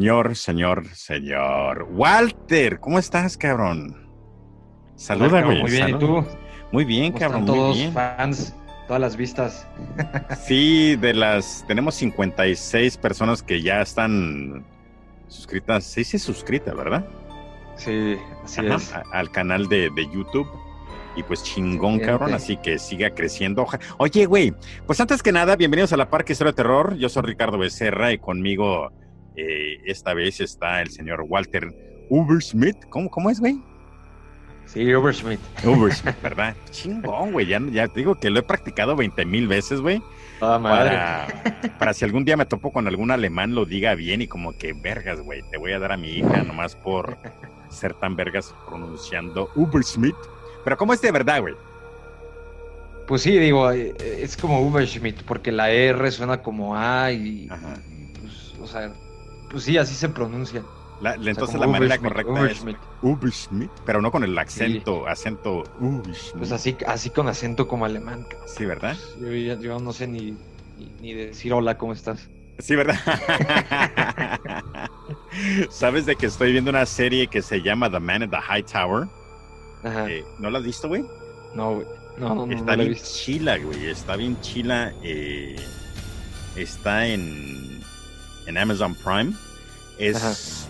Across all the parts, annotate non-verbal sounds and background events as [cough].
Señor, señor, señor. Walter, ¿cómo estás, cabrón? Saluda, güey. Muy bien, ¿y tú? Muy bien, cabrón. Están todos muy bien. fans, todas las vistas. Sí, de las. Tenemos 56 personas que ya están suscritas. Sí, sí, suscritas, ¿verdad? Sí, así Ajá, es. a- al canal de, de YouTube. Y pues chingón, cabrón. Así que siga creciendo. Oye, güey, pues antes que nada, bienvenidos a la Parque Historia de Terror. Yo soy Ricardo Becerra y conmigo eh, esta vez está el señor Walter Ubersmith. ¿Cómo, cómo es, güey? Sí, Oversmith. Ubersmith, [laughs] ¿verdad? Chingón, güey. Ya, ya te digo que lo he practicado 20 mil veces, güey. Toda madre. Para, para si algún día me topo con algún alemán, lo diga bien y como que vergas, güey. Te voy a dar a mi hija nomás por [laughs] ser tan vergas pronunciando Ubersmith. Pero ¿cómo es de verdad, güey? Pues sí, digo, eh, es como Uberschmidt, porque la R suena como A y, y, pues, o sea, pues sí, así se pronuncia. La- la- O sea, entonces la manera correcta Ubersmith. es Ubersmith, pero no con el acento, acento Ubersmith. Pues así, así con acento como alemán. cabrón. Sí, ¿verdad? Yo, yo no sé ni, ni, ni decir hola, ¿cómo estás? Sí, ¿verdad? [laughs] ¿Sabes de que estoy viendo una serie que se llama The Man in the High Tower? Ajá. Eh, ¿No la has visto, güey? No, güey. No, no, no, está no bien visto. chila, güey. Está bien chila. eh, está en, en Amazon Prime. Es,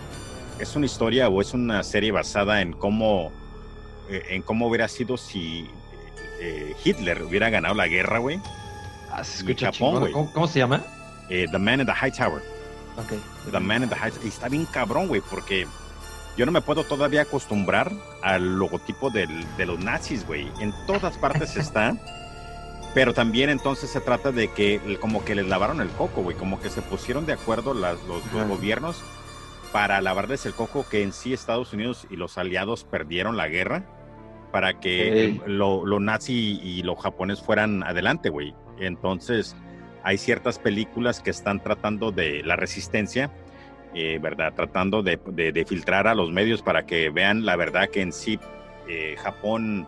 es una historia o es una serie basada en cómo, eh, en cómo hubiera sido si eh, Hitler hubiera ganado la guerra, güey. Ah, se escucha Japón. ¿Cómo, cómo se llama? Eh, the Man in the High Tower. Ok. The Man in the High Y está bien cabrón, güey, porque yo no me puedo todavía acostumbrar al logotipo del- de los nazis, güey. En todas partes [laughs] está. Pero también entonces se trata de que como que les lavaron el coco, güey. Como que se pusieron de acuerdo las- los, los Ajá. gobiernos para lavarles el coco que en sí Estados Unidos y los aliados perdieron la guerra para que Ok. lo, lo nazi y lo japonés fueran adelante, güey. Entonces hay ciertas películas que están tratando de la resistencia, eh, ¿verdad? Tratando de, de- de filtrar a los medios para que vean la verdad que en sí eh, Japón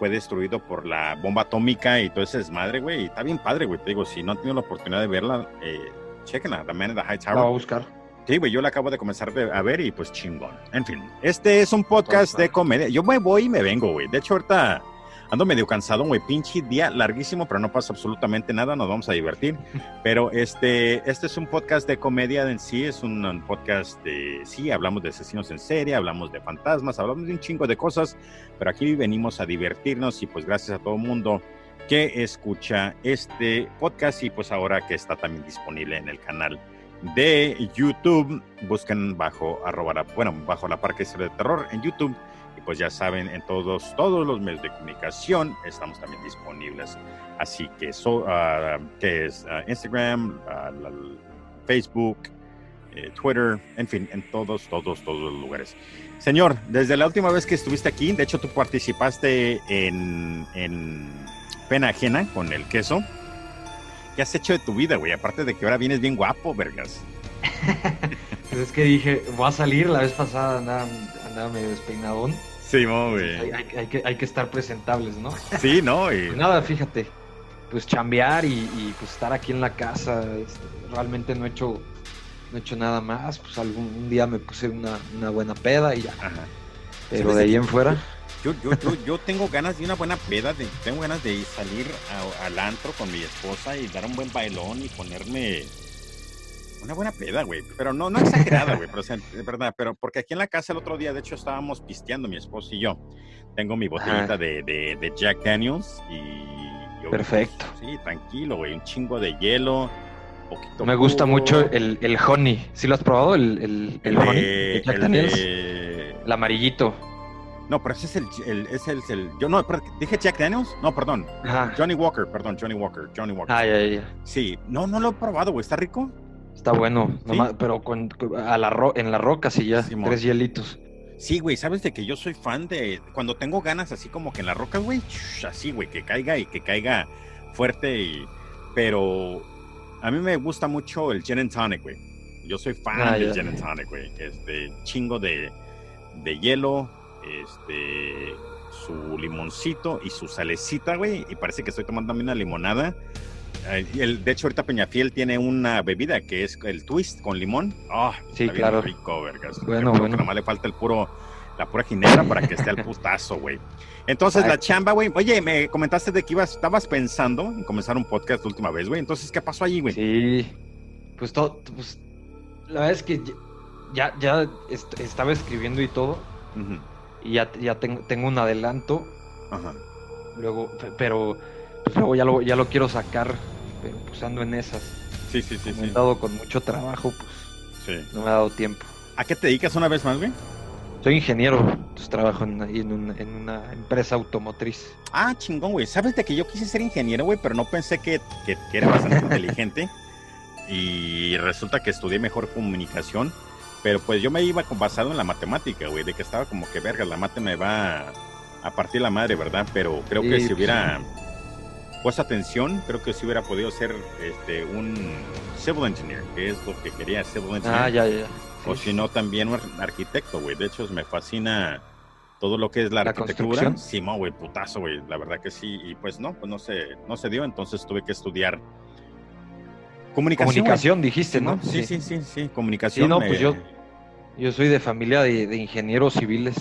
fue destruido por la bomba atómica y todo ese desmadre, güey. Y está bien padre, güey. Te digo, si no han tenido la oportunidad de verla, eh, chequenla, The Man in the High La voy a Tower. buscar. Sí, güey, yo la acabo de comenzar a ver y pues chingón. En fin, este es un podcast de comedia. Yo me voy y me vengo, güey. De hecho, ahorita ando medio cansado, güey. Pinche día larguísimo, pero no pasa absolutamente nada. Nos vamos a divertir. [laughs] Pero este, este es un podcast de comedia en sí. Es un podcast de, sí, hablamos de asesinos en serie, hablamos de fantasmas, hablamos de un chingo de cosas. Pero aquí venimos a divertirnos y pues gracias a todo el mundo que escucha este podcast y pues ahora que está también disponible en el canal de YouTube. Busquen bajo arroba bueno, bajo la Parque de Terror en YouTube. Y pues ya saben, en todos, todos los medios de comunicación estamos también disponibles. Así que, so, ah, que es ah, Instagram, la- Facebook, eh, Twitter, en fin, en todos, todos, todos los lugares. Señor, desde la última vez que estuviste aquí, de hecho tú participaste en, en Pena Ajena con el queso. ¿Qué has hecho de tu vida, güey? Aparte de que ahora vienes bien guapo, vergas. Pues [laughs] es que dije, voy a salir, la vez pasada andaba, andaba medio despeinadón. Sí, Hay, güey. hay- hay que, hay que estar presentables, ¿no? Sí, ¿no? Y- Pues nada, fíjate, pues chambear y, y, pues estar aquí en la casa, este, realmente no he hecho no he hecho nada más, pues algún un día me puse una, una buena peda y ya, Ajá. pero ¿Sabes de ahí en fuera, Yo, yo, yo, yo tengo ganas de una buena peda, de, tengo ganas de salir a- al antro con mi esposa y dar un buen bailón y ponerme una buena peda, güey. Pero no, no exagerada, güey, pero o sea, de verdad, pero porque aquí en la casa el otro día, de hecho, estábamos pisteando mi esposa y yo. Tengo mi botellita de, de, de Jack Daniels y... yo, Perfecto. Sí, tranquilo, güey, un chingo de hielo, poquito me gusta mucho el, el honey, ¿sí lo has probado? El, el, el honey de- Jack el Daniels, el amarillito, No, pero ese es el, el- ese es el, yo no, dije Jack Daniels, no, perdón, Ajá. Johnny Walker, perdón, Johnny Walker, Johnny Walker. Ah, ya, ya. Sí, no, no lo he probado, güey, ¿está rico? Está bueno, ¿Sí? nomás- pero con, a la ro- en la roca sí ya, tres hielitos. Sí, güey, sabes de que yo soy fan de cuando tengo ganas así como que en la roca, güey, así, güey, que caiga y que caiga fuerte y pero a mí me gusta mucho el gin and tonic, güey. Yo soy fan Ah, del ya. gin and tonic, güey. Este chingo de, de hielo, este su limoncito y su salecita, güey, y parece que estoy tomando también una limonada. Eh, el, de hecho, ahorita Peñafiel tiene una bebida que es el twist con limón. Ah, sí, está bien claro. rico, vergas. Bueno, bueno. Nomás le falta el puro, la pura ginebra para que esté al putazo, güey. Entonces, la chamba, güey. Oye, me comentaste de que ibas, estabas pensando en comenzar un podcast la última vez, güey. Entonces, ¿qué pasó allí, güey? Sí, pues todo, pues la verdad es que ya, ya est- estaba escribiendo y todo, Ujú, y ya, ya tengo, tengo un adelanto, Ajá. luego, pe- pero pues luego ya lo, ya lo quiero sacar, pero pues ando en esas. Sí, sí, sí, Como he sí. estado con mucho trabajo, pues sí. no me ha dado tiempo. ¿A qué te dedicas una vez más, güey? Soy ingeniero, pues trabajo en una empresa automotriz. Ah, chingón, güey. Sabes de que yo quise ser ingeniero, güey, pero no pensé que, que- que era bastante [laughs] inteligente. Y resulta que estudié mejor comunicación. Pero pues yo me iba basado en la matemática, güey, de que estaba como que verga, la mate me va a partir la madre, ¿verdad? Pero creo que Sí, si pues, hubiera puesto atención, creo que si hubiera podido ser este un civil engineer, que es lo que quería, civil engineer. Ah, ya, ya. O Sí, si no, también un ar- arquitecto, güey. De hecho, me fascina todo lo que es la, ¿La arquitectura. Sí, güey, putazo, güey. La verdad que sí. Y pues no, pues no se, no se dio. Entonces tuve que estudiar comunicación. Comunicación, dijiste, ¿no? Sí, sí, sí, sí, comunicación. Sí, no, pues eh, yo- Yo soy de familia de, de ingenieros civiles.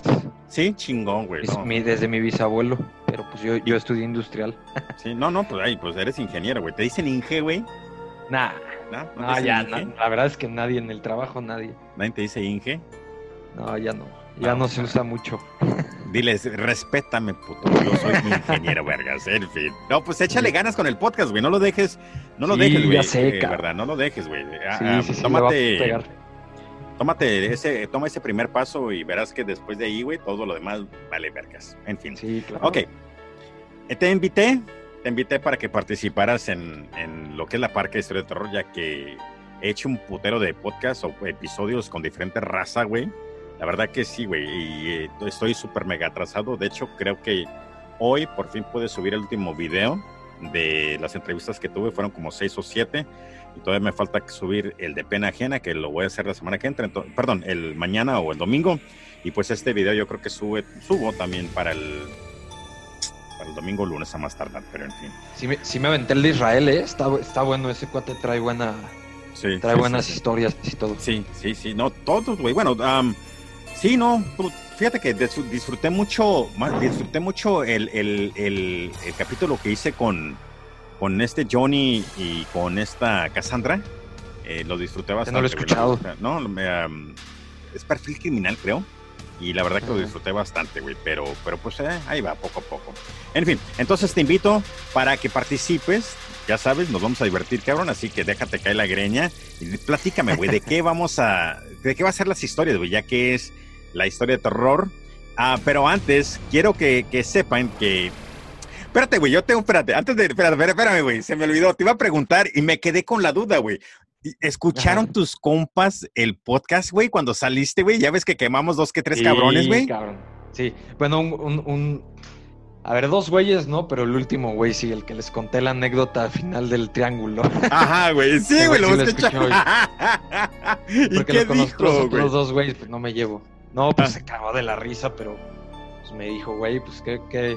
Sí, chingón, güey. Es no. mi- desde mi bisabuelo, pero pues yo, yo estudié industrial. [laughs] Sí, no, no, pues ahí, pues eres ingeniero, güey. Te dicen Inge, güey. Nah, ¿No? ¿No ya, no, la verdad es que nadie en el trabajo, nadie. Nadie te dice Inge. No, ya no, ya Ah, no se usa mucho. Diles, respétame, puto. Yo soy ingeniero, vergas. En fin. No, pues échale ganas con el podcast, güey. No lo dejes, no lo Sí, dejes, güey. eh, verdad, no lo dejes, güey. Ah, Sí, ah, sí, tómate, tómate ese, toma ese primer paso y verás que después de ahí, güey, todo lo demás vale vergas. En fin. Sí, claro. Ok. Eh, Te invité, te invité para que participaras en, en lo que es la Parque de Historia de Terror, ya que he hecho un putero de podcast o episodios con diferente raza, güey. La verdad que sí, güey. Y eh, estoy súper mega atrasado. De hecho, creo que hoy por fin pude subir el último video de las entrevistas que tuve. Fueron como seis o siete. Y todavía me falta subir el de pena ajena, que lo voy a hacer la semana que entra. ento- perdón, el mañana o el domingo. Y pues este video yo creo que sube, subo también para el, para el domingo o lunes a más tardar, pero en fin. Sí, me, sí me aventé el de Israel, ¿eh? Está, está bueno, ese cuate trae, buena, Sí, trae sí, buenas historias y todo. Sí, sí, sí, no, todos, güey. Bueno, am, sí, no, tú- fíjate que dis- disfruté mucho, más- disfruté mucho el, el, el, el capítulo que hice con, con este Johnny y con esta Cassandra. Eh, lo disfruté bastante. no lo he escuchado. No, es perfil criminal, creo. Y la verdad que lo disfruté bastante, güey. Pero, pero pues eh, ahí va, poco a poco. En fin, entonces te invito para que participes. Ya sabes, nos vamos a divertir, cabrón. Así que déjate caer la greña. Y platícame, güey, de qué [laughs] vamos a. de qué va a ser las historias, güey, ya que es la historia de terror. Ah, pero antes, quiero que, que sepan que. Espérate, güey, yo tengo, espérate, antes de. Espérate, espérate, espérame, güey, se me olvidó. Te iba a preguntar y me quedé con la duda, güey. ¿Y- ¿Escucharon Ajá. tus compas el podcast, güey, cuando saliste, güey? Ya ves que quemamos dos que tres Sí, cabrones, güey. cabrón. Sí, bueno, un, un- un- A ver, dos güeyes, ¿no? Pero el último güey, sí, el que les conté la anécdota final del triángulo. Ajá, güey. Sí, [laughs] güey, lo sí lo escuché. [laughs] ¿Y Porque qué los dijo, otros dos güeyes, pues no me llevo. No, pues Ah. se cagó de la risa, pero pues me dijo, güey, pues qué, qué,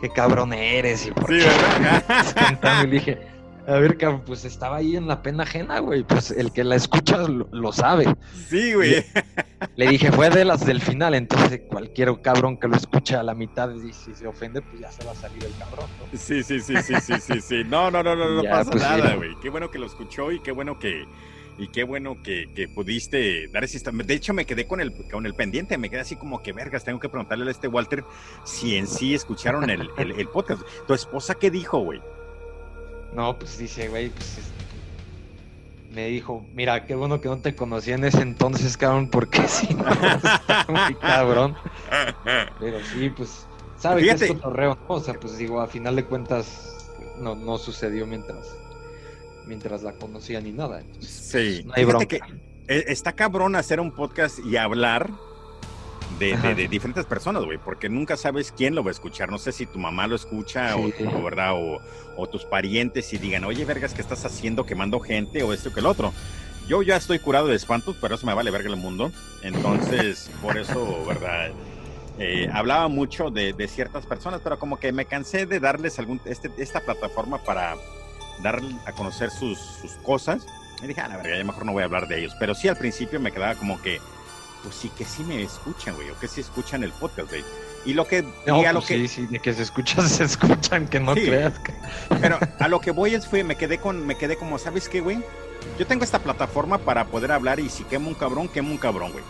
qué cabrón eres y por Sí, qué. Y le dije, a ver, cabrón, pues estaba ahí en la pena ajena, güey. Pues el que la escucha lo, lo sabe. Sí, güey. Le dije, fue de las del final, entonces cualquier cabrón que lo escucha a la mitad y si se ofende, pues ya se va a salir el cabrón, ¿no? Sí, sí, sí, sí, sí, sí, sí. No, no, no, no, no [laughs] Ya, pasa pues, nada, güey. Qué bueno que lo escuchó y qué bueno que y qué bueno que, que pudiste dar ese instante. De hecho, me quedé con el con el pendiente, me quedé así como que vergas, tengo que preguntarle a este Walter si en sí escucharon el, el, el podcast. ¿Tu esposa qué dijo, güey? No, pues dice, güey, pues es- me dijo, mira, qué bueno que no te conocía en ese entonces, cabrón, porque [laughs] si no, está muy cabrón. Pero sí, pues, sabe que Fíjate. es cotorreo, ¿no? O sea, pues digo, a final de cuentas, no, no sucedió mientras, mientras la conocía ni nada. entonces, Sí. no hay Fíjate bronca. que eh, está cabrón hacer un podcast y hablar de, de- diferentes personas, güey, porque nunca sabes quién lo va a escuchar. No sé si tu mamá lo escucha Sí. o, o, ¿verdad? O, o tus parientes y digan, oye, vergas, ¿qué estás haciendo quemando gente o esto que el otro? Yo ya estoy curado de espantos, pero eso me vale verga el mundo. Entonces, por eso, ¿verdad? eh, hablaba mucho de, de, ciertas personas, pero como que me cansé de darles algún, este, esta plataforma para dar a conocer sus, sus cosas. Y dije, a ah, la verdad, ya mejor no voy a hablar de ellos. Pero sí, al principio me quedaba como que, pues sí, que sí me escuchan, güey, o que sí escuchan el podcast, güey. Y lo que. No, a lo pues que... Sí, sí, de que se escuchan, [laughs] se escuchan, que no creas. Que... Pero [laughs] a lo que voy es, fue, me quedé con, me quedé como, ¿sabes qué, güey? Yo tengo esta plataforma para poder hablar y si quemo un cabrón, quemo un cabrón, güey.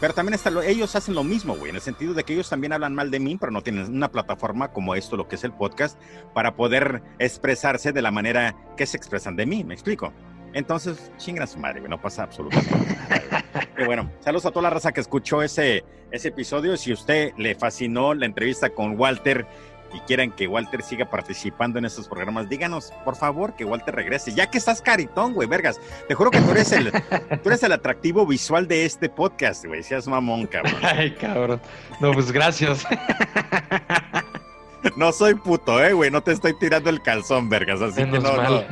Pero también ellos hacen lo mismo, güey, en el sentido de que ellos también hablan mal de mí, pero no tienen una plataforma como esto, lo que es el podcast, para poder expresarse de la manera que se expresan de mí, ¿me explico? Entonces, chinga su madre, güey, no pasa absolutamente nada. Pero bueno, saludos a toda la raza que escuchó ese, ese episodio. Si usted le fascinó la entrevista con Walter y quieren que Walter siga participando en estos programas, díganos, por favor, que Walter regrese. Ya que estás caritón, güey, vergas. Te juro que tú eres el, [laughs] tú eres el atractivo visual de este podcast, güey. Seas mamón, cabrón. [laughs] Ay, cabrón. No, pues gracias. [laughs] No soy puto, eh, güey. No te estoy tirando el calzón, vergas. Así que no, no.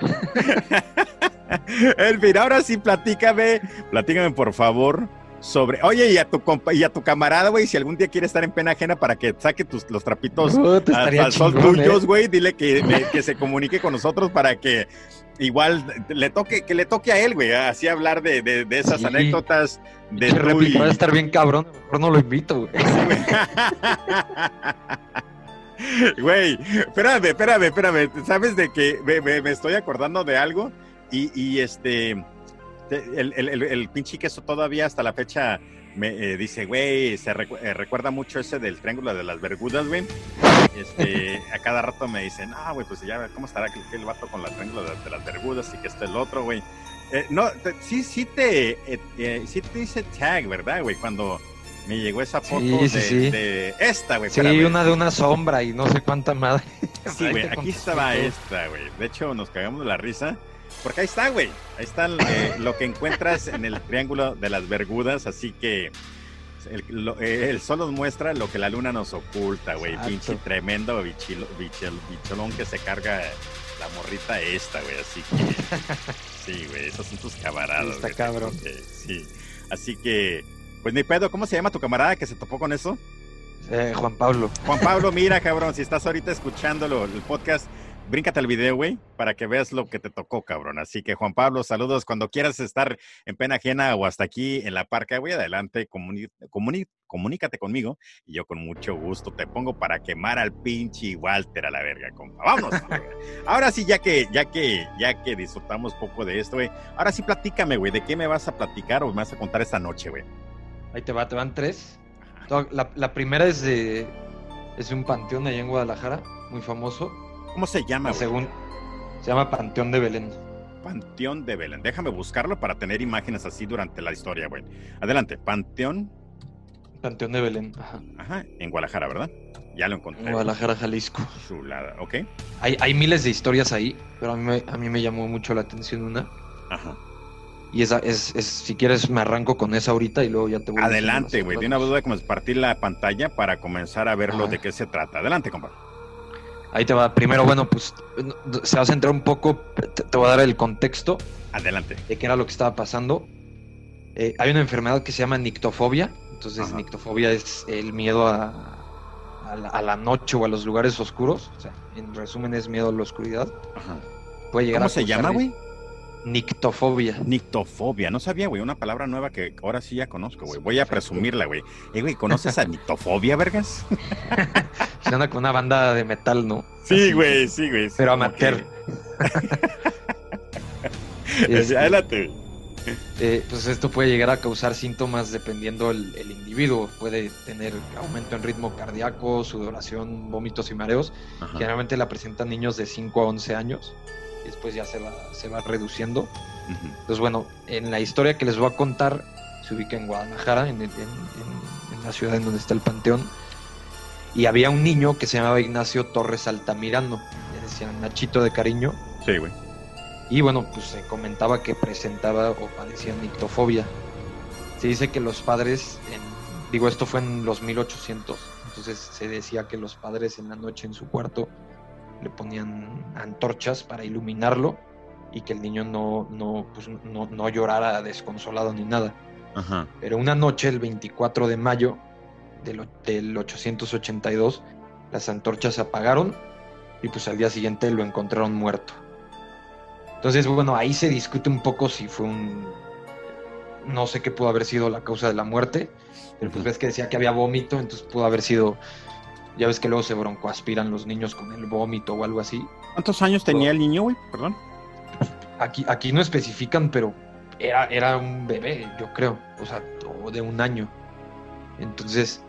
En fin, ahora sí, platícame, platícame por favor sobre, oye, y a tu compa y a tu camarada, güey, si algún día quiere estar en pena ajena para que saque tus, los trapitos al, sol tuyos, ¿eh? güey, dile que, que se comunique con nosotros para que igual le toque, que le toque a él, güey, así hablar de, de, de esas anécdotas de tu Va a estar bien cabrón, mejor no lo invito, güey. [laughs] Güey, espérame, espérame, espérame. ¿Sabes de que me, me, me estoy acordando de algo? Y, y este, el, el, el, pinche queso todavía hasta la fecha me eh, dice, güey, se recu eh, recuerda mucho ese del triángulo de las vergudas, güey. Este, [laughs] a cada rato me dicen, ah, güey, pues ya, ¿cómo estará aquel, el vato con la triángulo de, de, las vergudas y que está el otro, güey? Eh, no, te, sí, sí te, eh, sí te dice tag, ¿verdad, güey? Cuando me llegó esa foto sí, sí, de, sí. de, esta, güey. Sí, una de una sombra y no sé cuánta madre. Sí, güey, [laughs] aquí estaba esta, güey. De hecho, nos cagamos de la risa porque ahí está, güey. Ahí está eh, lo que encuentras en el triángulo de las Vergudas, así que el, lo, eh, el, sol nos muestra lo que la luna nos oculta, güey. Pinche tremendo bichilo, bichil, bicholón que se carga la morrita esta, güey. Así que [laughs] sí, güey, esos son tus camaradas. Está cabrón. sí. Así que, pues ni pedo, ¿cómo se llama tu camarada que se topó con eso? Eh, Juan Pablo. Juan Pablo, mira, [laughs] cabrón, si estás ahorita escuchándolo, el podcast, bríncate el video, güey, para que veas lo que te tocó, cabrón. Así que, Juan Pablo, saludos. Cuando quieras estar en pena ajena o hasta aquí en la parca, güey, adelante, comuni comuni comunícate conmigo y yo con mucho gusto te pongo para quemar al pinche Walter a la verga, compa. Vámonos. ahora sí, ya que, ya que, ya que disfrutamos poco de esto, güey, ahora sí platícame, güey, ¿de qué me vas a platicar o me vas a contar esta noche, güey? Ahí te va, te van tres. La, la primera es de, es de un panteón allá en Guadalajara, muy famoso ¿Cómo se llama? Según se llama Panteón de Belén. Panteón de Belén. Déjame buscarlo para tener imágenes así durante la historia, güey. Adelante, Panteón. Panteón de Belén. Ajá. Ajá. En Guadalajara, ¿verdad? Ya lo encontré. En Guadalajara, Jalisco. Chulada, ok. Hay, hay miles de historias ahí, pero a mí, me, a mí me llamó mucho la atención una. Ajá. Y esa es, es, si quieres, me arranco con esa ahorita y luego ya te voy Adelante, güey. De una duda como partir la pantalla para comenzar a ver lo de qué se trata. Adelante, compadre. Ahí te va. Primero, bueno, pues se va a centrar un poco, te, te voy a dar el contexto. Adelante. De qué era lo que estaba pasando. Eh, hay una enfermedad que se llama nictofobia. Entonces, Ajá. nictofobia es el miedo a, a, la, a, la, noche o a los lugares oscuros. O sea, en resumen, es miedo a la oscuridad. Ajá. Puede llegar ¿Cómo a se llama, güey? Nictofobia. Nictofobia, no sabía, güey, una palabra nueva que ahora sí ya conozco, güey. Voy a presumirla, güey. Eh, güey, ¿conoces a [laughs] Nictofobia, vergas? Se anda con una banda de metal, ¿no? Sí, güey, sí, güey. Pero amateur. [laughs] este, Adelante. Eh, pues esto puede llegar a causar síntomas dependiendo el, el, individuo. Puede tener aumento en ritmo cardíaco, sudoración, vómitos y mareos. Ajá. Generalmente la presentan niños de 5 a 11 años y después ya se va, se va reduciendo. Uh -huh. Entonces, bueno, en la historia que les voy a contar se ubica en Guadalajara, en, en, en, en la ciudad en donde está el panteón. Y había un niño que se llamaba Ignacio Torres Altamirano, le decían Nachito de cariño. Sí, güey. Y bueno, pues se comentaba que presentaba o padecía nictofobia. Se dice que los padres, en, digo, esto fue en los 1800, entonces se decía que los padres en la noche en su cuarto le ponían antorchas para iluminarlo y que el niño no, no, pues, no, no llorara desconsolado ni nada. Ajá. Pero una noche, el 24 de mayo del, del 882, las antorchas se apagaron y pues al día siguiente lo encontraron muerto. Entonces, bueno, ahí se discute un poco si fue un... No sé qué pudo haber sido la causa de la muerte, pero pues ves que decía que había vómito, entonces pudo haber sido... Ya ves que luego se broncoaspiran los niños con el vómito o algo así. ¿Cuántos años tenía el niño, güey? Perdón. Aquí, aquí no especifican, pero era, era un bebé, yo creo. O sea, o de un año. Entonces,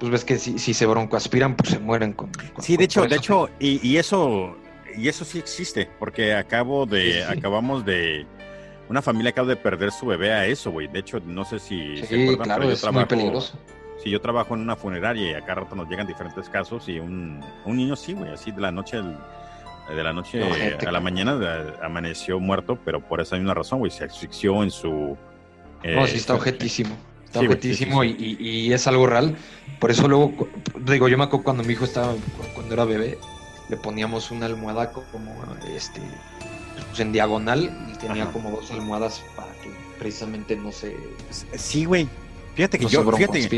pues ves que si, si se broncoaspiran, pues se mueren con. con Sí, de con hecho, de hecho, y, y eso, y eso sí existe, porque acabo de, Sí, sí. acabamos de, una familia acaba de perder su bebé a eso, güey. De hecho, no sé si se Sí, acuerdan, claro, pero yo es trabajo, muy peligroso. Si yo trabajo en una funeraria y acá rato nos llegan diferentes casos y un, un niño sí, güey, así de la noche al- de la noche a la mañana eh, amaneció muerto, pero por esa misma razón, güey, se asfixió en su No, eh, sí está objetísimo. Está Sí, sí, objetísimo sí. Y, y- es algo real. Por eso luego, digo, yo me acuerdo cuando mi hijo estaba, cuando era bebé, le poníamos una almohada co- como este, pues en diagonal y tenía Ajá. como dos almohadas para que precisamente no se, Sí, güey. Fíjate que no yo, fíjate.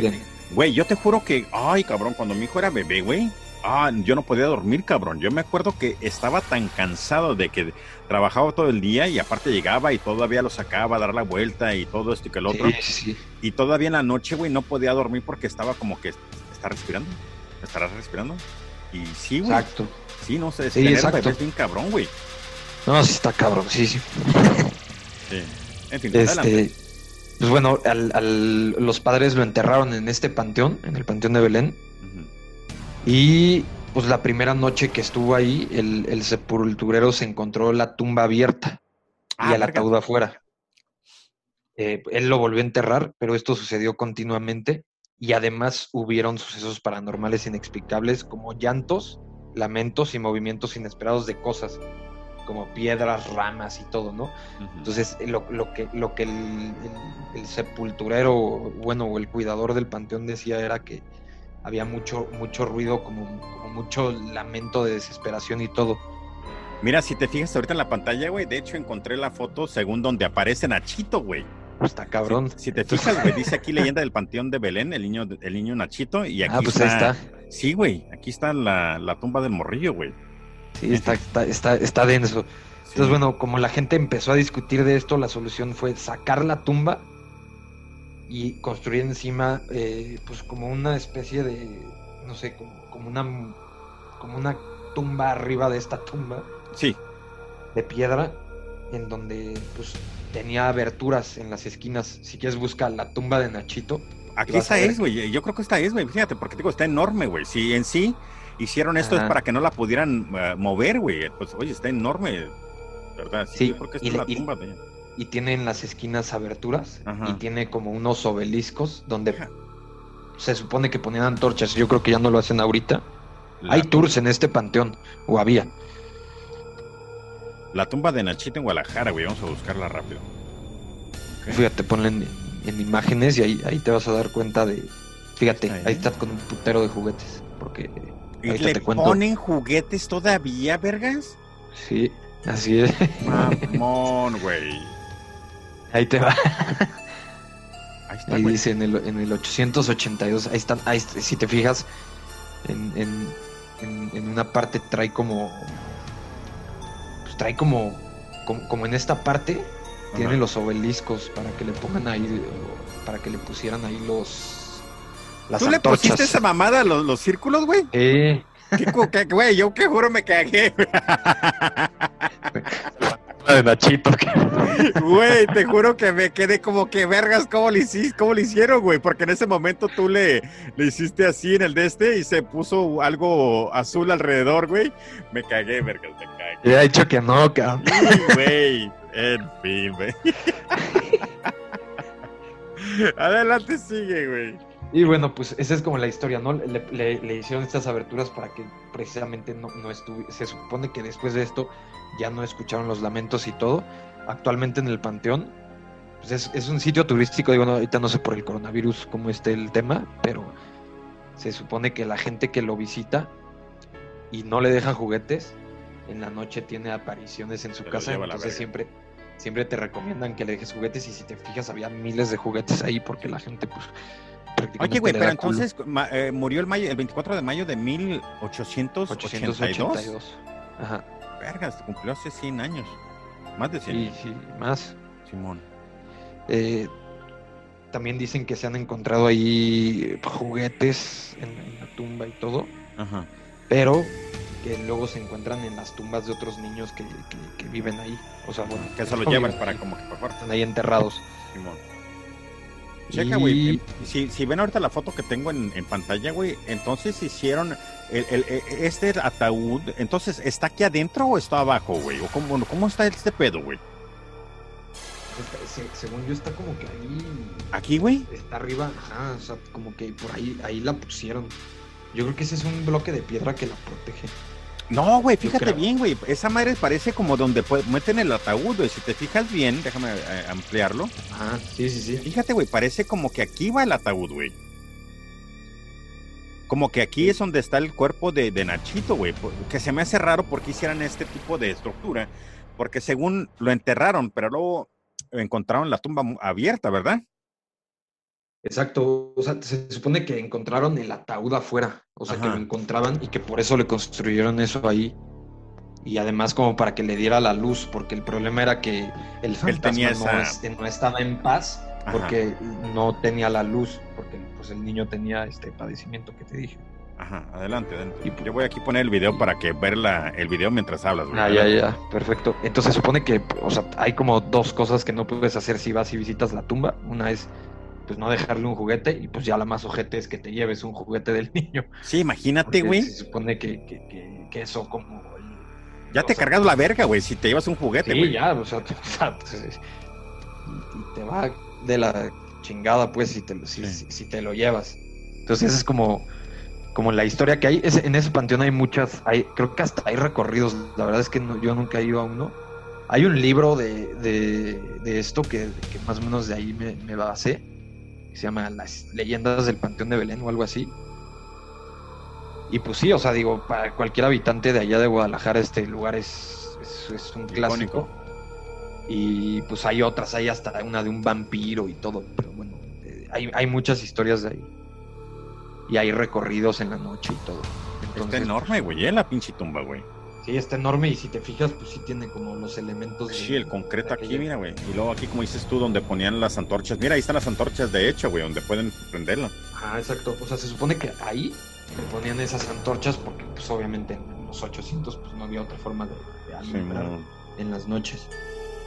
Güey, yo te juro que, ay, cabrón, cuando mi hijo era bebé, güey, ah, yo no podía dormir, cabrón. Yo me acuerdo que estaba tan cansado de que trabajaba todo el día y aparte llegaba y todavía lo sacaba a dar la vuelta y todo esto y que el otro. Sí, sí, sí. Y todavía en la noche, güey, no podía dormir porque estaba como que está respirando. ¿Estarás respirando? Y sí, güey. Exacto. Sí, no sé, Sí, tener exacto. bien cabrón, güey. No, sí está cabrón, sí, sí. Sí. En fin, adelante. Pues bueno, al- al- los padres lo enterraron en este panteón, en el panteón de Belén. Y pues la primera noche que estuvo ahí, el, el sepulturero se encontró la tumba abierta Ah, y el ataúd afuera. Eh, él lo volvió a enterrar, pero esto sucedió continuamente y además hubieron sucesos paranormales inexplicables como llantos, lamentos y movimientos inesperados de cosas como piedras, ramas y todo, ¿no? Entonces, lo, lo que, lo que el, el- el sepulturero, bueno, o el cuidador del panteón decía era que había mucho, mucho ruido, como, como mucho lamento de desesperación y todo. Mira, si te fijas ahorita en la pantalla, güey, de hecho encontré la foto según donde aparece Nachito, güey. Está cabrón. Si, si te fijas, güey, dice aquí leyenda del Panteón de Belén, el niño, el niño Nachito, y aquí ah, pues ahí está. Sí, güey, aquí está la, la tumba del morrillo, güey. Sí, está, está, está, está denso. Sí. Entonces, bueno, como la gente empezó a discutir de esto, la solución fue sacar la tumba y construir encima, eh, pues como una especie de, no sé, como, como una, como una tumba arriba de esta tumba Sí, de piedra, en donde pues tenía aberturas en las esquinas. Si quieres busca la tumba de Nachito. aquí esta es, güey. Yo creo que esta es, güey. Fíjate, porque digo, está enorme, güey. Si en sí hicieron esto es para que no la pudieran eh, mover, güey. Pues, oye, está enorme, ¿verdad? Sí, Sí, yo creo que esta y es y- tumba de... Y tiene en las esquinas aberturas Ajá. y tiene como unos obeliscos donde se supone que ponían antorchas. Yo creo que ya no lo hacen ahorita. La, Hay tours en este panteón, o había. la tumba de Nachito en Guadalajara, güey. Vamos a buscarla rápido. Fíjate, ponle en, en imágenes y ahí, ahí te vas a dar cuenta de. Fíjate, Ahí. ahí, está con un putero de juguetes. Porque ¿Y ahorita le ponen juguetes todavía, vergas? Sí, así es. Mamón, [laughs] güey. Ahí te va. Ahí está, Ahí güey. dice en el, en el 882, ahí están, ahí, si te fijas, en, en, en- en una parte trae como, pues trae como, como, como en esta parte, tiene los obeliscos para que le pongan ahí, para que le pusieran ahí los, las ¿Tú le pusiste esa mamada a los, los círculos, güey? Sí, ¿Qué, cu- qué- Güey, yo que juro me cagué, güey. de Nachito. Güey, te juro que me quedé como que vergas, ¿cómo le hiciste? ¿Cómo le hicieron, güey? Porque en ese momento tú le, le hiciste así en el de este y se puso algo azul alrededor, güey. Me cagué, vergas, me cagué. Ya he dicho que no, cabrón. Güey, en fin, güey. [laughs] Adelante, sigue, güey. Y bueno, pues esa es como la historia, ¿no? Le, le- le hicieron estas aberturas para que precisamente no, no estuviera. Se supone que después de esto ya no escucharon los lamentos y todo. Actualmente en el Panteón, pues es, es un sitio turístico, digo, no, ahorita no sé por el coronavirus cómo esté el tema, pero se supone que la gente que lo visita y no le dejan juguetes, en la noche tiene apariciones en su casa, entonces siempre, siempre te recomiendan que le dejes juguetes y si te fijas había miles de juguetes ahí porque la gente pues Oye, güey, pero entonces ma- eh, murió el, mayo, el 24 de mayo de 1882. 882. Ajá. Vergas, cumplió hace 100 años. Más de 100. Sí, sí, más. Simón. Eh, también dicen que se han encontrado ahí juguetes en, en la tumba y todo, Ajá. pero que luego se encuentran en las tumbas de otros niños que, que- que viven ahí. O sea, bueno, Que se [laughs] lo llevan para como que por favor. Están ahí enterrados. Simón. Checa, güey. Y- eh, Si, si ven ahorita la foto que tengo en, en pantalla, güey, entonces hicieron el, el- e- este ataúd. Entonces, ¿está aquí adentro o está abajo, güey? ¿O cómo, cómo está este pedo, güey? Está- según yo está como que ahí ¿Aquí, güey? está arriba, ajá, o sea, como que por ahí ahí la pusieron. Yo creo que ese es un bloque de piedra que la protege. No, güey, fíjate bien, güey. Esa madre parece como donde meten el ataúd, güey. Si te fijas bien, déjame eh, ampliarlo. Ajá, sí, sí, sí. Fíjate, güey, parece como que aquí va el ataúd, güey. Como que aquí es donde está el cuerpo de, de Nachito, güey. Que se me hace raro porque hicieran este tipo de estructura. Porque según lo enterraron, pero luego encontraron la tumba abierta, ¿verdad? Exacto, o sea, se supone que encontraron el ataúd afuera, o sea, que lo encontraban y que por eso le construyeron eso ahí. Y además como para que le diera la luz, porque el problema era que el fantasma tenía no, esa- este, no estaba en paz Ajá. porque no tenía la luz, porque pues el niño tenía este padecimiento que te dije. Ajá, adelante, adelante. Y pu- Yo voy aquí a poner el video para que ver la, el video mientras hablas, güey. Ah, ya, ya, perfecto. Entonces se supone que, o sea, hay como dos cosas que no puedes hacer si vas y visitas la tumba. Una es, pues, no dejarle un juguete y pues ya la más ojete es que te lleves un juguete del [laughs] niño. Sí, imagínate, güey. Se supone que, que, que, que eso como... Ya te o sea, cargas la verga, güey, si te llevas un juguete, Sí, ya, o sea, [laughs] o sea, pues, te va de la chingada, pues, si te, lo- si, Sí. si- si te lo llevas. Entonces, esa es como, como la historia que hay. En ese panteón hay muchas, hay, creo que hasta hay recorridos. La verdad es que no- yo nunca he ido a uno. Hay un libro de, de, de esto que, que más o menos de ahí me, me basé, que se llama Las leyendas del Panteón de Belén o algo así. Y pues sí, o sea, digo, para cualquier habitante de allá de Guadalajara, este lugar es, es, es un clásico. Y pues hay otras, hay hasta una de un vampiro y todo, pero bueno, eh, hay, hay muchas historias de ahí. Y hay recorridos en la noche y todo. Está Entonces, enorme, güey, eh, la pinche tumba, güey. Sí, está enorme y si te fijas, pues sí tiene como los elementos. de- Sí, el concreto de aquí, mira, güey. Y luego aquí, como dices tú, donde ponían las antorchas. Mira, ahí están las antorchas, de hecho, güey, donde pueden prenderla. Ajá, exacto. O sea, se supone que ahí le ponían esas antorchas porque pues obviamente en los 800 pues no había otra forma de, de alumbrar en las noches.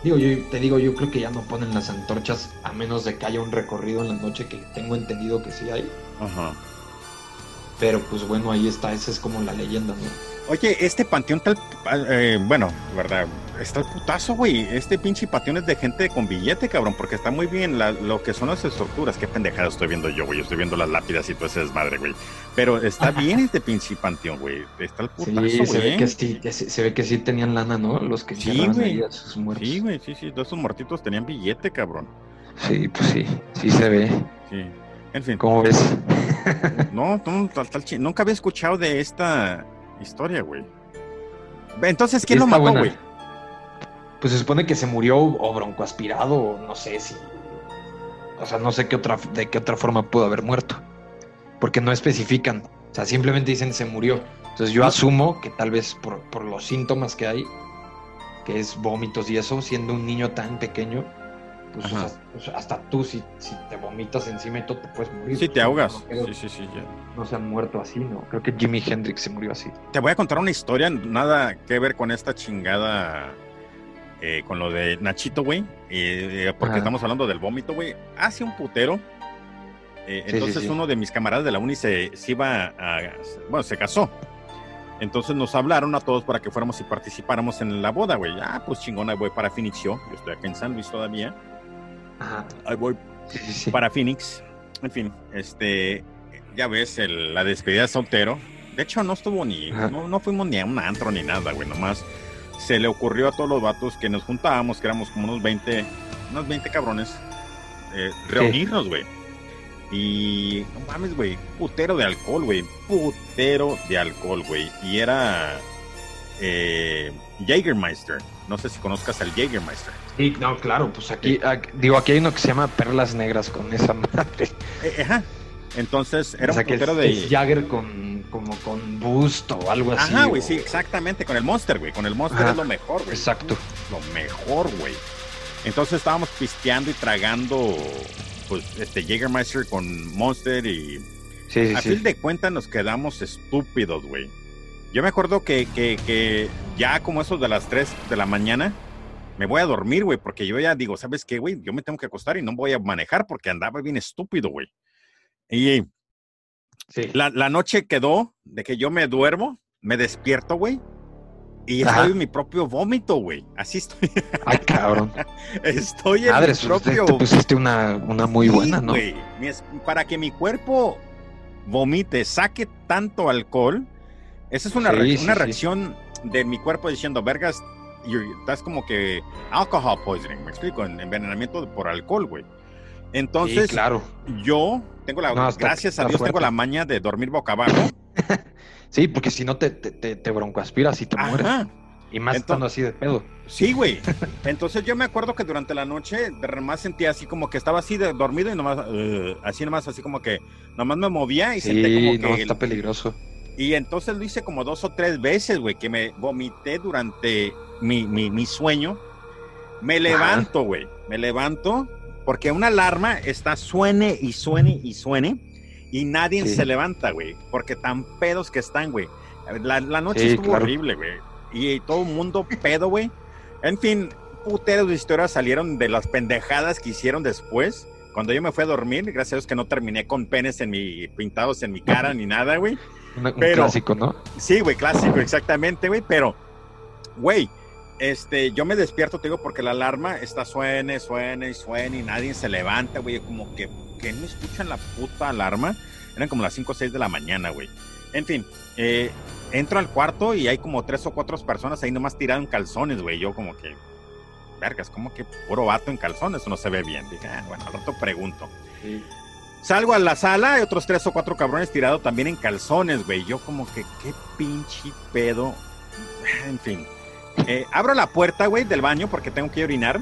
Digo, yo te digo, yo creo que ya no ponen las antorchas a menos de que haya un recorrido en la noche que tengo entendido que sí hay. Ajá. Pero pues bueno, ahí está, esa es como la leyenda, ¿no? Oye, este panteón tal, eh, bueno, verdad, está el putazo, güey. Este pinche panteón es de gente con billete, cabrón, porque está muy bien la- lo que son las estructuras. Qué pendejada estoy viendo yo, güey. Estoy viendo las lápidas y todo ese desmadre, güey. Pero está bien este pinche panteón, güey. Está el putazo, Sí, se ve que sí, se ve que sí tenían lana, ¿no? Los que Sí, güey. sus muertos. Sí, güey, sí, sí. Todos esos muertitos tenían billete, cabrón. Sí, pues sí, sí se ve. Sí. En fin. ¿Cómo ves? No, no, tal, nunca había escuchado de esta historia, güey. Entonces, ¿quién lo mató, buena. güey? Pues se supone que se murió o broncoaspirado, o no sé si. O sea, no sé qué otra, de qué otra forma pudo haber muerto. Porque no especifican. O sea, simplemente dicen se murió. Entonces yo asumo que tal vez por, por los síntomas que hay, que es vómitos y eso, siendo un niño tan pequeño, pues, o Ajá. sea, pues, hasta tú si, si te vomitas encima y todo te puedes morir. Sí, te ahogas. No, Sí, sí, sí, ya. no se han muerto así, ¿no? Creo que Jimi Hendrix se murió así. Te voy a contar una historia, nada que ver con esta chingada, eh, con lo de Nachito, güey, eh, porque Ajá. estamos hablando del vómito, güey. Hace un putero. eh, sí, entonces sí. uno de mis camaradas de la uni se, se iba a, bueno, se casó. Entonces nos hablaron a todos para que fuéramos y participáramos en la boda, güey. Ah, pues chingona, voy para Phoenix yo. Yo estoy acá en San Luis todavía. Ajá. Ahí voy Sí, sí, sí. para Phoenix. En fin, este, ya ves, el- la despedida de soltero. De hecho, no estuvo ni, no fuimos ni a un antro ni nada, güey. Nomás se le ocurrió a todos los vatos que nos juntábamos, que éramos como unos 20, unos 20 cabrones, eh, reunirnos, güey. Y no mames, güey, putero de alcohol, güey. Putero de alcohol, güey. Y era eh, Jägermeister. No sé si conozcas al Jägermeister. Sí, no, claro, pues aquí, aquí- digo, aquí hay uno que se llama Perlas Negras con esa madre. Eh, ajá. Entonces era o sea, un que de. es Jagger con, como con Boost o algo así. Ajá, güey, o- sí, exactamente. Con el Monster, güey. Con el Monster Ajá. es lo mejor, güey. Exacto. Lo mejor, güey. Entonces estábamos pisteando y tragando, pues, este Jägermeister con Monster y Sí, sí, a sí. fin de cuentas nos quedamos estúpidos, güey. Yo me acuerdo que, que, que ya como eso de las 3 de la mañana, me voy a dormir, güey, porque yo ya digo, ¿sabes qué, güey? Yo me tengo que acostar y no voy a manejar porque andaba bien estúpido, güey. Y Sí. la, la noche quedó de que yo me duermo, me despierto, güey, y Ajá. estoy en mi propio vómito, güey. Así estoy. [laughs] Ay, cabrón. Estoy en Madre, mi pues, propio te pusiste una, una muy Sí, buena, ¿no? güey. Para que mi cuerpo vomite, saque tanto alcohol, esa es una, Sí, re- sí, una reacción de mi cuerpo diciendo, vergas, you- estás como que alcohol poisoning, me explico, en- envenenamiento por alcohol, güey. Entonces, sí, claro. yo tengo la, No, está- gracias a Dios, tengo la maña de dormir boca abajo. [laughs] Sí, porque si no te, te, te, broncoaspiras y te mueres. Ajá. Y más Entonces- estando así de pedo. Sí, güey. [laughs] Entonces yo me acuerdo que durante la noche más sentía así como que estaba así de dormido y nomás, eh, así nomás, así como que nomás me movía y Sí, como no, que... está peligroso. Y entonces lo hice como dos o tres veces, güey, que me vomité durante mi, mi, mi sueño. Me levanto, güey, me levanto porque una alarma está suene y suene y suene y nadie Sí. se levanta, güey, porque tan pedos que están, güey. La, la noche Sí, estuvo claro. horrible, güey. Y todo el mundo pedo, güey. En fin, puteros de historias salieron de las pendejadas que hicieron después. Cuando yo me fui a dormir, gracias a Dios que no terminé con penes en mi, pintados en mi cara ni nada, güey. Una- un Pero- clásico, ¿no? Sí, güey, clásico, exactamente, güey, pero, güey, este, yo me despierto, te digo, porque la alarma está suene, suene y suene y nadie se levanta, güey, como que, que no escuchan la puta alarma. Eran como las 5 o 6 de la mañana, güey. En fin, eh, entro al cuarto y hay como tres o cuatro personas ahí nomás tirado en calzones, güey. Yo como que, vergas, como que puro vato en calzones, eso no se ve bien. Dije, ah, bueno, al rato pregunto. Sí. Salgo a la sala, hay otros tres o cuatro cabrones tirados también en calzones, güey. Yo como que, qué pinche pedo. En fin. Eh, abro la puerta, güey, del baño porque tengo que orinar.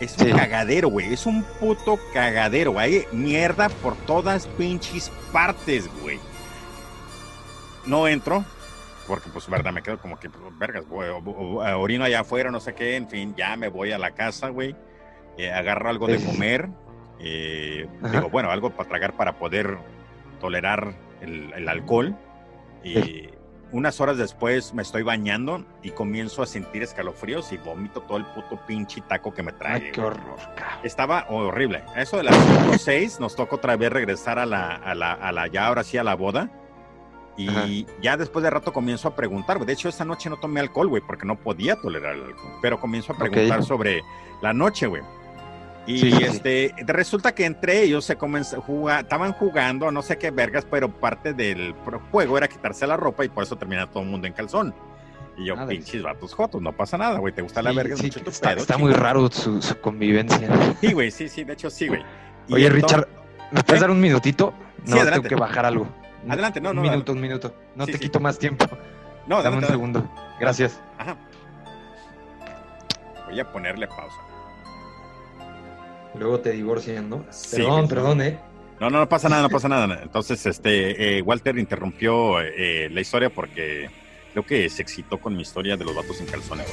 Es un Sí. cagadero, güey. Es un puto cagadero. Hay mierda por todas pinches partes, güey. No entro. Porque, pues, verdad, me quedo como que, pues, vergas, güey, o- o- o- orino allá afuera, no sé qué. En fin, ya me voy a la casa, güey. Eh, agarro algo de comer. Eh, digo, bueno, algo para tragar para poder tolerar el, el alcohol. Y Sí. unas horas después me estoy bañando y comienzo a sentir escalofríos y vomito todo el puto pinche taco que me trae. Ay, qué horror, cabrón. Estaba horrible. A Eso de las 5 o 6 nos toca otra vez regresar a la, a la, a la, ya ahora sí a la boda. Y Ajá. ya después de rato comienzo a preguntar. De hecho, esta noche no tomé alcohol, güey, porque no podía tolerar el alcohol. Pero comienzo a preguntar sobre la noche, güey. Y Sí, sí, sí. este, resulta que entre ellos se comenzó jugar, estaban jugando, no sé qué vergas, pero parte del juego era quitarse la ropa y por eso termina todo el mundo en calzón. Y yo, Madres. pinches vatos jotos, no pasa nada, güey, te gusta la verga, mucho tu está, pedo, está chingón. muy raro su, su convivencia. Sí, güey, sí, sí, de hecho sí, güey. Y Oye, entonces- Richard, ¿me puedes ¿Eh? dar un minutito? No, tengo que bajar algo. Adelante, no, un no, minuto, un minuto. No te quito más tiempo. No, Dame un adelante, adelante. segundo. Gracias. Ajá. Voy a ponerle pausa. Luego te divorcian, ¿no? Sí, perdón, perdón, ¿eh? No, no, no pasa nada, no [laughs] pasa nada. Entonces, este, eh, Walter interrumpió eh, la historia porque creo que se excitó con mi historia de los vatos en calzones.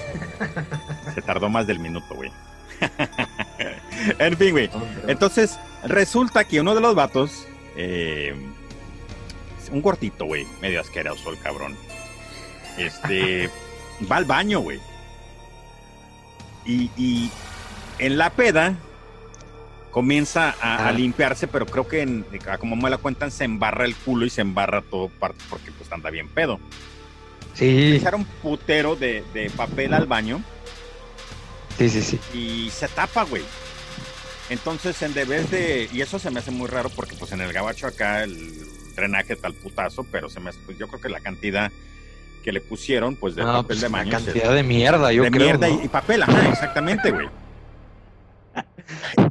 [laughs] Se tardó más del minuto, güey. [laughs] en fin, güey. Entonces, resulta que uno de los vatos, eh, un cortito, güey, medio asqueroso el cabrón, este, va al baño, güey. Y, y en la peda comienza a, a limpiarse, pero creo que, en- como me la cuentan, se embarra el culo y se embarra todo parte porque pues anda bien pedo. Sí, Echaron putero de, de papel al baño sí, sí, sí. y se tapa, güey. Entonces, en vez de. Y eso se me hace muy raro porque, pues, en el gabacho acá el drenaje tal putazo, pero se me hace. Pues yo creo que la cantidad que le pusieron, pues, de No, papel pues de baño. se- cantidad de mierda, yo de creo. mierda ¿no? y, y papel, ajá, exactamente, güey.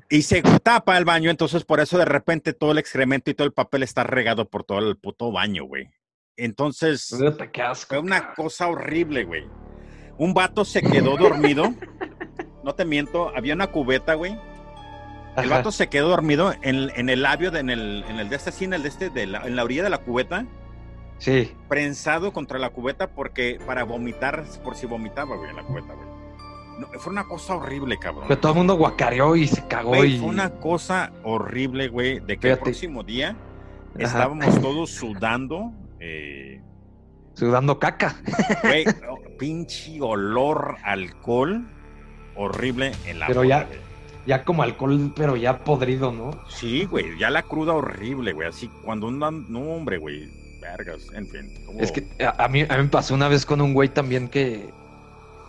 Y se tapa el baño, entonces por eso de repente todo el excremento y todo el papel está regado por todo el puto baño, güey. Entonces. Fue una cosa horrible, güey. Un vato se quedó dormido. No te miento, había una cubeta, güey. El vato se quedó dormido en, en el labio, de, en, el, en el de este, en el de este, de la, en la orilla de la cubeta. Sí. Prensado contra la cubeta porque para vomitar, por si vomitaba, güey, en la cubeta, güey. No, fue una cosa horrible, cabrón. Pero todo el mundo guacareó y se cagó Güey, y... Fue una cosa horrible, güey, de que el próximo día Ajá. estábamos todos sudando. Eh, Sudando caca. güey, [laughs] oh, pinche olor alcohol horrible en la Pero boca, ya- güey. Ya como alcohol, pero ya podrido, ¿no? Sí, güey, ya la cruda horrible, güey. Así cuando andan. No, hombre, güey. Vergas, en fin. como- Es que a, a mí, a mí me pasó una vez con un güey también que...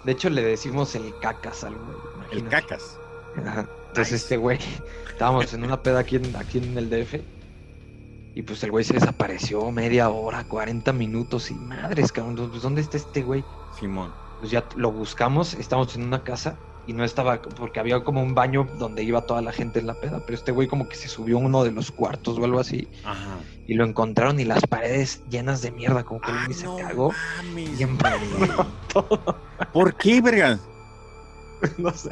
De hecho, le decimos el cacas al güey. El cacas. Ajá. Entonces Nice. este güey, estábamos en una peda aquí en, aquí en el DF y pues el güey se desapareció media hora, 40 minutos y madres, cabrón, pues ¿dónde está este güey? Simón. Pues ya lo buscamos, estamos en una casa y no estaba, porque había como un baño donde iba toda la gente en la peda, pero este güey como que se subió a uno de los cuartos o algo así Ajá. y lo encontraron y las paredes llenas de mierda, como que Ah, güey se no cagó y embarró [laughs] todo, ¿Por qué, vergas? [laughs] no sé,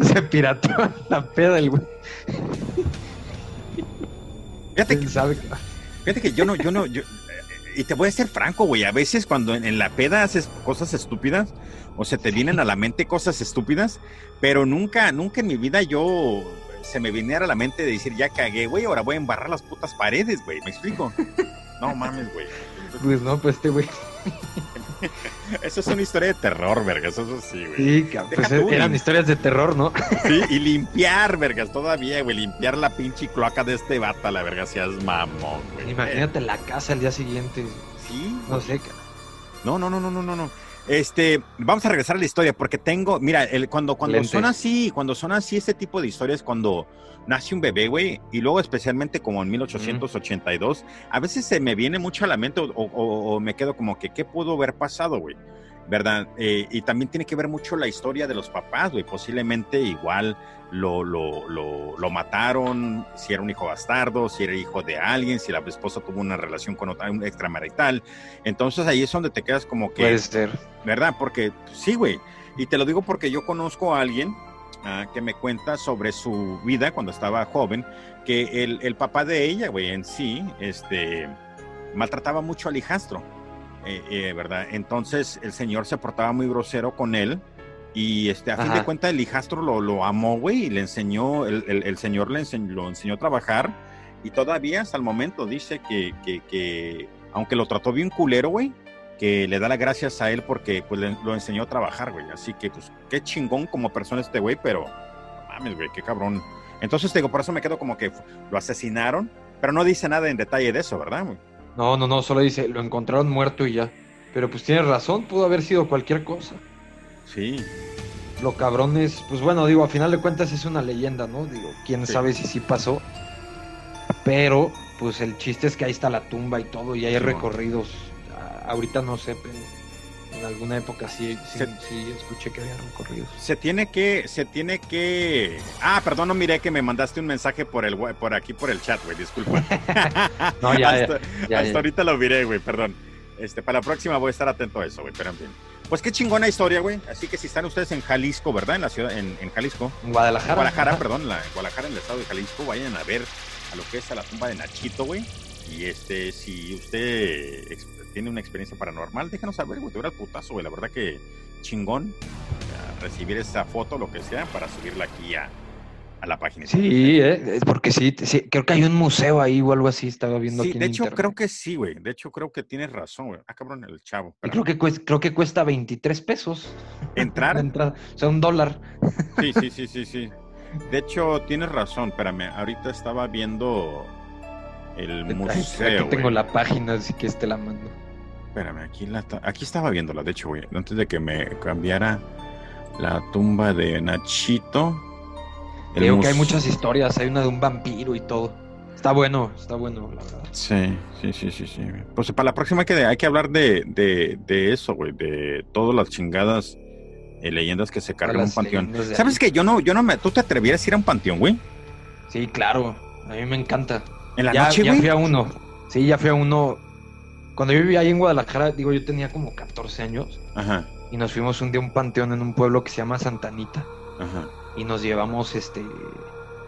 se pirateó la peda el güey, Fíjate que, fíjate que yo no, yo no, yo, y te voy a ser franco, güey, a veces cuando en, en la peda haces cosas estúpidas, o se te vienen a la mente cosas estúpidas, pero nunca, nunca en mi vida yo se me viniera a la mente de decir, ya cagué, güey, ahora voy a embarrar las putas paredes, güey, ¿me explico? No mames, güey. Pues no, pues este güey [laughs] Eso es una historia de terror, vergas, eso sí, güey. Sí, pues tú, eran historias de terror, ¿no? [laughs] Sí, y limpiar, vergas, todavía, güey, limpiar la pinche cloaca de este bata, la verga, seas mamón, güey. Imagínate la casa al día siguiente. Sí, No sé, no, no, no, no, no, no. Este, vamos a regresar a la historia porque tengo, mira, el, cuando, cuando son así, cuando son así este tipo de historias, cuando nace un bebé, güey, y luego especialmente como en 1882, a veces se me viene mucho a la mente o, o- o me quedo como que, ¿qué pudo haber pasado, güey? ¿Verdad? Eh, y también tiene que ver mucho la historia de los papás, güey. Posiblemente igual lo, lo, lo, lo mataron, si era un hijo bastardo, si era hijo de alguien, si la esposa tuvo una relación con otra, un extramarital. Entonces ahí es donde te quedas como que... puede ser. ¿verdad? Porque sí, güey. Y te lo digo porque yo conozco a alguien ah, que me cuenta sobre su vida cuando estaba joven, que el, el papá de ella, güey, en sí, este, maltrataba mucho al hijastro, eh, eh, ¿verdad? Entonces el señor se portaba muy grosero con él. Y este, a fin de cuentas el hijastro lo, lo amó, güey, y le enseñó, el, el- el señor le enseñó, lo enseñó a trabajar. Y todavía hasta el momento dice que, que, que aunque lo trató bien culero, güey, que le da las gracias a él porque pues le- lo enseñó a trabajar, güey. Así que pues qué chingón como persona este güey, pero mames, güey, qué cabrón. Entonces te digo, por eso me quedo como que lo asesinaron, pero no dice nada en detalle de eso, ¿verdad? güey? No, no, no, solo dice, lo encontraron muerto y ya. Pero pues tienes razón, pudo haber sido cualquier cosa. Sí, Lo cabrón es, pues bueno, digo, a final de cuentas es una leyenda, ¿no? Digo, quién Sí. sabe si sí pasó. Pero, pues el chiste es que ahí está la tumba y todo, y hay Sí, recorridos. Ahorita no sé, pero en alguna época sí, sí, Se- sí escuché que había recorridos. se tiene que, se tiene que. Ah, perdón, no miré que me mandaste un mensaje por el, por aquí por el chat, güey. Disculpa. [laughs] No, ya, hasta, Ya, hasta ya. ahorita lo miré, güey. Perdón. Este, para la próxima voy a estar atento a eso, güey. Pero en fin. Pues qué chingona historia, güey. Así que si están ustedes en Jalisco, ¿verdad? En la ciudad, en, en Jalisco. En Guadalajara. Guadalajara, perdón, la, Guadalajara, en el estado de Jalisco, vayan a ver a lo que es a la tumba de Nachito, güey. Y este, si usted tiene una experiencia paranormal, déjanos saber, güey, te el putazo, güey. La verdad que chingón eh, recibir esa foto, lo que sea, para subirla aquí a, a la página. Sí, eh, es porque sí, sí, creo que hay un museo ahí o algo así, estaba viendo Sí, aquí en de hecho, internet. creo que sí, güey. De hecho, creo que tienes razón, güey. Ah, cabrón, el chavo. Y creo que, cuesta, creo que cuesta 23 pesos Entrar. [laughs] entrada, o sea, un dólar. Sí, sí, sí, sí, sí. De hecho, tienes razón. Espérame, ahorita estaba viendo el Aquí museo. tengo güey. la página, así que te la mando. Espérame, aquí, la, aquí estaba viéndola, de hecho, güey. Antes de que me cambiara la tumba de Nachito. Creo que hay muchas historias, hay una de un vampiro y todo. Está bueno, está bueno, la verdad. Sí, sí, sí, sí, sí. Pues para la próxima hay que, hay que hablar de, de, de eso, güey. De todas las chingadas eh, leyendas que se cargan en un panteón. ¿Sabes que yo no, yo no me. ¿Tú te atrevieras a ir a un panteón, güey? Sí, claro, a mí me encanta. En la ya, noche, ya güey. fui a uno. Sí, ya fui a uno. Cuando yo vivía ahí en Guadalajara, digo, yo tenía como 14 años Ajá, y nos fuimos un día a un panteón en un pueblo que se llama Santanita ajá. y nos llevamos este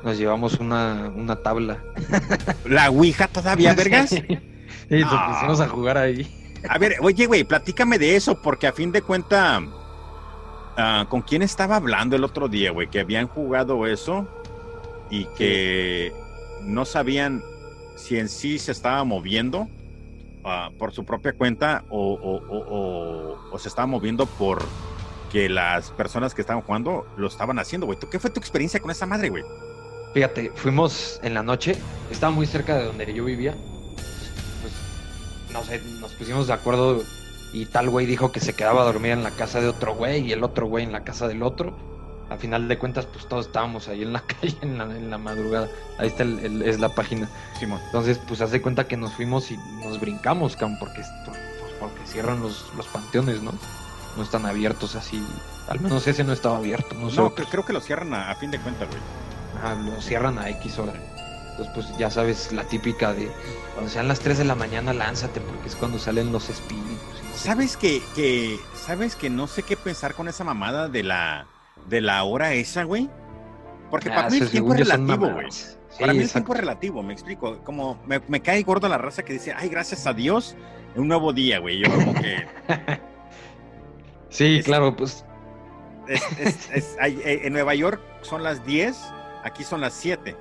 nos llevamos una, una tabla. [laughs] ¿La Ouija todavía, vergas? Sí, [laughs] y nos Ah. pusimos a jugar ahí. A ver, oye, güey, platícame de eso, porque a fin de cuenta, ah, ¿con quién estaba hablando el otro día, güey? Que habían jugado eso y que no sabían si en sí se estaba moviendo por su propia cuenta o, o- o- se estaba moviendo por que las personas que estaban jugando lo estaban haciendo, güey. ¿Tú qué fue tu experiencia con esa madre, güey? Fíjate, fuimos en la noche, estaba muy cerca de donde yo vivía. Pues, no sé, nos pusimos de acuerdo y tal güey dijo que se quedaba a dormir en la casa de otro güey y el otro güey en la casa del otro. A final de cuentas, pues todos estábamos ahí en la [laughs] calle en la, en la madrugada. Ahí está el- el- es la página. Simón. Entonces, pues hace cuenta que nos fuimos y nos brincamos, cam, porque, por- pues, porque cierran los, los panteones, ¿no? No están abiertos así. Al menos ese no estaba abierto. No, No, creo que lo cierran a, a fin de cuenta, güey. Ajá, lo cierran a X hora. Entonces, pues ya sabes la típica de cuando sean las 3 de la mañana, lánzate, porque es cuando salen los espíritus. y no sé ¿Sabes que, que, sabes que no sé qué pensar con esa mamada de la, de la hora esa, güey? Porque para Ah, mí el tiempo es relativo, güey. Sí, Para mí el tiempo es relativo, me explico. Como me, me cae gordo la raza que dice, ay, gracias a Dios, un nuevo día, güey. Yo como que [laughs] Sí, es- claro, pues es- es- es- hay- eh, en Nueva York son las 10, aquí son las 7.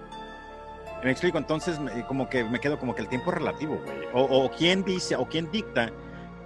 Me explico, entonces como que me quedo como que el tiempo es relativo, güey. O, o quién dice, o quién dicta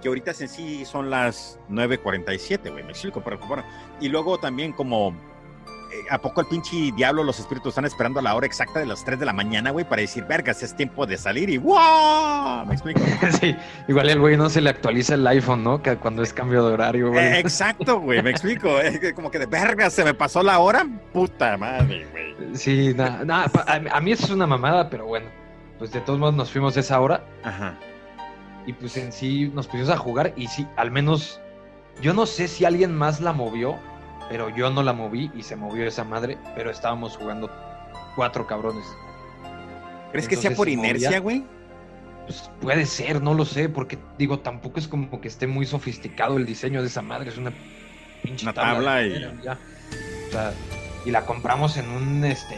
que ahorita en sí son las 9.47, güey. Me explico, pero bueno. Y luego también como, eh, ¿a poco el pinche diablo, los espíritus están esperando a la hora exacta de las 3 de la mañana, güey, para decir, vergas, es tiempo de salir y ¡wow! Me explico. [laughs] sí, igual el güey no se le actualiza el iPhone, ¿no? Que cuando es cambio de horario, güey. Eh, exacto, güey, me explico. [laughs] Es como que de vergas, se me pasó la hora. Puta madre, güey. Sí, nada, a, a mí eso es una mamada, pero bueno, pues de todos modos nos fuimos esa hora Ajá. y pues en sí nos pusimos a jugar y sí, al menos yo no sé si alguien más la movió, pero yo no la moví y se movió esa madre, pero estábamos jugando cuatro cabrones. ¿Crees que sea por inercia, güey? Pues puede ser, no lo sé, porque digo, tampoco es como que esté muy sofisticado el diseño de esa madre, es una pinche Una tabla y- ya. O sea, y la compramos en un este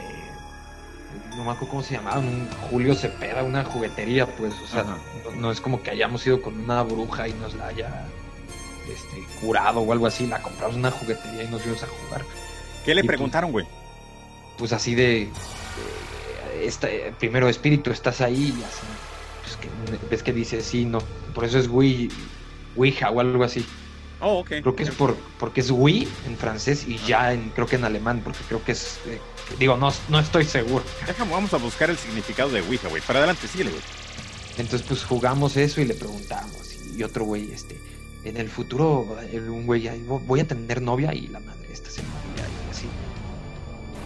no me acuerdo cómo se llamaba, un Julio Cepeda, una juguetería, pues, o sea, no, no es como que hayamos ido con una bruja y nos la haya este, curado o algo así, la compramos una juguetería y nos fuimos a jugar. ¿Qué le Y pues- preguntaron, güey? Pues así de, de- esta- primero espíritu, estás ahí y así. Pues que, ves que dice sí, no. Por eso es Wii, Ouija o algo así. Oh, ok. Creo que es por, porque es Wii en francés y ya en, creo que en alemán, porque creo que es, eh, digo, no, no estoy seguro. Déjame, vamos a buscar el significado de Ouija, güey. Para adelante, síguele, güey. Entonces pues jugamos eso y le preguntamos. Y otro güey, este, en el futuro, un güey, "Ay, vo- voy a tener novia y la madre esta se moría y así.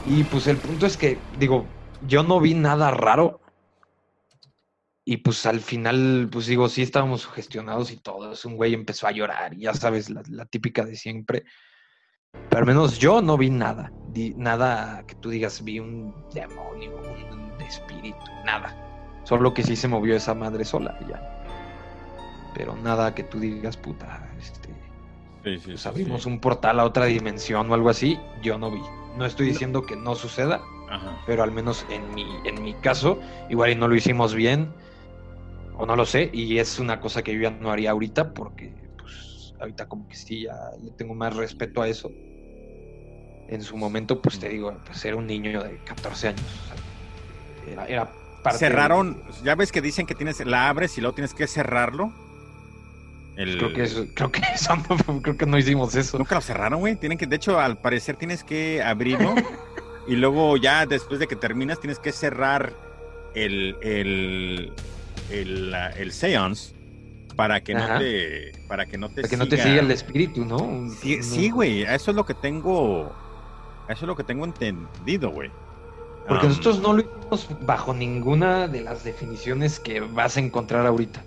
Y pues el punto es que, digo, yo no vi nada raro. Y pues al final, pues digo, sí estábamos sugestionados y todo. Un güey empezó a llorar, ya sabes, la, típica de siempre. Pero al menos yo no vi nada. nada que tú digas, vi un demonio, un espíritu, nada. Solo que sí se movió esa madre sola y ya. Pero nada que tú digas, puta, este, Sí, sí, pues abrimos un portal a otra dimensión o algo así, yo no vi. No estoy diciendo que no suceda, Ajá. pero al menos en mi, en mi caso, igual y no lo hicimos bien, o no lo sé, y es una cosa que yo ya no haría ahorita, porque pues ahorita como que sí, ya le tengo más respeto a eso. En su momento, pues te digo, pues era un niño de 14 años. o sea, era, era parte de- Cerraron, ya ves que dicen que tienes, la abres y luego tienes que cerrarlo. El- Creo que eso, creo que eso no, [laughs] creo que no hicimos eso. Nunca lo cerraron, güey. Tienen que, de hecho, al parecer tienes que abrirlo y luego ya después de que terminas tienes que cerrar el el el, el seance para que no te para que no te Para que no te siga el espíritu, ¿no? Sí, güey. Eso es lo que tengo. Eso es lo que tengo entendido, güey. Porque Um, nosotros no lo hicimos bajo ninguna de las definiciones que vas a encontrar ahorita.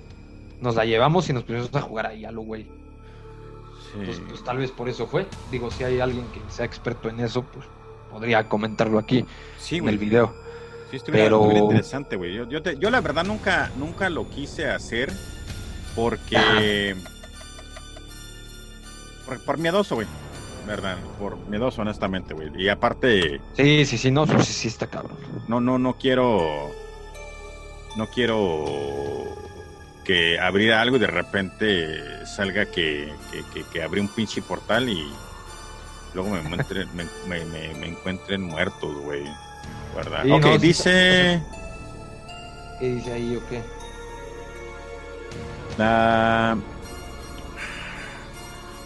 Nos la llevamos y nos pusimos a jugar ahí a lo güey. sí. Pues, pues tal vez por eso fue. Digo, si hay alguien que sea experto en eso, pues podría comentarlo aquí Sí, en güey. el video. Sí, estuviera, pero- estuviera interesante, güey. Yo, yo, te- yo la verdad nunca, nunca lo quise hacer porque... Por, por miedoso, güey. verdad, por miedoso, honestamente, güey. Y aparte, Sí, sí, sí, no, sí, sí está cabrón. no, no, no quiero, no quiero que abrir algo y de repente salga que, que, que, que abrí un pinche portal y luego me encuentren, [laughs] me, me, me- me encuentren muertos, güey. ¿Verdad? Sí, ok, no, dice... ¿Qué dice ahí o qué? Ah,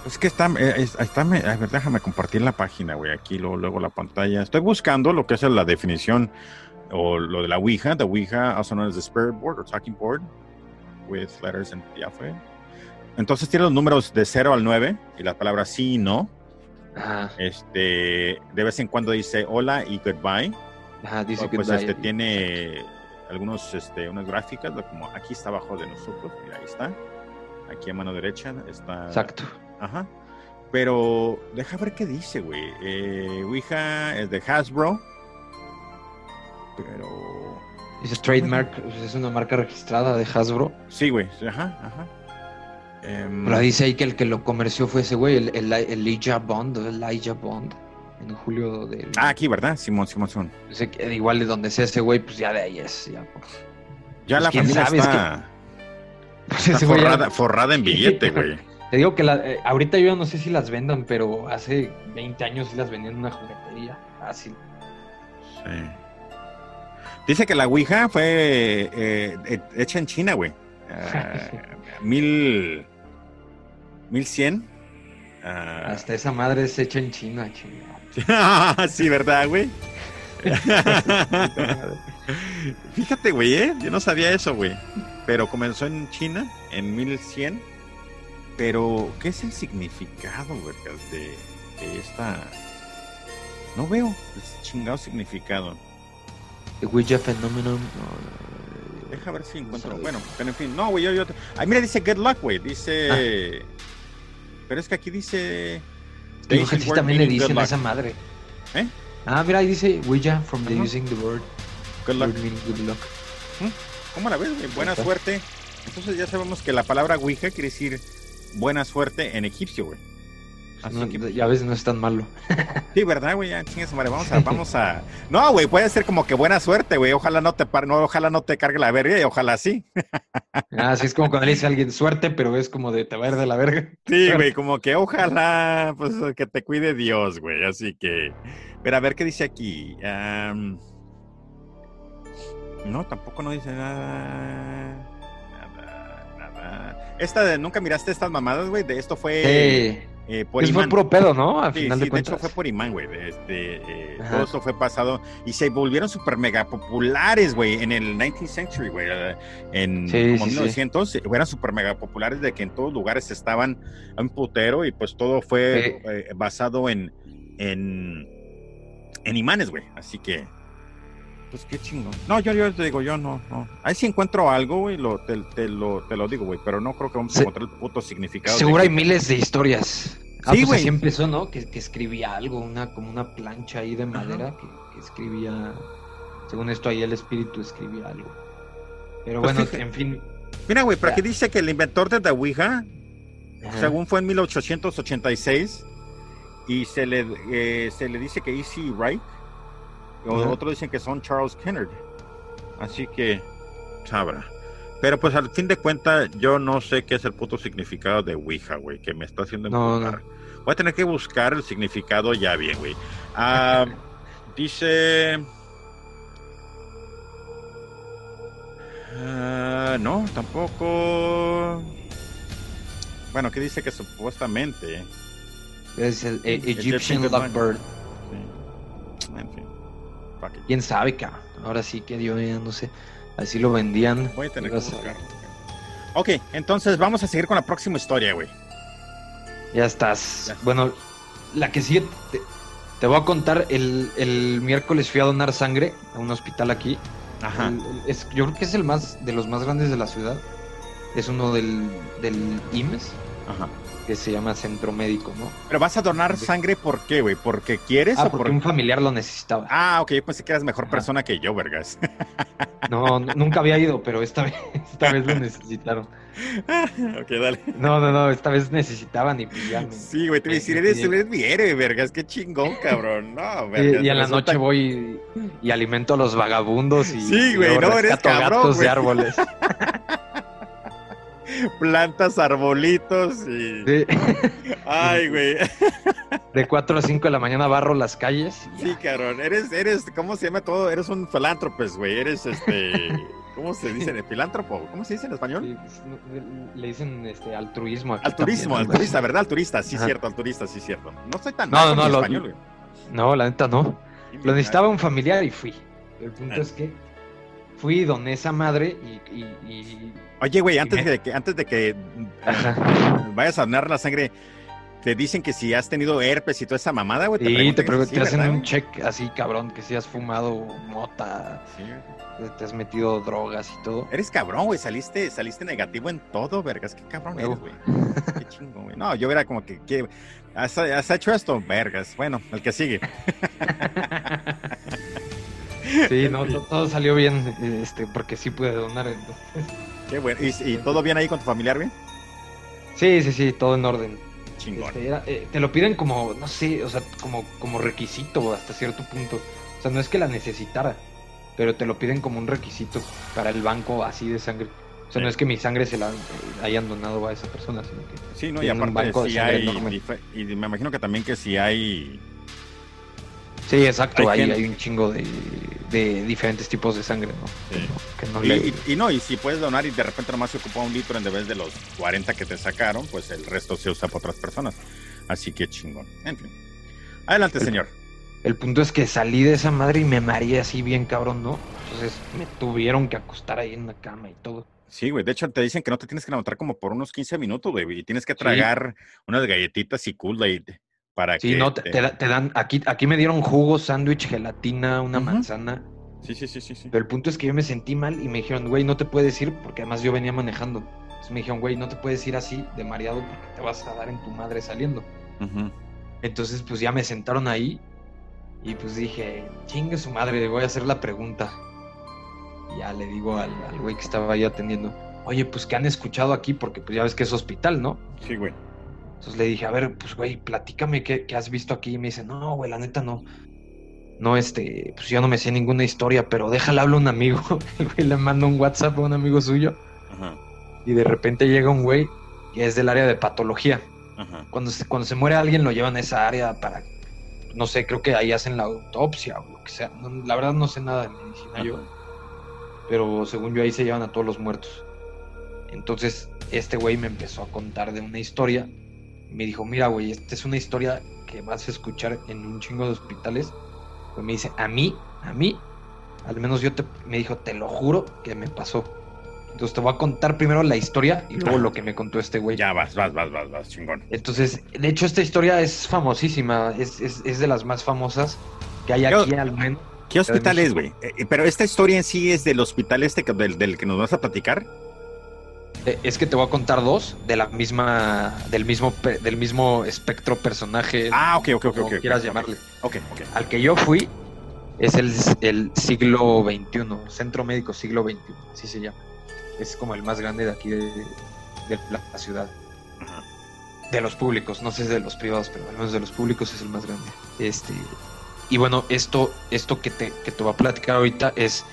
es que está, eh, es- está a ver, déjame compartir la página, güey, aquí luego, luego la pantalla. Estoy buscando lo que es la definición o lo de la Ouija, the Ouija, also known as the spirit board or talking board, with letters and ya fue. Entonces tiene los números de 0 al 9 y la palabra sí y no. Ajá, Este, de vez en cuando dice hola y goodbye. ajá, dice que pues este tiene algunos este unas gráficas como aquí está abajo de nosotros mira ahí está aquí a mano derecha está Exacto. ajá pero deja ver qué dice güey eh, Ouija es de Hasbro pero Dice trademark, pues, es una marca registrada de Hasbro. sí güey ajá ajá Em, Pero dice ahí que el que lo comerció fue ese güey, el, el, Elijah Bond, el Elijah Bond, en julio del... ah aquí verdad Simón Simón Simón Dice que igual de donde sea ese güey, pues ya de ahí es. Ya, pues. ya Pues, la familia sabe, es está, Pues está ya- forrada, en billete güey [laughs] Te digo que la- eh, ahorita yo no sé si las vendan, pero hace 20 años sí las vendían en una juguetería. Fácil. Sí. Dice que la Ouija fue eh, eh, hecha en China, güey. [laughs] Ah, mil. Mil cien. Ah, Hasta esa madre es hecha en China, chingada. [laughs] sí, ¿verdad, güey? [laughs] Fíjate, güey, ¿eh? Yo no sabía eso, güey. Pero comenzó en China en 1100. Pero, ¿qué es el significado, güey, de, de esta... No veo el chingado significado. Ouija Phenomenon. no, Deja ver si encuentro. Bueno, pero en fin, no, güey, yo, yo. Ay, mira, dice good luck, güey. Dice. Ah. Pero es que aquí dice. Word también le dicen a esa madre. ¿Eh? Ah, mira, ahí dice Ouija from the using the word. Good luck. word good luck. ¿Cómo la ves, güey? Buena suerte. Entonces ya sabemos que la palabra Ouija quiere decir buena suerte en egipcio, güey. Así No, que- Ya ves, no es tan malo. Sí, ¿verdad, güey? Ya, chingue su madre. Vamos a, [laughs] vamos a. No, güey, puede ser como que buena suerte, güey. Ojalá no te par... no, ojalá no te cargue la verga y ojalá sí. [laughs] Ah, sí, es como cuando le dice a alguien suerte, pero es como de te va a ir de la verga. Sí, [laughs] güey, como que ojalá, pues que te cuide Dios, güey. Así que, pero a ver qué dice aquí. No, tampoco no dice nada. Nada, nada. Esta de, ¿nunca miraste estas mamadas, güey? De esto fue eh, por eso fue puro pedo, ¿no? Al Sí, final sí, de de hecho fue por imán, güey. Este, eh, todo esto fue pasado y se volvieron super mega populares, güey, en el 19th century, güey. eh, En Sí, como sí, sí. 1900, eh, eran super mega populares de que en todos lugares estaban un putero y pues todo fue eh, basado en, en, en imanes, güey. Así que, pues qué chingón. No, yo, yo te digo, yo no, no. Ahí si encuentro algo, güey, lo, te, te lo, te lo digo, güey, pero no creo que vamos a encontrar el puto significado. Seguro hay que- miles de historias. Ah, Sí, pues güey. así empezó, ¿no? Que, que escribía algo, una como una plancha ahí de madera que, que escribía. Según esto ahí el espíritu escribía algo. Pero Pues bueno, fíjate- en fin. Mira, güey, pero aquí dice que el inventor de la Ouija ajá. según fue en 1886 y se le eh, se le dice que Easy Wright otros dicen que son Charles Kennard así que sabrá pero pues al fin de cuentas yo no sé qué es el puto significado de Ouija güey que me está haciendo No, empujar. voy a tener que buscar el significado ya bien güey Ah, [laughs] dice Ah, no tampoco bueno, que dice que supuestamente. Es el e- Egyptian Egyptian. Lovebird. Sí. En fin. ¿Quién sabe, cabrón? Ahora sí que Dios ya no sé. Así lo vendían. Voy a tener que buscar. Ok, entonces vamos a seguir con la próxima historia, güey. Ya estás. Ya. Bueno, la que sigue. Te, te voy a contar. El, el miércoles fui a donar sangre a un hospital aquí. Ajá. El- el- es, yo creo que es el más de los más grandes de la ciudad. Es uno del, del IMSS. Ajá. Que se llama Centro Médico, ¿no? Pero vas a donar sangre, ¿por qué, güey? ¿Porque quieres Ah, o porque por un familiar lo necesitaba. Ah, ok, yo pensé que eras mejor Ajá. persona que yo, vergas. [laughs] No, nunca había ido, pero esta vez, [laughs] esta vez lo necesitaron. [laughs] ok, dale. No, no, no, esta vez necesitaban y pues ya me- Sí, güey, te voy a decir, Sí, eres, eres mi héroe, vergas, qué chingón, cabrón. No, Y, vergas. y en la resulta- noche voy y, y alimento a los vagabundos y, Sí, y güey, no, eres cabrón, gatos de árboles. [laughs] Plantas, arbolitos y... Sí. Ay, güey. De 4 a 5 de la mañana barro las calles. Sí, cabrón, eres, eres, ¿cómo se llama todo? Eres un filántropes, güey, eres este... [laughs] ¿Cómo se dice? ¿Filántropo? ¿Cómo se dice en español? Sí, pues, le dicen este altruismo aquí Alturismo, también, alturista, ¿verdad? Alturista, sí, Ajá. cierto, alturista, sí, cierto. No soy tan No, no, no, español, güey. No, la neta no. Lo necesitaba un familiar y fui. El Ah. punto es que fui doné esa madre y, y- y- Oye, güey, antes de que, antes de que [laughs] vayas a donar la sangre, te dicen que si has tenido herpes y toda esa mamada, güey. Y te, te sí, hacen ¿verdad, un check así, cabrón, que si has fumado mota, Sí, te has metido drogas y todo. Eres cabrón, güey. Saliste, saliste negativo en todo, vergas. Qué cabrón eres, güey. Qué chingo, güey. No, yo era como que. ¿Has, has hecho esto? Vergas. Bueno, el que sigue. [laughs] Sí, no, to- todo salió bien, este, porque sí pude donar. entonces. Qué bueno. ¿Y, y todo bien ahí con tu familiar, güey? Sí, sí, sí, todo en orden. Chingón. Este, era- eh, te lo piden como, no sé, o sea, como, como requisito hasta cierto punto. O sea, no es que la necesitara, pero te lo piden como un requisito para el banco así de sangre. O sea, Sí. no es que mi sangre se la eh, hayan donado a esa persona, sino que... Sí, no, y un banco si hay, y me imagino que también que si hay, Sí, exacto, Hay ahí hay un chingo de, de diferentes tipos de sangre, ¿no? Sí. Que no y, le- y- y no, y si puedes donar y de repente nomás se ocupa un litro en vez de los 40 que te sacaron, pues el resto se usa para otras personas. Así que chingón. En fin. Adelante, El- señor. El punto es que salí de esa madre y me mareé así bien cabrón, ¿no? Entonces me tuvieron que acostar ahí en la cama y todo. Sí, güey. De hecho, te dicen que no te tienes que levantar como por unos 15 minutos, güey. Y tienes que Sí. tragar unas galletitas y Kool-Aid para Sí, que... no, te, te da- te dan, aquí, aquí me dieron jugo, sándwich, gelatina, una manzana. Sí, sí, sí, sí. sí. Pero el punto es que yo me sentí mal y me dijeron, güey, no te puedes ir, porque además yo venía manejando. Entonces me dijeron, güey, no te puedes ir así de mareado porque te vas a dar en tu madre saliendo. Entonces, pues ya me sentaron ahí y pues dije, chingue su madre, le voy a hacer la pregunta. Y ya le digo al al güey que estaba ahí atendiendo, oye, pues que han escuchado aquí, porque pues ya ves que es hospital, ¿no? Sí, güey. Entonces le dije, a ver, pues güey, platícame qué, qué has visto aquí. Y me dice, no, güey, la neta no. No, este, pues yo no me sé ninguna historia, pero déjale hablar a un amigo. [laughs] El güey le manda un WhatsApp a un amigo suyo Ajá. y de repente llega un güey que es del área de patología. Ajá. Cuando se, cuando se muere alguien lo llevan a esa área para, no sé, creo que ahí hacen la autopsia o lo que sea. No, la verdad no sé nada de medicina yo, pero según yo ahí se llevan a todos los muertos. Entonces este güey me empezó a contar de una historia. Me dijo, mira güey, esta es una historia que vas a escuchar en un chingo de hospitales. Pues me dice, a mí, a mí, al menos yo te, me dijo, te lo juro que me pasó. Entonces te voy a contar primero la historia y luego lo que me contó este güey. Ya vas, vas, vas, vas, vas, chingón. Entonces, de hecho, esta historia es famosísima, es, es, es de las más famosas que hay Yo- aquí al menos. ¿Qué hospital es, güey? Eh, eh, pero esta historia en sí es del hospital este que- del, del que nos vas a platicar. Eh, Es que te voy a contar dos de la misma, del mismo, del mismo espectro personaje, Ah, ok, ok, ok, como ok. quieras llamarle. Ok, ok. Al que yo fui es el, el siglo XXI, Centro Médico Siglo XXI, así se llama. Es como el más grande de aquí de, de la, ciudad. De los públicos, no sé de los privados, pero al menos de los públicos es el más grande. Este, y bueno, esto, esto que te, que te voy a platicar ahorita es,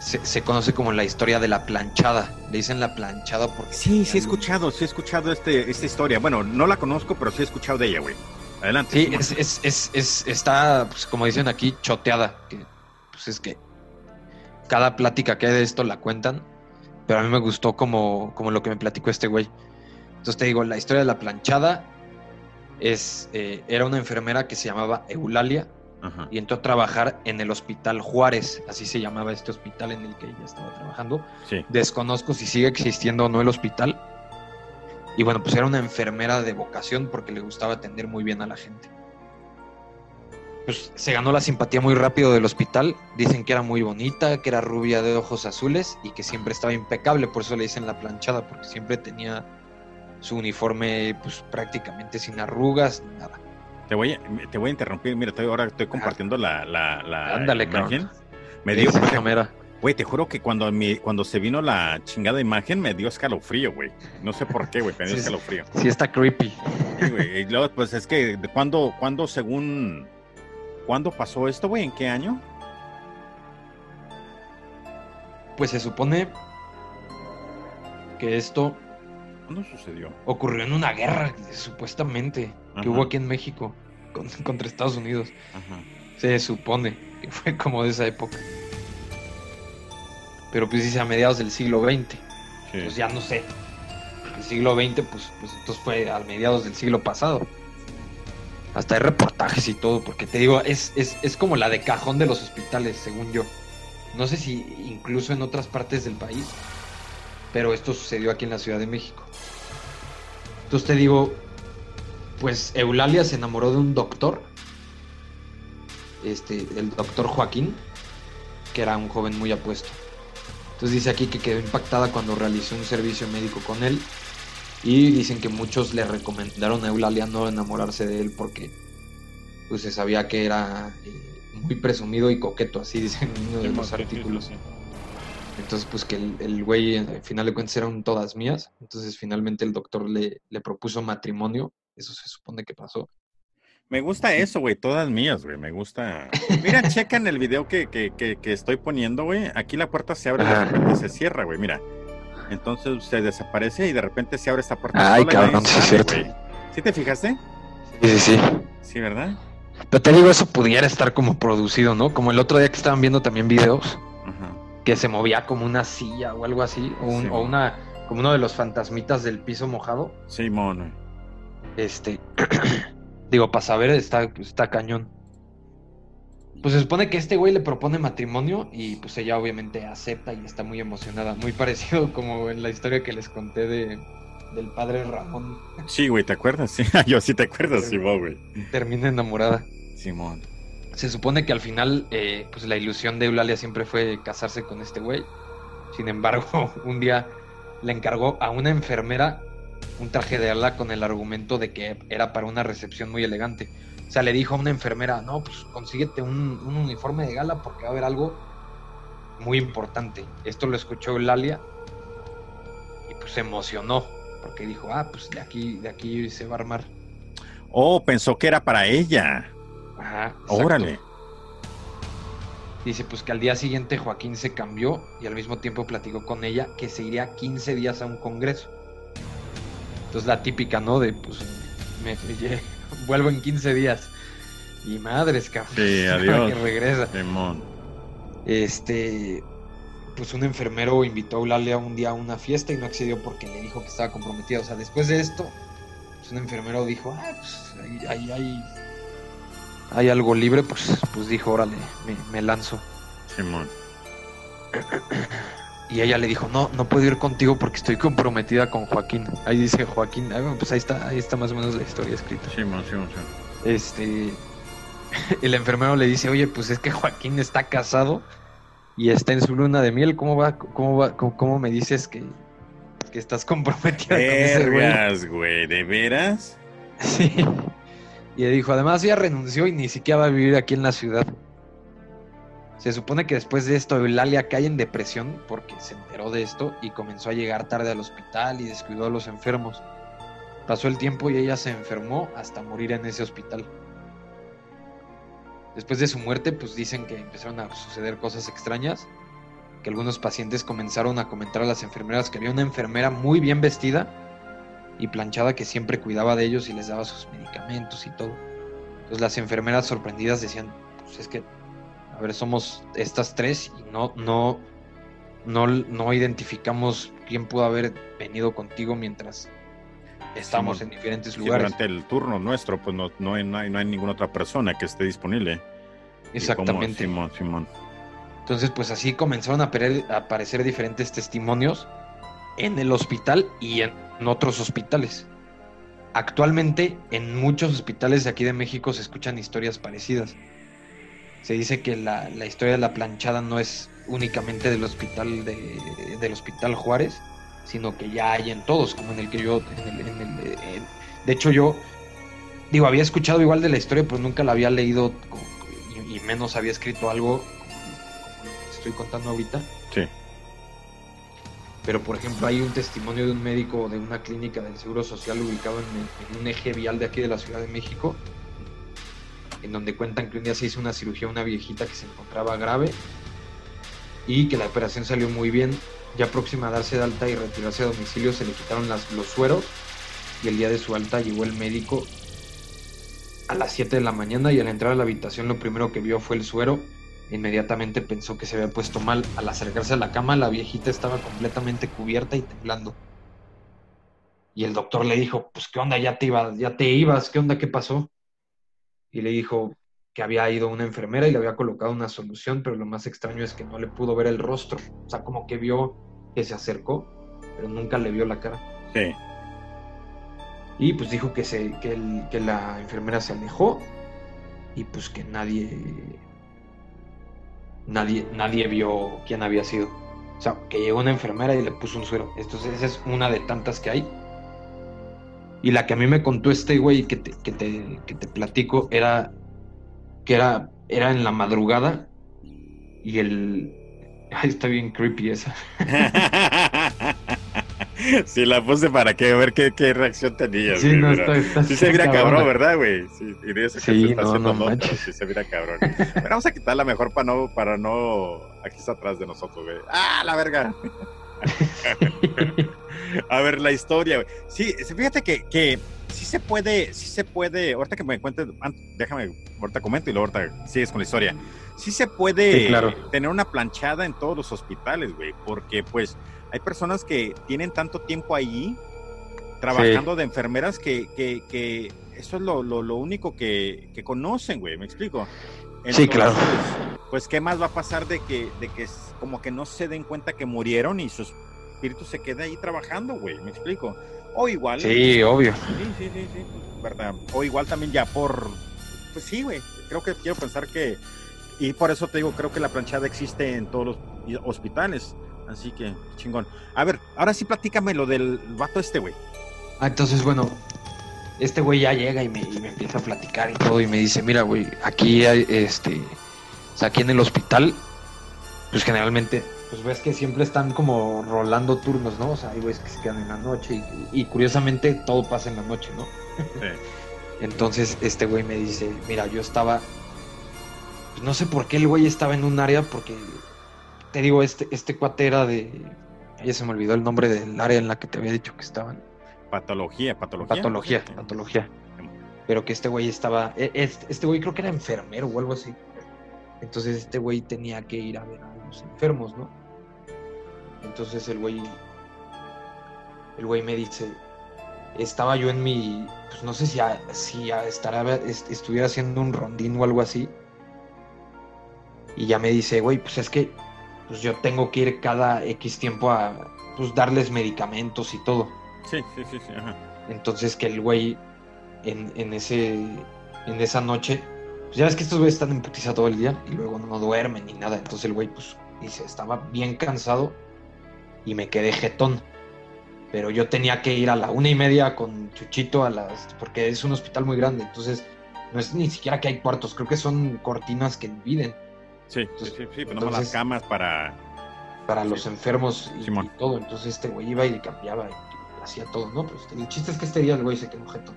se, se conoce como la historia de la planchada. Le dicen la planchada porque... Sí, sí he escuchado, sí he escuchado este, esta historia. Bueno, no la conozco, pero sí he escuchado de ella, güey. Adelante. Sí, es, es, es, es- está, pues, como dicen aquí, choteada. Que, pues es que cada plática que hay de esto la cuentan, pero a mí me gustó como, como lo que me platicó este güey. Entonces te digo, la historia de la planchada es, eh, era una enfermera que se llamaba Eulalia Ajá. y entró a trabajar en el Hospital Juárez, así se llamaba este hospital en el que ella estaba trabajando. Sí. Desconozco si sigue existiendo o no el hospital. Y bueno, pues era una enfermera de vocación porque le gustaba atender muy bien a la gente. Pues se ganó la simpatía muy rápido del hospital. Dicen que era muy bonita, que era rubia de ojos azules y que siempre estaba impecable. Por eso le dicen la planchada, porque siempre tenía su uniforme pues prácticamente sin arrugas ni nada. Te voy a, te voy a interrumpir, mira, estoy, ahora estoy compartiendo la, la, la Ándale, imagen. cabrón. Me dio, güey, te juro que cuando, mi, cuando se vino la chingada imagen me dio escalofrío, güey. No sé por qué, güey, me dio [laughs] Sí, escalofrío. Sí está creepy. Sí, güey. Y luego, pues es que, ¿de ¿cuándo, cuándo según, cuándo pasó esto, güey? ¿En qué año? Pues se supone que esto ¿Cuándo sucedió? ocurrió en una guerra, supuestamente, que hubo aquí en México [laughs] con- contra Estados Unidos. Ajá. Se supone que fue como de esa época. Pero pues dice a mediados del siglo XX. Sí. Pues ya no sé. El siglo XX, pues, pues entonces fue a mediados del siglo pasado. Hasta hay reportajes y todo, porque te digo, es, es, es como la de cajón de los hospitales, según yo. No sé si incluso en otras partes del país, pero esto sucedió aquí en la Ciudad de México. Entonces te digo, pues Eulalia se enamoró de un doctor, este, el doctor Joaquín, que era un joven muy apuesto. Entonces dice aquí que quedó impactada cuando realizó un servicio médico con él y dicen que muchos le recomendaron a Eulalia no enamorarse de él porque pues se sabía que era eh, muy presumido y coqueto, así dicen en uno de los artículos. Entonces, pues que el, el güey, al final de cuentas, eran todas mías. Entonces, finalmente el doctor le, le propuso matrimonio. Eso se supone que pasó. Me gusta eso, güey, todas mías, güey, me gusta. Mira, checa en el video que, que, que, que estoy poniendo, güey. Aquí la puerta se abre y de Ajá. repente se cierra, güey, mira. Entonces se desaparece y de repente se abre esta puerta. Ay, sola cabrón, sí es cierto. ¿Sí te fijaste? Sí, sí, sí. Sí, ¿verdad? Pero te digo, eso pudiera estar como producido, ¿no? Como el otro día que estaban viendo también videos Ajá. que se movía como una silla o algo así, o, un- Sí. o una, como uno de los fantasmitas del piso mojado. Simón, güey. Este, [clears throat] digo, para saber, está, está cañón. Pues se supone que este güey le propone matrimonio y pues ella obviamente acepta y está muy emocionada. Muy [laughs] parecido como en la historia que les conté de, del padre Ramón. Sí, güey, ¿te acuerdas? Sí, [laughs] yo sí te acuerdas, Simón, güey. Termina enamorada. Simón. Se supone que al final, eh, pues la ilusión de Eulalia siempre fue casarse con este güey. Sin embargo, [laughs] un día le encargó a una enfermera un traje de ala con el argumento de que era para una recepción muy elegante. O sea, le dijo a una enfermera, no, pues consíguete un, un uniforme de gala porque va a haber algo muy importante. Esto lo escuchó Eulalia y pues se emocionó porque dijo, ah, pues de aquí, de aquí se va a armar. Oh, pensó que era para ella. Ajá, exacto. Órale. Dice pues que al día siguiente Joaquín se cambió y al mismo tiempo platicó con ella que se iría 15 días a un congreso. Entonces la típica, ¿no? De pues me, me- vuelvo en 15 días. Y madres, cabrón. Sí, [laughs] adiós. que regresa. Simón. Este, pues un enfermero invitó a Eulalia un día a una fiesta y no accedió porque le dijo que estaba comprometida. O sea, después de esto, pues un enfermero dijo, ah, pues ahí ahí hay, hay algo libre, pues, pues dijo, órale, me, me lanzo. Simón. Y ella le dijo, no, no puedo ir contigo porque estoy comprometida con Joaquín. Ahí dice Joaquín, ah, bueno, pues ahí está, ahí está más o menos la historia escrita. Simón, Simón, Simón. Este, [laughs] el enfermero le dice, oye, pues es que Joaquín está casado y está en su luna de miel. ¿Cómo va, cómo va, cómo, cómo me dices que, que estás comprometida con ese güey? Güey, ¿de veras? [laughs] Sí. Y le dijo, además ya renunció y ni siquiera va a vivir aquí en la ciudad. Se supone que después de esto Eulalia cae en depresión porque se enteró de esto y comenzó a llegar tarde al hospital y descuidó a los enfermos. Pasó el tiempo y ella se enfermó hasta morir en ese hospital. Después de su muerte, pues dicen que empezaron a suceder cosas extrañas, que algunos pacientes comenzaron a comentar a las enfermeras que había una enfermera muy bien vestida y planchada que siempre cuidaba de ellos y les daba sus medicamentos y todo. Entonces las enfermeras sorprendidas decían, pues es que, a ver, somos estas tres y no, no, no, no identificamos quién pudo haber venido contigo mientras estamos en diferentes Sí, lugares. durante el turno nuestro, pues no, no, hay, no, hay, no hay ninguna otra persona que esté disponible. Exactamente. Simón, Simón. Entonces, pues así comenzaron a aparecer diferentes testimonios en el hospital y en otros hospitales. Actualmente, en muchos hospitales de aquí de México se escuchan historias parecidas. Se dice que la, la historia de la planchada no es únicamente del hospital de, del hospital Juárez, sino que ya hay en todos, como en el que yo, en el, en el, en- de hecho yo, digo, había escuchado igual de la historia, pero nunca la había leído y, y menos había escrito algo como, estoy contando ahorita. Sí. Pero, por ejemplo, hay un testimonio de un médico de una clínica del Seguro Social ubicado en, en un eje vial de aquí de la Ciudad de México, en donde cuentan que un día se hizo una cirugía a una viejita que se encontraba grave y que la operación salió muy bien. Ya próxima a darse de alta y retirarse a domicilio, se le quitaron los sueros y el día de su alta llegó el médico a las 7 de la mañana y al entrar a la habitación lo primero que vio fue el suero Inmediatamente pensó que se había puesto mal. Al acercarse a la cama, la viejita estaba completamente cubierta y temblando. Y el doctor le dijo, pues qué onda, ya te ibas, ya te ibas, qué onda, qué pasó. Y le dijo que había ido una enfermera y le había colocado una solución, pero lo más extraño es que no le pudo ver el rostro. O sea, como que vio que se acercó, pero nunca le vio la cara. Sí. Y pues dijo que, se, que, el- que la enfermera se alejó y pues que nadie, nadie, nadie vio quién había sido. O sea, que llegó una enfermera y le puso un suero. Entonces esa es una de tantas que hay. Y la que a mí me contó este güey que te, que te, que te platico era que era, era en la madrugada y el... Ay, está bien creepy esa. [laughs] sí, la puse para que ver qué, qué reacción tenías. Sí, güey, no, está, está- Sí se mira cabrón, ¿verdad, güey? Sí, y de eso que se está no, haciendo no nota, sí se mira cabrón. Pero vamos a quitarla mejor para no, para no, aquí está atrás de nosotros, güey. ¡Ah, la verga! [laughs] a ver, la historia, güey. Sí, fíjate que, que sí se puede, sí se puede, ahorita que me cuentes, déjame, ahorita comento y luego ahorita sigues con la historia. Sí se puede Sí, claro. tener una planchada en todos los hospitales, güey, porque pues hay personas que tienen tanto tiempo allí trabajando de enfermeras que, que, que eso es lo, lo, lo único que, que conocen, güey, ¿me explico? Sí, claro. Pues, ¿qué más va a pasar de que, de que es como que no se den cuenta que murieron y su espíritu se quede ahí trabajando, güey, ¿me explico? O igual. Sí, obvio. Sí, sí, sí, sí, ¿verdad? O igual también ya por, pues sí, güey, creo que quiero pensar que, y por eso te digo, creo que la planchada existe en todos los hospitales, así que chingón. A ver, ahora sí platícame lo del vato este, güey. Ah, entonces, bueno, este güey ya llega y me, y me empieza a platicar y todo y me dice, mira, güey, aquí hay, este, o sea, aquí en el hospital, pues generalmente, pues ves que siempre están como rolando turnos, ¿no? O sea, hay güeyes que se quedan en la noche y, y curiosamente todo pasa en la noche, ¿no? Sí. [laughs] Entonces este güey me dice, mira, yo estaba, pues no sé por qué el güey estaba en un área, porque te digo, este, este cuate era de, ya se me olvidó el nombre del área en la que te había dicho que estaban. Patología, patología. Patología, patología. Pero que este güey estaba, e- este, este güey creo que era enfermero o algo así. Entonces este güey tenía que ir a ver a los enfermos, ¿no? Entonces el güey, el güey me dice, estaba yo en mi, pues no sé si, a- si a- estará, est- estuviera haciendo un rondín o algo así. Y ya me dice, güey, pues es que pues yo tengo que ir cada X tiempo a pues darles medicamentos y todo. Sí, sí, sí, sí, ajá. Entonces que el güey en, en ese en esa noche, pues ya ves que estos güeyes están en putiza todo el día y luego no duermen ni nada. Entonces el güey pues dice, estaba bien cansado y me quedé jetón. Pero yo tenía que ir a la una y media con Chuchito a las. porque es un hospital muy grande. Entonces, no es ni siquiera que hay cuartos, creo que son cortinas que dividen Sí, sí, sí, sí, pero no las Entonces- camas para. para Sí. los enfermos y, todo. Entonces este güey iba y le cambiaba y hacía todo, ¿no? Pues el chiste es que este día el güey se quedó jetón.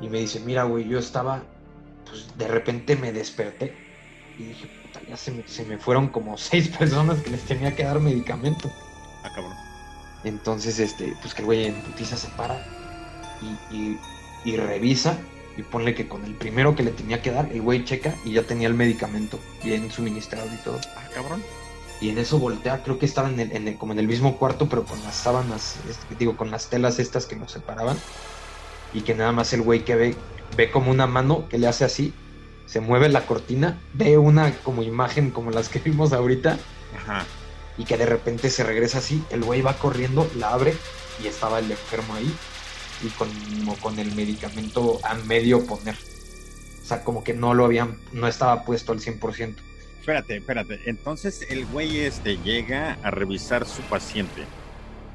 Y me dice, mira, güey, yo estaba, pues de repente me desperté y dije, puta, ya se me, se me fueron como [laughs] seis personas que les tenía que dar medicamento. Ah, cabrón. Entonces, este, pues que el güey en putiza se para y, y- y revisa y ponle que con el primero que le tenía que dar, el güey checa y ya tenía el medicamento bien suministrado y todo. Ah, cabrón. Y en eso voltea, creo que estaba en el, en el- como en el mismo cuarto, pero con las sábanas, este, digo, con las telas estas que nos separaban. Y que nada más el güey que ve, ve como una mano que le hace así, se mueve la cortina, ve una como imagen como las que [laughs] vimos ahorita, Ajá. y que de repente se regresa así, el güey va corriendo, la abre y estaba el enfermo ahí, y con, como con el medicamento a medio poner. O sea, como que no lo habían, no estaba puesto al 100%. Espérate, espérate. Entonces el güey este llega a revisar su paciente.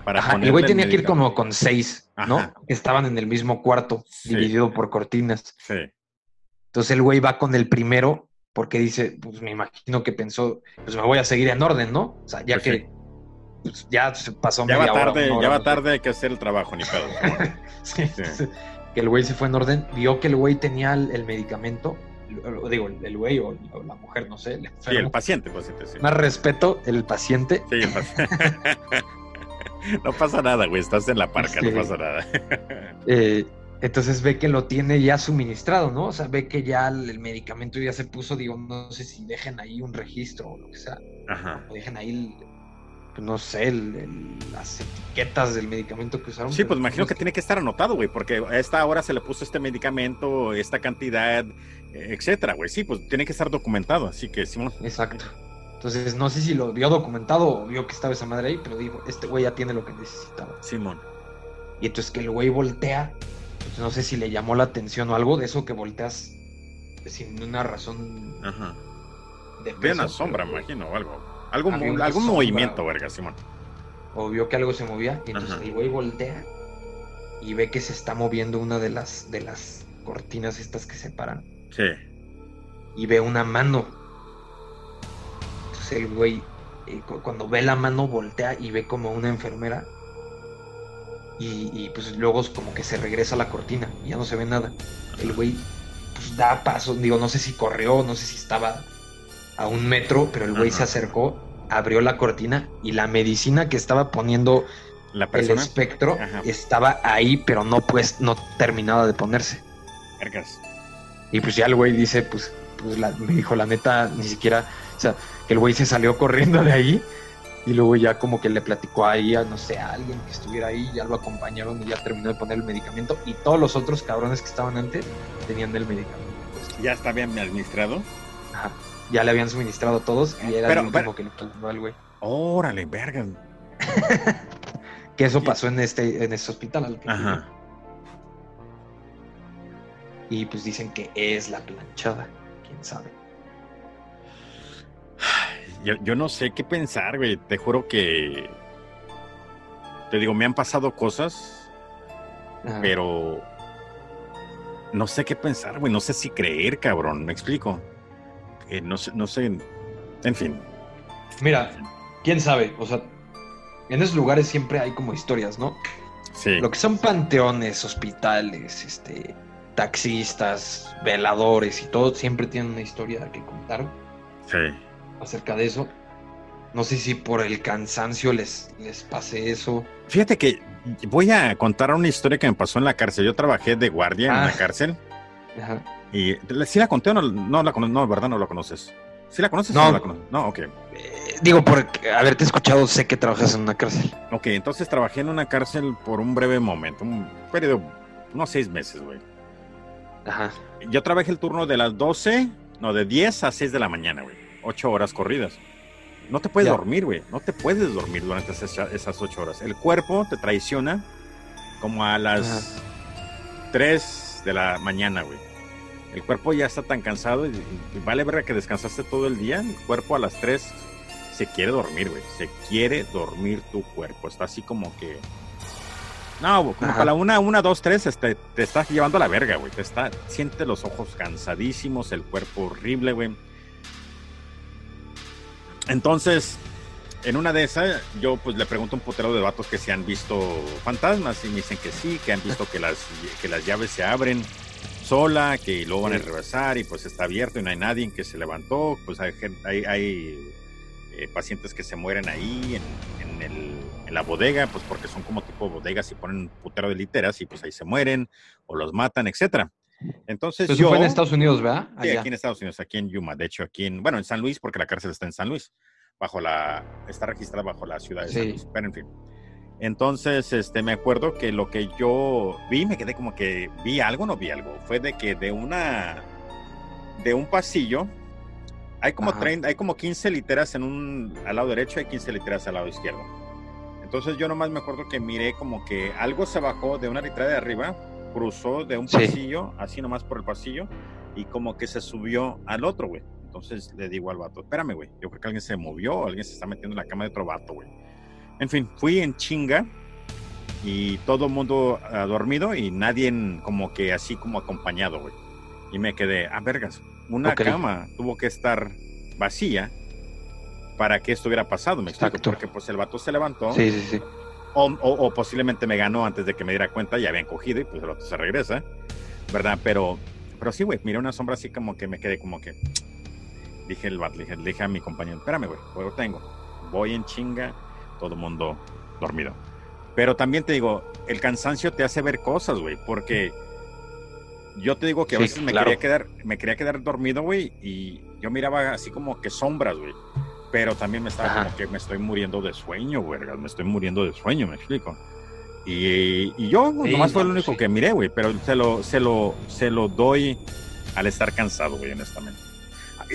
Para Ajá, el güey tenía que ir como con seis, ¿no? Ajá. Estaban en el mismo cuarto, Sí. dividido por cortinas. Sí. Entonces el güey va con el primero porque dice, pues me imagino que pensó, pues me voy a seguir en orden, ¿no? O sea, ya Pues que pues, ya se pasó Ya va media hora, tarde, hora, ya va tarde, hay que hacer el trabajo, ni pedo. [laughs] Sí, Sí. Que el güey se fue en orden, vio que el güey tenía el, el medicamento, digo, el güey o, o la mujer, no sé, el Sí, el enfermo. paciente, paciente, sí. Más respeto, el paciente. Sí, el paciente. [laughs] No pasa nada, güey, estás en la parca, Sí. no pasa nada. [laughs] eh, entonces ve que lo tiene ya suministrado, ¿no? O sea, ve que ya el, el medicamento ya se puso, digo, no sé si dejen ahí un registro o lo que sea, Ajá. o dejen ahí, el- pues, no sé, el- el- las etiquetas del medicamento que usaron. Sí, pues imagino que no- tiene que estar anotado, güey, porque a esta hora se le puso este medicamento, esta cantidad, eh, etcétera, güey. Sí, pues tiene que estar documentado, así que Simón. Exacto. Entonces, no sé si lo vio documentado o vio que estaba esa madre ahí, pero digo, este güey ya tiene lo que necesitaba. Simón. Y entonces que el güey voltea, pues, no sé si le llamó la atención o algo de eso que volteas sin una razón Ajá. de Ve peso, una sombra, pero- imagino, o algo. Algo, algún sombra, movimiento, verga, Simón. o vio que algo se movía y entonces Ajá. el güey voltea y ve que se está moviendo una de las de las cortinas estas que separan Sí. y ve una mano entonces el güey eh, cu- cuando ve la mano voltea y ve como una enfermera y, y, pues luego como que se regresa la cortina y ya no se ve nada el güey pues da pasos digo no sé si corrió no sé si estaba a un metro pero el güey se acercó abrió la cortina y la medicina que estaba poniendo La el espectro Ajá. estaba ahí, pero no pues no terminaba de ponerse. Vergas. Y pues ya el güey dice, pues, pues la- me dijo la neta, ni siquiera, o sea, que el güey se salió corriendo de ahí y luego ya como que le platicó ahí a no sé, a alguien que estuviera ahí, ya lo acompañaron y ya terminó de poner el medicamento y todos los otros cabrones que estaban antes tenían el medicamento. Ya está bien administrado. Ajá. Ya le habían suministrado todos y era Pero- el último pero- que le preguntó al güey. Órale, vergas. [laughs] Que eso pasó en este, en este hospital al. Ajá. Y pues dicen que es la planchada, quién sabe. Yo, yo no sé qué pensar, güey. Te juro que. Te digo, me han pasado cosas, Ajá. pero. No sé qué pensar, güey. No sé si creer, cabrón. Me explico. Eh, no sé, no sé. En fin. Mira, quién sabe, o sea, en esos lugares siempre hay como historias, ¿no? Sí. Lo que son panteones, hospitales, este, taxistas, veladores y todo, siempre tienen una historia que contar Sí. acerca de eso. No sé si por el cansancio les, les pase eso. Fíjate que voy a contar una historia que me pasó en la cárcel. Yo trabajé de guardia en Ah. la cárcel. Ajá. Y ¿sí la conté o no? No, la no, ¿verdad? No la conoces. ¿Sí la conoces o No. no la conoces? No, ok. Eh, digo, por haberte escuchado, sé que trabajas en una cárcel. Ok, entonces trabajé en una cárcel por un breve momento, un periodo, unos seis meses, güey. Ajá. Yo trabajé el turno de las 12, no, de 10 a 6 de la mañana, güey. Ocho horas corridas. No te puedes Ya. dormir, güey. No te puedes dormir durante esas, esas ocho horas. El cuerpo te traiciona como a las 3 de la mañana, güey. El cuerpo ya está tan cansado y, y vale verga que descansaste todo el día. El cuerpo a las 3 se quiere dormir, güey. Se quiere dormir tu cuerpo. Está así como que. No, como Ajá. a la una, una, dos, tres, este, te estás llevando a la verga, güey. Te está, siente los ojos cansadísimos, el cuerpo horrible, güey. Entonces, en una de esas, yo pues le pregunto a un putero de vatos que si han visto fantasmas y me dicen que sí, que han visto que las, que las llaves se abren sola, que luego van a Sí. regresar y pues está abierto y no hay nadie que se levantó, pues hay, hay, hay, eh, pacientes que se mueren ahí en, en el- en la bodega, pues porque son como tipo bodegas y ponen un putero de literas y pues ahí se mueren o los matan, etcétera. Entonces Eso yo... fue en Estados Unidos, ¿verdad? Sí, aquí en Estados Unidos, aquí en Yuma, de hecho aquí en, bueno, en San Luis, porque la cárcel está en San Luis, bajo la, está registrada bajo la ciudad de San. Luis, pero en fin. Entonces, este, me acuerdo que lo que yo vi, me quedé como que vi algo, no vi algo, fue de que de una, de un pasillo, hay como Ajá. 30, hay como 15 literas en un, al lado derecho y 15 literas al lado izquierdo. Entonces yo nomás me acuerdo que miré como que algo se bajó de una litera de arriba, cruzó de un Sí. pasillo, así nomás por el pasillo, y como que se subió al otro, güey. Entonces le digo al vato, espérame, güey, yo creo que alguien se movió, alguien se está metiendo en la cama de otro vato, güey. En fin, fui en chinga y todo el mundo ha dormido y nadie como que así como acompañado, güey. Y me quedé, a ah, vergas, una cama tuvo que estar vacía para que esto hubiera pasado, me explico, porque pues el vato se levantó. Sí, sí, sí. O, posiblemente me ganó antes de que me diera cuenta, ya habían cogido y pues el vato se regresa, ¿verdad? Pero, pero sí, güey, miré una sombra así como que me quedé como que... Dije el vato, le dije, a mi compañero, espérame, güey, lo tengo. Voy en chinga, todo el mundo dormido. Pero también te digo, el cansancio te hace ver cosas, güey, porque yo te digo que a veces me quería quedar, me quería quedar dormido, güey, y yo miraba así como que sombras, güey. Pero también me estaba como que me estoy muriendo de sueño, güey, me estoy muriendo de sueño, me explico. Y, y yo nomás fue el único que miré, güey, pero se lo, se lo, se lo doy al estar cansado, güey, honestamente.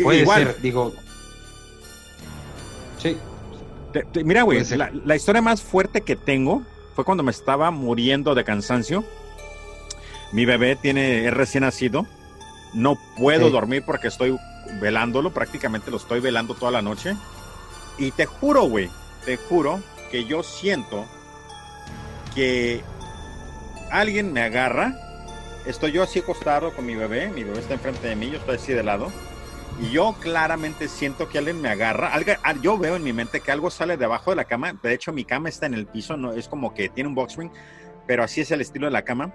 Puede Igual, ser, digo. Sí. Mira, güey, la, la, historia más fuerte que tengo fue cuando me estaba muriendo de cansancio. Mi bebé tiene, es recién nacido. No puedo dormir porque estoy velándolo, prácticamente lo estoy velando toda la noche. Y te juro, güey, te juro que yo siento que alguien me agarra. Estoy yo así acostado con mi bebé, mi bebé está enfrente de mí, yo estoy así de lado. Y yo claramente siento que alguien me agarra. yo veo en mi mente que algo sale debajo de la cama. De hecho, mi cama está en el piso, no es como que tiene un box pero así es el estilo de la cama.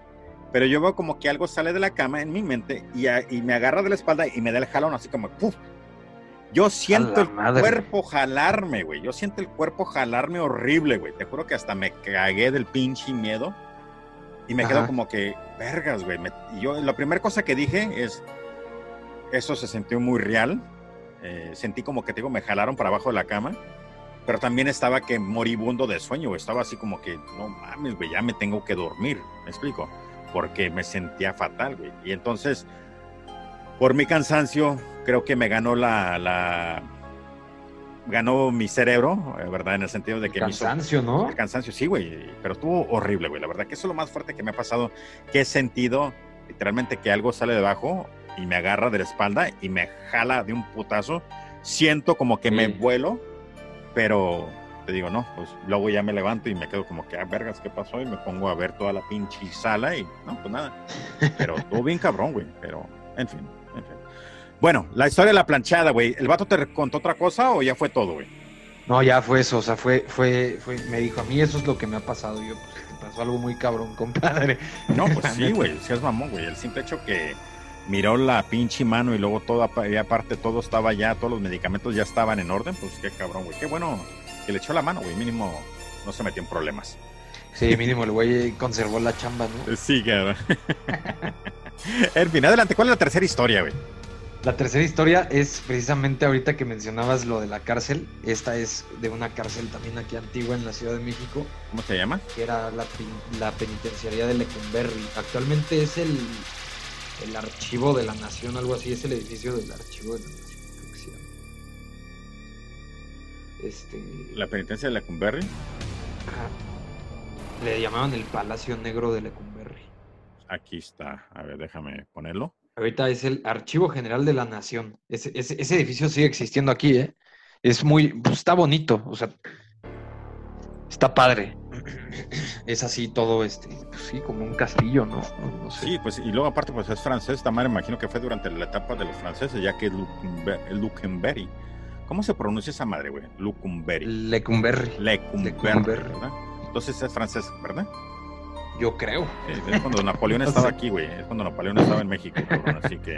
Pero yo veo como que algo sale de la cama en mi mente y, me agarra de la espalda y me da el jalón así como ¡puf! Yo siento el cuerpo jalarme, güey. Yo siento el cuerpo jalarme horrible, güey. Te juro que hasta me cagué del pinche miedo. Y me quedo como que, vergas, güey. y yo, la primera cosa que dije es, eso se sintió muy real. Eh, sentí como que, digo, me jalaron para abajo de la cama. Pero también estaba que moribundo de sueño, Estaba así como que, no mames, güey, ya me tengo que dormir. ¿Me explico? porque me sentía fatal, güey. Y entonces, por mi cansancio, creo que me ganó la, la ganó mi cerebro, eh, ¿verdad? En el sentido de que... Cansancio, ¿no? El cansancio, sí, güey, pero estuvo horrible, güey. La verdad que eso es lo más fuerte que me ha pasado, que he sentido literalmente que algo sale debajo y me agarra de la espalda y me jala de un putazo. Siento como que me vuelo, pero digo, no, pues luego ya me levanto y me quedo como que, ah, vergas, ¿qué pasó? Y me pongo a ver toda la pinche sala y no, pues nada. Pero [laughs] todo bien cabrón, güey, pero en fin, en fin. Bueno, la historia de la planchada, güey, ¿el vato te contó otra cosa o ya fue todo, güey? No, ya fue eso, o sea, fue, fue, fue, me dijo, a mí eso es lo que me ha pasado, yo, pues, te pasó algo muy cabrón, [laughs] compadre. No, pues sí, güey, sí es mamón, güey, el simple hecho que miró la pinche mano y luego toda, y aparte todo estaba ya, todos los medicamentos ya estaban en orden, pues qué cabrón, güey, qué bueno le echó la mano, güey. Mínimo no se metió en problemas. Sí, mínimo el güey conservó la chamba, ¿no? [laughs] Sí, claro. [laughs] fin, adelante. ¿Cuál es la tercera historia, güey? La tercera historia es precisamente ahorita que mencionabas lo de la cárcel. Esta es de una cárcel también aquí antigua en la Ciudad de México. ¿Cómo se llama? Que era la, la penitenciaría de Lecumberri. Actualmente es el, el archivo de la nación, algo así. Es el edificio del archivo de la nación. Este, ¿La penitencia de Lecumberri? Ajá. Le llamaban el Palacio Negro de Lecumberri. Aquí está. A ver, déjame ponerlo. Ahorita es el Archivo General de la Nación. Ese, edificio sigue existiendo aquí, ¿eh? Es muy. Pues, está bonito, o sea. Está padre. [clears throat] Es así todo, este, pues sí, como un castillo, ¿no? Sí, pues, y luego aparte, pues es francés, esta madre imagino que fue durante la etapa de los franceses, ya que el Lucumberri ¿Cómo se pronuncia esa madre, güey? Lucumberri. Lecumberri. Lecumberri, ¿verdad? Entonces es francés, ¿verdad? Yo creo. es cuando Napoleón estaba aquí, güey. Es cuando Napoleón estaba en México, Así que,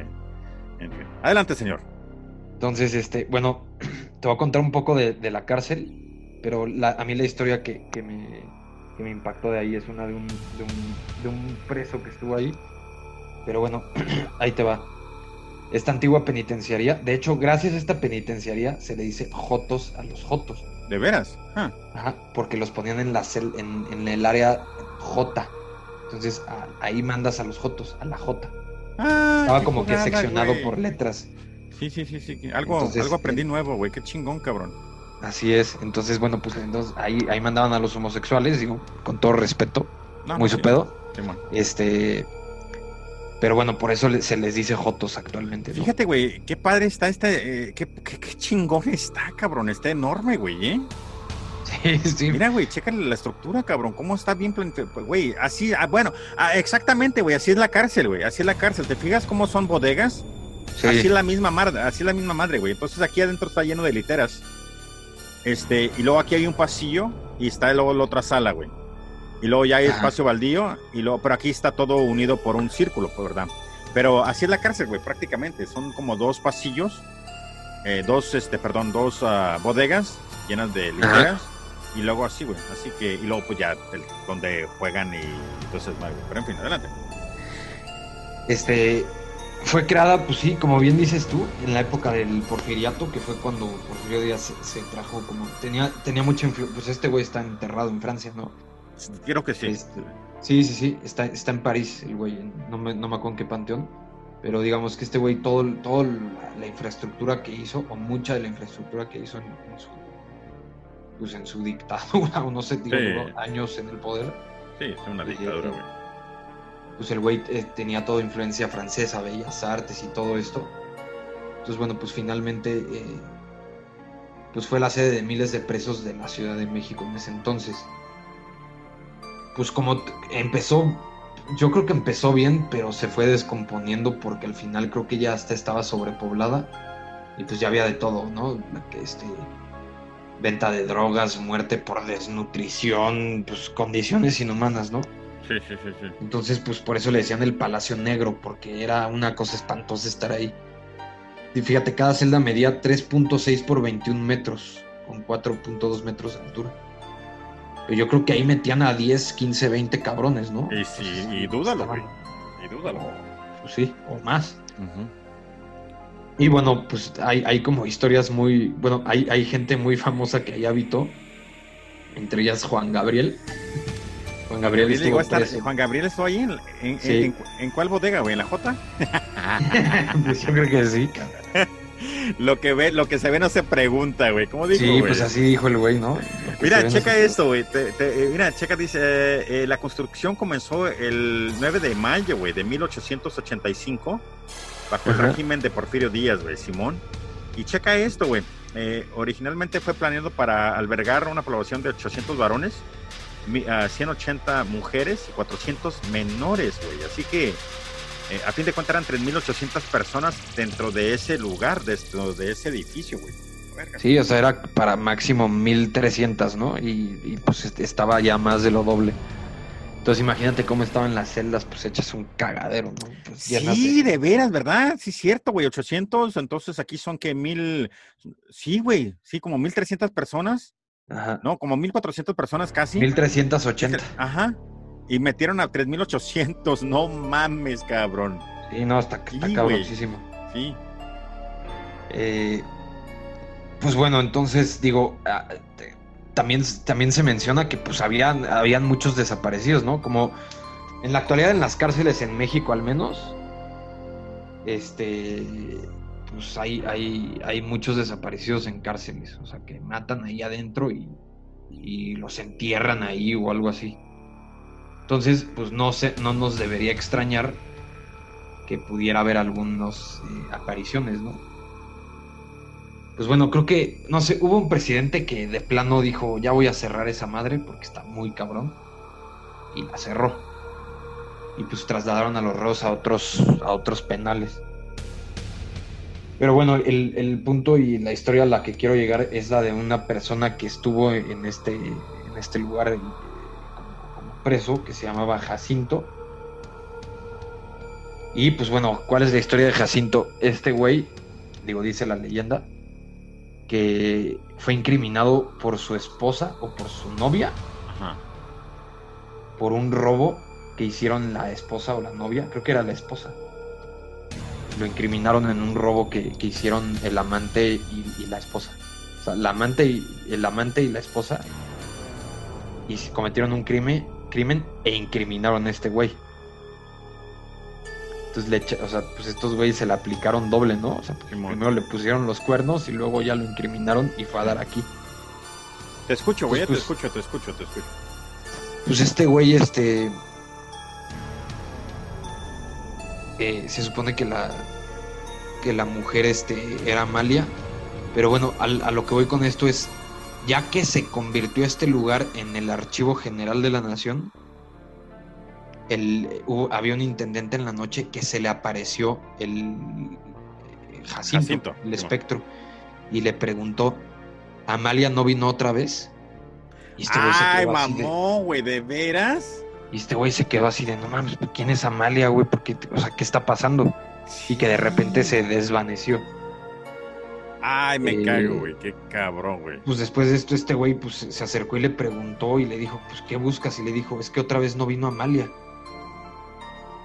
en fin. Adelante, señor. Entonces, este, bueno, [clears throat] te voy a contar un poco de, la cárcel, pero a mí la historia que, me, que, me, impactó de ahí es una de un, de un, de un preso que estuvo ahí. Pero bueno, [clears throat] ahí te va esta antigua penitenciaría. De hecho, gracias a esta penitenciaría se le dice jotos a los jotos. ¿De veras? Ah. Ajá, porque los ponían en, la en, el área J. Entonces ahí mandas a los jotos, a la J. Ah, Estaba como que seccionado por letras. Sí, sí, sí, sí. Algo, algo aprendí eh, nuevo, güey. Qué chingón, cabrón. Así es. Entonces, bueno, pues entonces, ahí, ahí mandaban a los homosexuales, digo, con todo respeto. muy su pedo. este Pero bueno, por eso se les dice Jotos actualmente. Fíjate, güey, qué padre está este, eh, qué, chingón está, cabrón, está enorme, güey, ¿eh? [laughs] Sí, sí. Mira, güey, chécale la estructura, cabrón, cómo está bien planteado, güey, así, ah, bueno, ah, exactamente, güey, así es la cárcel, güey, así es la cárcel, ¿te fijas cómo son bodegas? Así es la misma madre, así es la misma madre, güey, entonces aquí adentro está lleno de literas, este, y luego aquí hay un pasillo y está luego la otra sala, güey. Y luego ya hay espacio baldío, y luego, pero aquí está todo unido por un círculo, pues, ¿verdad? Pero así es la cárcel, güey, prácticamente. Son como dos pasillos, eh, dos, este, perdón, dos ah, bodegas llenas de literas. Y luego así, güey. Así que, y luego pues ya donde juegan y entonces, pero en fin, adelante. Este, fue creada, pues sí, como bien dices tú, en la época del porfiriato, que fue cuando Porfirio Díaz se, trajo como, tenía, tenía mucha influencia, pues este güey está enterrado en Francia, ¿no? Quiero que sí. Este, sí, sí, sí, está, está en París el güey, no me, no me acuerdo en qué panteón, pero digamos que este güey, todo, todo la, infraestructura que hizo, o mucha de la infraestructura que hizo en, su, pues en su dictadura, [laughs] o no sé, digo, años en el poder. Sí, es una dictadura, güey. Pues el güey eh, tenía toda influencia francesa, bellas artes y todo esto. Entonces, bueno, pues finalmente, eh, pues fue la sede de miles de presos de la Ciudad de México en ese entonces pues como empezó, yo creo que empezó bien, pero se fue descomponiendo porque al final creo que ya hasta estaba sobrepoblada y pues ya había de todo, ¿no? Este, venta de drogas, muerte por desnutrición, pues condiciones inhumanas, ¿no? Sí, sí, sí, sí. Entonces, pues por eso le decían el Palacio Negro, porque era una cosa espantosa estar ahí. Y fíjate, cada celda medía 3.6 por 21 metros, con 4.2 metros de altura yo creo que ahí metían a 10, 15, 20 cabrones, ¿no? Y sí, y dúdalo, güey. Y dúdalo. Pues sí, o más. Y bueno, pues hay, hay, como historias muy. Bueno, hay, hay gente muy famosa que ahí habitó. Entre ellas Juan Gabriel. Juan Gabriel estuvo Juan Gabriel estuvo ahí en, en, en, cuál bodega, güey, en la J. pues [laughs] yo creo que sí, [laughs] lo que ve, lo que se ve no se pregunta, güey. ¿Cómo dijo, Sí, pues así dijo el güey, ¿no? Mira, checa esto, güey. Eh, mira, checa, dice, eh, la construcción comenzó el 9 de mayo, güey, de 1885, bajo el régimen de Porfirio Díaz, güey, Simón. Y checa esto, güey. Eh, originalmente fue planeado para albergar una población de 800 varones, 180 mujeres y 400 menores, güey. Así que eh, a fin de cuentas eran 3.800 personas dentro de ese lugar, dentro de ese edificio, güey. Sí, o sea, era para máximo 1.300, ¿no? Y, pues estaba ya más de lo doble. Entonces imagínate cómo estaban las celdas, pues hechas un cagadero, ¿no? Pues, sí, de... veras, ¿verdad? Sí, cierto, güey, 800, entonces aquí son que mil, sí, güey, sí, como 1.300 personas. Ajá. No, como 1.400 personas casi. 1.380. Ajá. Y metieron a 3800. No mames, cabrón. Sí, no, está, está muchísimo. Sí. Eh, pues bueno, entonces digo, ah, también, también se menciona que pues habían, habían muchos desaparecidos, ¿no? Como en la actualidad en las cárceles en México al menos, este, pues hay, hay, hay muchos desaparecidos en cárceles, o sea, que matan ahí adentro y, y los entierran ahí o algo así. Entonces, pues no, sé, no nos debería extrañar que pudiera haber algunas eh, apariciones, ¿no? Pues bueno, creo que, no sé, hubo un presidente que de plano dijo, ya voy a cerrar esa madre porque está muy cabrón. Y la cerró. Y pues trasladaron a los reos a otros, a otros penales. Pero bueno, el, el, punto y la historia a la que quiero llegar es la de una persona que estuvo en este, en este lugar preso que se llamaba Jacinto. Y pues bueno, ¿cuál es la historia de Jacinto? Este güey, digo, dice la leyenda, que fue incriminado por su esposa o por su novia por un robo que hicieron la esposa o la novia, creo que era la esposa. Lo incriminaron en un robo que, hicieron el amante y, la esposa. O sea, la amante y, el amante y la esposa y cometieron un crimen crimen e incriminaron a este güey. Entonces, le, o sea, pues estos güeyes se le aplicaron doble, ¿no? O sea, primero le pusieron los cuernos y luego ya lo incriminaron y fue a dar aquí. Te escucho, güey, pues, te pues, escucho, te escucho, te escucho. Pues este güey, este. Eh, se supone que la, que la mujer este, era Amalia. Pero bueno, al- a lo que voy con esto es, ya que se convirtió este lugar en el Archivo General de la Nación, el, hubo- había un intendente en la noche que se le apareció el Jacinto, Jacinto, el espectro, y le preguntó, ¿Amalia no vino otra vez? Y este Ay, mamón, güey, ¿de veras? Y este güey se quedó así de, no mames, ¿quién es Amalia, güey? O sea, ¿qué está pasando? Y que de repente se desvaneció. Ay, me Eh, cago, güey, qué cabrón, güey. Pues después de esto, este güey pues, se acercó y le preguntó y le dijo, pues, ¿qué buscas? Y le dijo, es que otra vez no vino Amalia.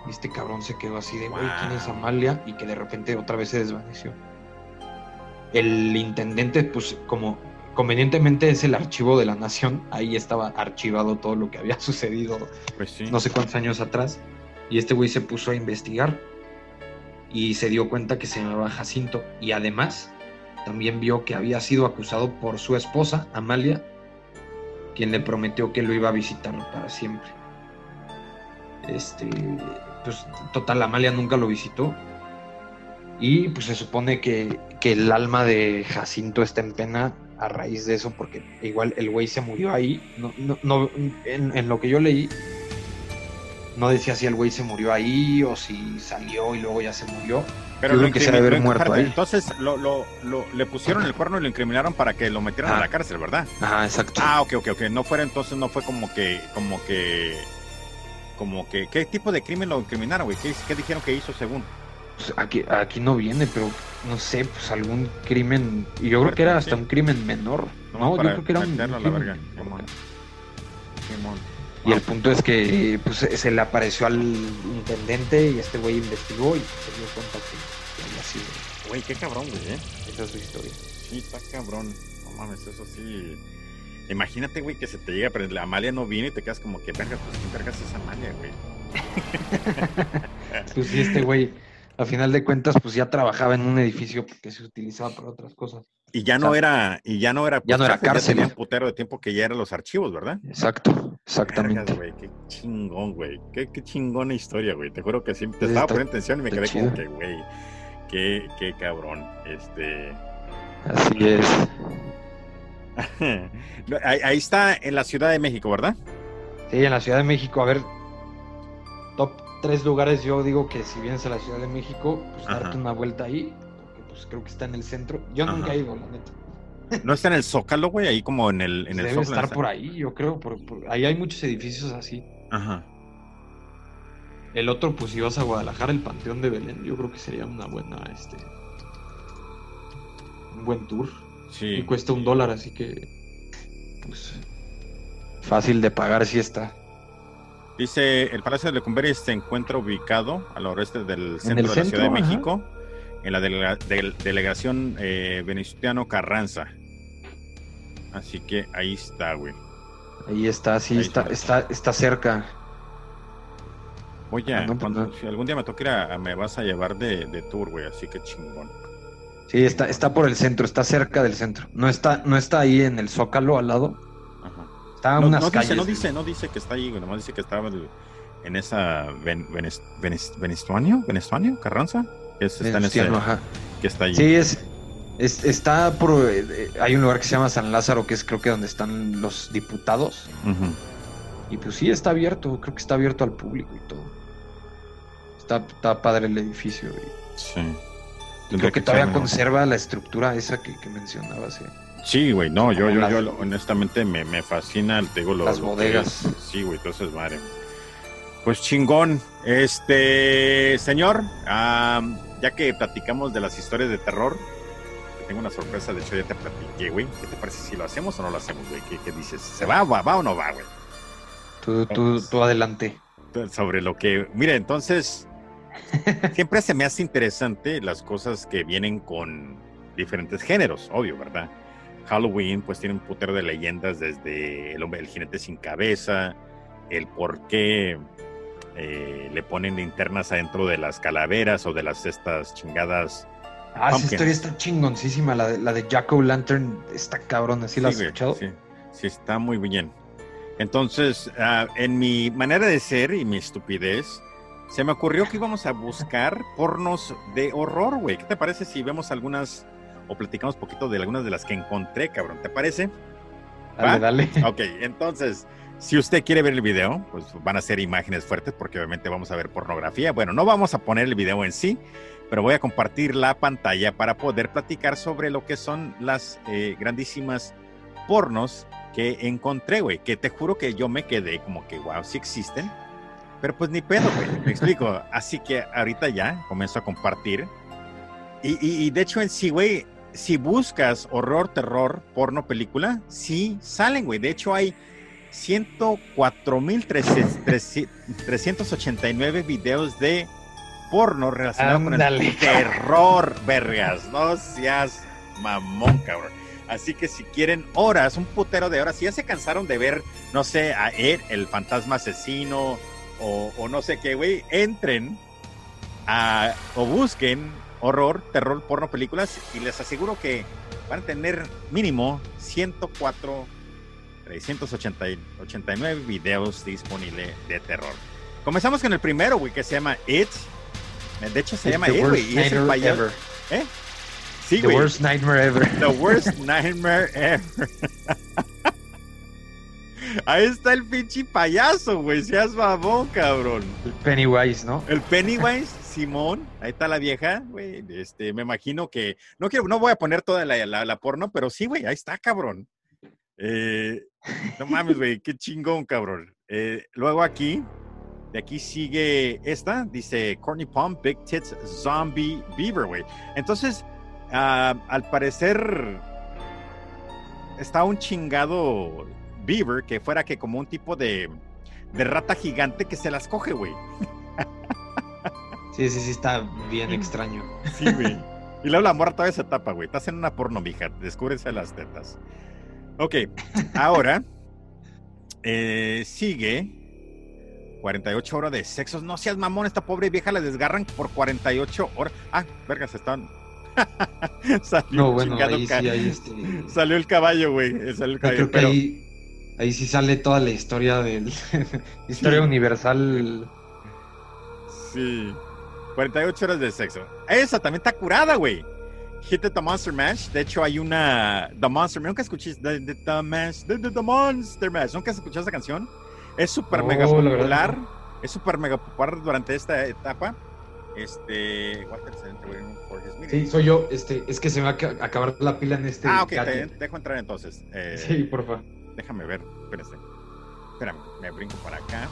Y este cabrón se quedó así de, güey, ¿quién es. Amalia? Y que de repente otra vez se desvaneció. El intendente, pues, como convenientemente es el archivo de la nación, ahí estaba archivado todo lo que había [laughs] sucedido Pues sí. no sé cuántos años atrás. Y este güey se puso a investigar y se dio cuenta que se llamaba Jacinto. Y además también vio que había sido acusado por su esposa, Amalia, quien le prometió que lo iba a visitar para siempre. Este, pues total, Amalia nunca lo visitó. Y pues se supone que, que el alma de Jacinto está en pena a raíz de eso, porque igual el güey se murió ahí. No, no, no, en, en lo que yo leí, no decía si el güey se murió ahí o si salió y luego ya se murió. Yo creo que se debe haber muerto ahí. Entonces lo, lo, lo- le pusieron el cuerno y lo incriminaron para que lo metieran a Ah. la cárcel, ¿verdad? Ajá, exacto. Ah, ok, ok, ok. No fuera entonces, no fue como que, como que, como que, ¿qué tipo de crimen lo incriminaron, güey? ¿Qué, qué dijeron que hizo según? Pues aquí, aquí no viene, pero no sé, pues algún crimen. Y yo creo que era hasta Sí. un crimen menor. No, No, yo creo que era un. la crimen verga, menor. Y el punto es que pues, se le apareció al intendente y este güey investigó y se dio cuenta que, sido. Güey, qué cabrón, güey, ¿eh? Esa es su historia. Sí, está cabrón. No mames, eso sí. Imagínate, güey, que se te llega, pero la Amalia no viene y te quedas como que, verga, pues quién vergas es Amalia, güey. [laughs] Pues sí, este güey, a final de cuentas, pues ya trabajaba en un edificio que se utilizaba para otras cosas. Y ya no O sea, era, y ya no era, ya no era ya cárcel, tenía ¿eh? un putero de tiempo que ya eran los archivos, ¿verdad? Exacto, exactamente. Vergas, güey, qué chingón, güey. Qué, qué chingona historia, güey. Te juro que sí, te estaba poniendo atención y me quedé como que, güey, qué, qué cabrón. Este. Así es. [laughs] Ahí, ahí está en la Ciudad de México, ¿verdad? Sí, en la Ciudad de México, a ver, tres lugares, yo digo que si vienes a la Ciudad de México, pues Ajá. darte una vuelta ahí, porque pues creo que está en el centro. Yo nunca he ido, la neta. No está en el Zócalo, güey, ahí como en el, en el Debe Zócalo. estar por ahí, yo creo, por, por- ahí hay muchos edificios así. Ajá. El otro, pues si vas a Guadalajara, el Panteón de Belén, yo creo que sería una buena, este, un buen tour. Sí. Y cuesta un dólar, así que, pues, fácil de pagar si está. Dice, el Palacio de Lecumberri se encuentra ubicado al oeste del centro de la Ciudad de ajá. México, en la delega- del- delegación eh, Carranza. Así que ahí está, güey. Ahí está, sí, Ahí está, está. está, está cerca. Oye, Ah, no, pues cuando- no. si algún día me toque ir a, a- me vas a llevar de, de tour, güey, así que chingón. Sí, está, está por el centro, está cerca del centro. No está, no está ahí en el Zócalo al lado. No, unas no calles. dice, no dice, no dice que está ahí, güey, nomás dice que estaba el- en esa Venes- Venestuanio, Venestuanio, Carranza, que es- está en ese, ajá. que está ahí. Sí, es, es- está por. eh, hay un lugar que se llama San Lázaro, que es creo que donde están los diputados. Y pues sí, está abierto, creo que está abierto al público y todo. Está, está padre el edificio. Y, Sí. creo que todavía conserva la estructura esa que, que mencionabas. eh. Sí, güey, no, yo, yo, yo, honestamente me, me fascina, te digo, lo, Las lo bodegas. Sí, güey, entonces, madre. Pues chingón. Este, señor, am, ya que platicamos de las historias de terror, te tengo una sorpresa, de hecho ya te platiqué, güey. ¿Qué te parece si lo hacemos o no lo hacemos, güey? ¿Qué, qué dices? ¿Se va, va, va o no va, güey? Tú, tú, tú adelante. sobre lo que, mira, entonces, [laughs] siempre se me hace interesante las cosas que vienen con diferentes géneros, obvio, ¿verdad? Halloween, pues tiene un putero de leyendas desde el hombre, el jinete sin cabeza, el por qué eh, le ponen linternas adentro de las calaveras o de las estas chingadas. Ah, esa historia está chingoncísima. La de, la de Jack O'Lantern está cabrón. ¿Sí la has güey, escuchado? Sí, sí, está muy bien. Entonces, ah, en mi manera de ser y mi estupidez, se me ocurrió que íbamos a buscar pornos de horror, güey. ¿Qué te parece si vemos algunas o platicamos poquito de algunas de las que encontré, cabrón? ¿Te parece? Dale, dale. Ok, entonces, si usted quiere ver el video, pues van a ser imágenes fuertes porque obviamente vamos a ver pornografía. Bueno, no vamos a poner el video en sí, pero voy a compartir la pantalla para poder platicar sobre lo que son las eh, grandísimas pornos que encontré, güey. Que te juro que yo me quedé como que, wow, sí existen. Pero pues ni pedo, güey. Me explico. Así que ahorita ya comienzo a compartir. Y, y, y de hecho en sí, güey, si buscas horror, terror, porno, película, sí salen, güey. De hecho hay 104.389 videos de porno relacionado Ándale. con el terror, vergas. No seas mamón, cabrón. Así que si quieren horas, un putero de horas, si ya se cansaron de ver, no sé, a Ed, el fantasma asesino, o, o no sé qué, güey, entren a, o busquen horror, terror, porno, películas, y les aseguro que van a tener mínimo 104, 389 videos disponibles de terror. Comenzamos con el primero, güey, que se llama It. De hecho, se llama It, güey, y es el payaso. ever. ¿Eh? Sí, The worst nightmare ever. The worst nightmare ever. [laughs] Ahí está el pinche payaso, güey. Seas babón, cabrón. El Pennywise, ¿no? El Pennywise, [laughs] Simón. Ahí está la vieja, güey. Este, me imagino que. No quiero, no voy a poner toda la, la, la porno, pero sí, güey, ahí está, cabrón. Eh, no mames, güey, qué chingón, cabrón. Eh, luego aquí, de aquí sigue esta, dice Courtney Palm, Big Tits Zombie Beaver, güey. Entonces, ah, al parecer, está un chingado Beaver que fuera que como un tipo de, de rata gigante que se las coge, güey. Sí, sí, sí, está bien extraño. Sí, güey. Y luego la morra todavía se tapa, güey. Estás en una porno, mija. Descúbrese las tetas. Ok, ahora eh, sigue 48 horas de sexos. No seas mamón, esta pobre vieja la desgarran por 48 horas. Ah, vergas, están. [laughs] Salió No, bueno, ahí sí, ahí este. Salió el caballo, güey. Salió el caballo, pero ahí, ahí sí sale toda la historia del [laughs] historia Sí. universal. sí. 48 horas de sexo. Esa también está curada, güey. Hit the Monster Mash. De hecho, hay una. The Monster Nunca escuché. The, the, the Mash. The, the- the Monster Mash. ¿Nunca has escuchado esa canción? Es súper No, mega popular. Es súper mega popular durante esta etapa. Este. Sí, soy yo. Este, es que se me va a ca- acabar la pila en este. ah, ok, te, dejo entrar entonces. Eh, Sí, porfa. Déjame ver. Espérate. Espérame, me brinco para acá.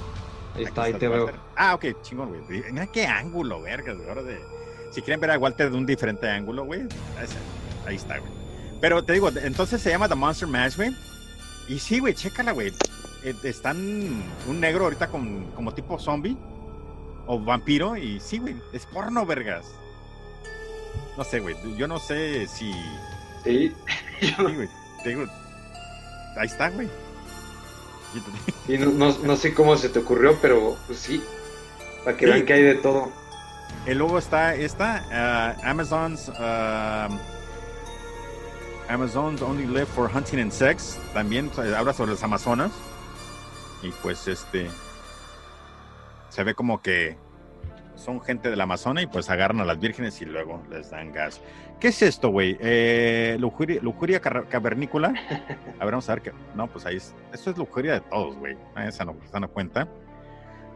Ahí está, ahí te veo. Ah, ok, chingón, güey. Mira qué ángulo, vergas, de... Si quieren ver a Walter de un diferente ángulo, güey, ahí está, güey. Pero te digo, entonces se llama The Monster Mash, güey. Y sí, güey, chécala, güey. Eh, Están un negro ahorita con, como tipo zombie o vampiro y sí, güey, es porno, vergas. No sé, güey, yo no sé si... Sí. Sí, güey, te digo, ahí está, güey. Y no, no- no sé cómo se te ocurrió, pero pues sí. Para que Sí. vean que hay de todo. Y luego está esta, ah, Amazon's ah, Amazon's Only Live for Hunting and Sex. También eh, habla sobre las Amazonas. Y pues este se ve como que son gente del Amazonas y pues agarran a las vírgenes y luego les dan gas. ¿Qué es esto, güey? Eh, lujuria, lujuria cavernícola. [laughs] A ver, vamos a ver qué. No, pues ahí es. Esto es lujuria de todos, güey. Ah, Esa no, esa no cuenta.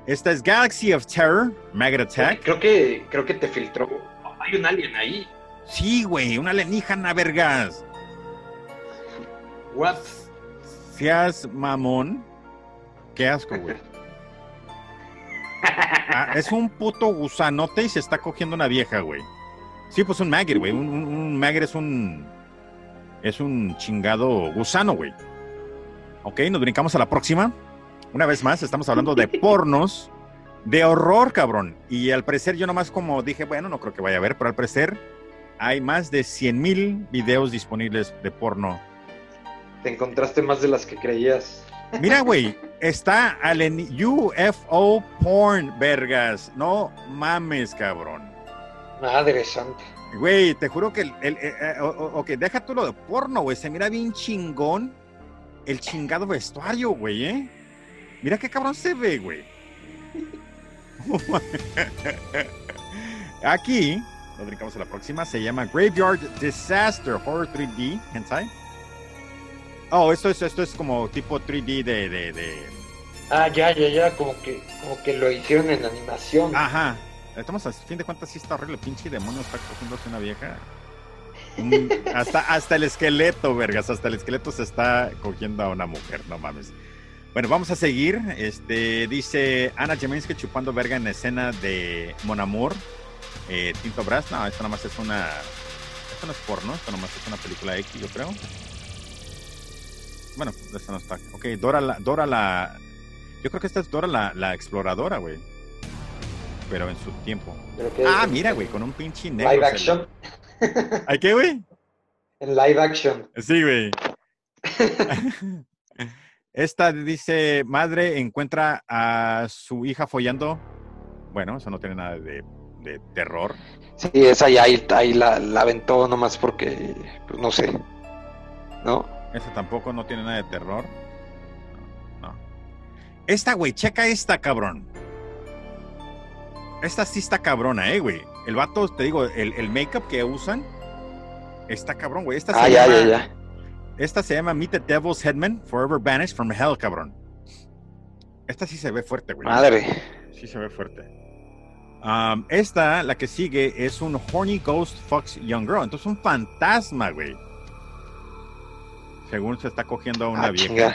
Esta es Galaxy of Terror, Maggot Attack. Creo que, creo que te filtró. Hay un alien ahí. Sí, güey, una alienígena, vergas. What? Seas mamón. Qué asco, güey. [laughs] Ah, es un puto gusanote y se está cogiendo una vieja, güey. Sí, pues un maggot, güey. Un, un, un maggot es un. Es un chingado gusano, güey. Ok, nos brincamos a la próxima. Una vez más, estamos hablando de [laughs] pornos de horror, cabrón. Y al parecer, yo nomás como dije, bueno, no creo que vaya a haber, pero al parecer hay más de 100 mil videos disponibles de porno Te encontraste más de las que creías. Mira, güey, [laughs] está alien UFO porn, vergas. No mames, cabrón. Madre santa. Güey, te juro que el, el- eh, eh, o- ok, deja tú lo de porno, güey. Se mira bien chingón el chingado vestuario, güey, ¿eh? Mira qué cabrón se ve, güey. [laughs] Aquí, nos brincamos a la próxima, se llama Graveyard Disaster Horror 3D, Hensai. Oh, esto es, esto es como tipo 3D de, de, de... Ah, ya, ya, ya, como que, como que lo hicieron en animación. Ajá. Estamos a fin de cuentas sí está horrible, pinche demonio está cogiéndose una vieja. hasta, hasta el esqueleto, vergas, hasta el esqueleto se está cogiendo a una mujer, no mames. Bueno, vamos a seguir. Este dice Ana Jeminsky chupando verga en escena de Mon Amour. Eh, Tinto Brass. No, esto nomás es una. Esto no es porno, esto nomás es una película X, yo creo. Bueno, esto no está. Ok, Dora la. Dora la yo creo que esta es Dora la, la exploradora, güey. Pero en su tiempo. Ah, mira, güey, con un pinche negro. Live action. ¿Hay qué, güey? En live action. Sí, güey. Esta dice, madre encuentra a su hija follando. Bueno, eso no tiene nada de, terror. Sí, esa ya ahí, ahí la, la, aventó nomás porque, pues no sé. ¿No? Esa tampoco no tiene nada de terror. No. Esta, güey, checa esta, cabrón. Esta sí está cabrona, eh, güey. El vato, te digo, el, el make-up que usan está cabrón, güey. Esta ah, ya, ya, ya. Esta se llama Meet the Devil's Headman, Forever Banished from Hell, cabrón. Esta sí se ve fuerte, güey. Madre. Sí se ve fuerte. Um, esta, la que sigue, es un Horny Ghost Fox Young Girl. Entonces, un fantasma, güey. Según se está cogiendo a una ah, vieja.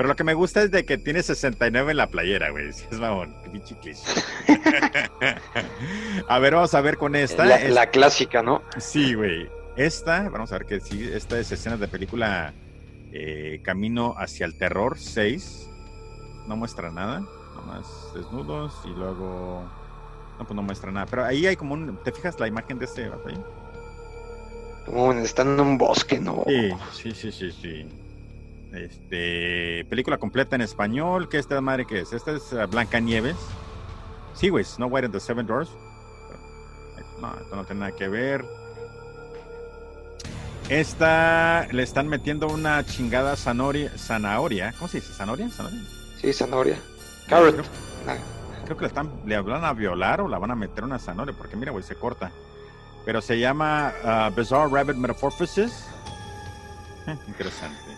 Pero lo que me gusta es de que tiene 69 en la playera, güey. es mamón. Qué [laughs] a ver, vamos a ver con esta. La, la clásica, ¿no? Sí, güey. Esta, vamos a ver que sí, esta es escena de película eh, Camino hacia el Terror 6. No muestra nada, nomás desnudos y luego... No, pues no muestra nada. Pero ahí hay como un... ¿Te fijas la imagen de este ahí? Como están en un bosque, ¿no? Sí, sí, sí, sí, sí. Este, película completa en español. ¿Qué esta madre qué es? Esta es uh, Blanca Nieves. Sí, güey, Snow White and the Seven Doors. No, esto no tiene nada que ver. Esta le están metiendo una chingada zanahoria. zanahoria. ¿Cómo se dice? ¿Zanahoria? ¿Zanahoria? Sí, zanahoria. Carrot. Creo, que le, están, le van a violar o la van a meter una zanahoria, porque mira, güey, se corta. Pero se llama uh, Bizarre Rabbit Metamorphosis. Eh, [laughs] interesante.